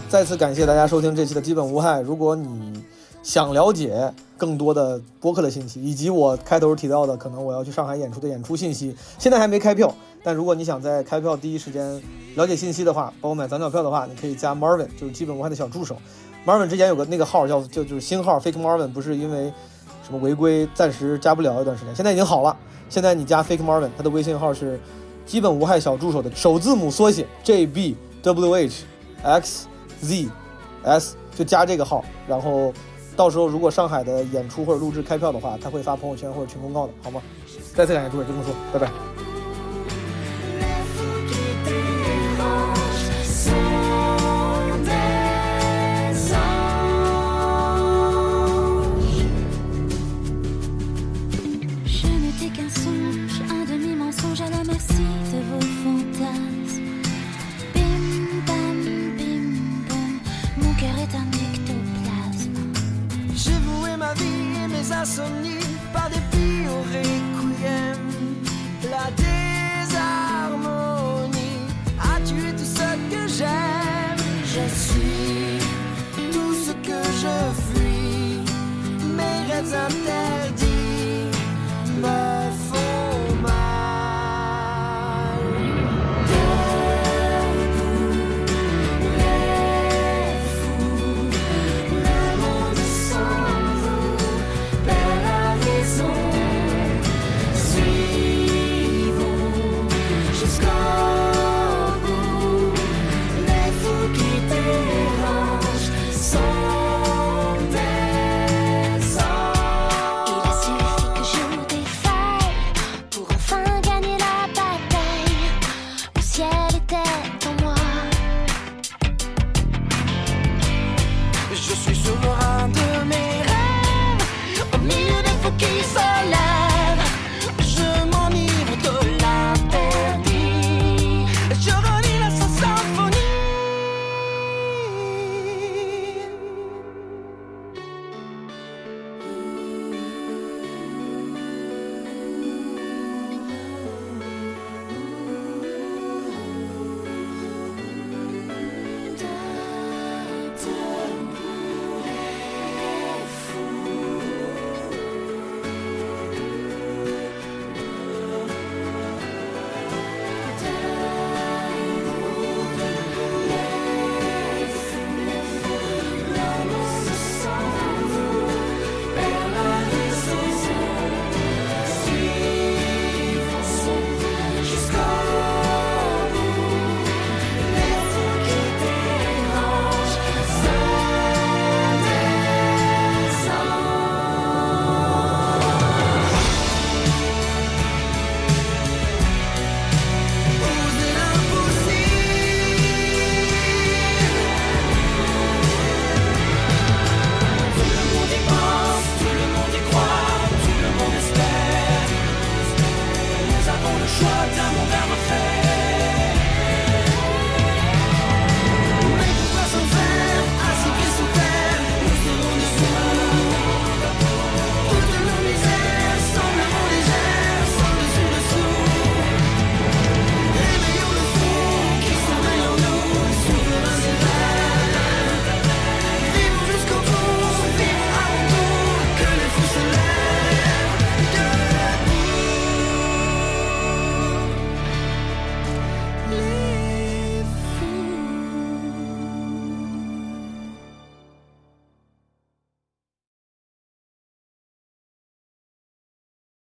S3: 再次感谢大家收听这期的基本无害。如果你想了解更多的播客的信息，以及我开头提到的可能我要去上海演出的演出信息，现在还没开票。但如果你想在开票第一时间了解信息的话，包括买早鸟票的话，你可以加 Marvin，就是基本无害的小助手。Marvin 之前有个那个号叫就就是新号 Fake Marvin，不是因为什么违规暂时加不了一段时间，现在已经好了。现在你加 Fake Marvin，他的微信号是基本无害小助手的首字母缩写 J B W H X Z S，就加这个号，然后到时候如果上海的演出或者录制开票的话，他会发朋友圈或者群公告的，好吗？再次感谢诸位，就这么说，拜拜。
S7: façonné par des pires requiem. La désharmonie a tué tout ce que j'aime. Je suis
S8: tout ce que je fuis, mes rêves internes.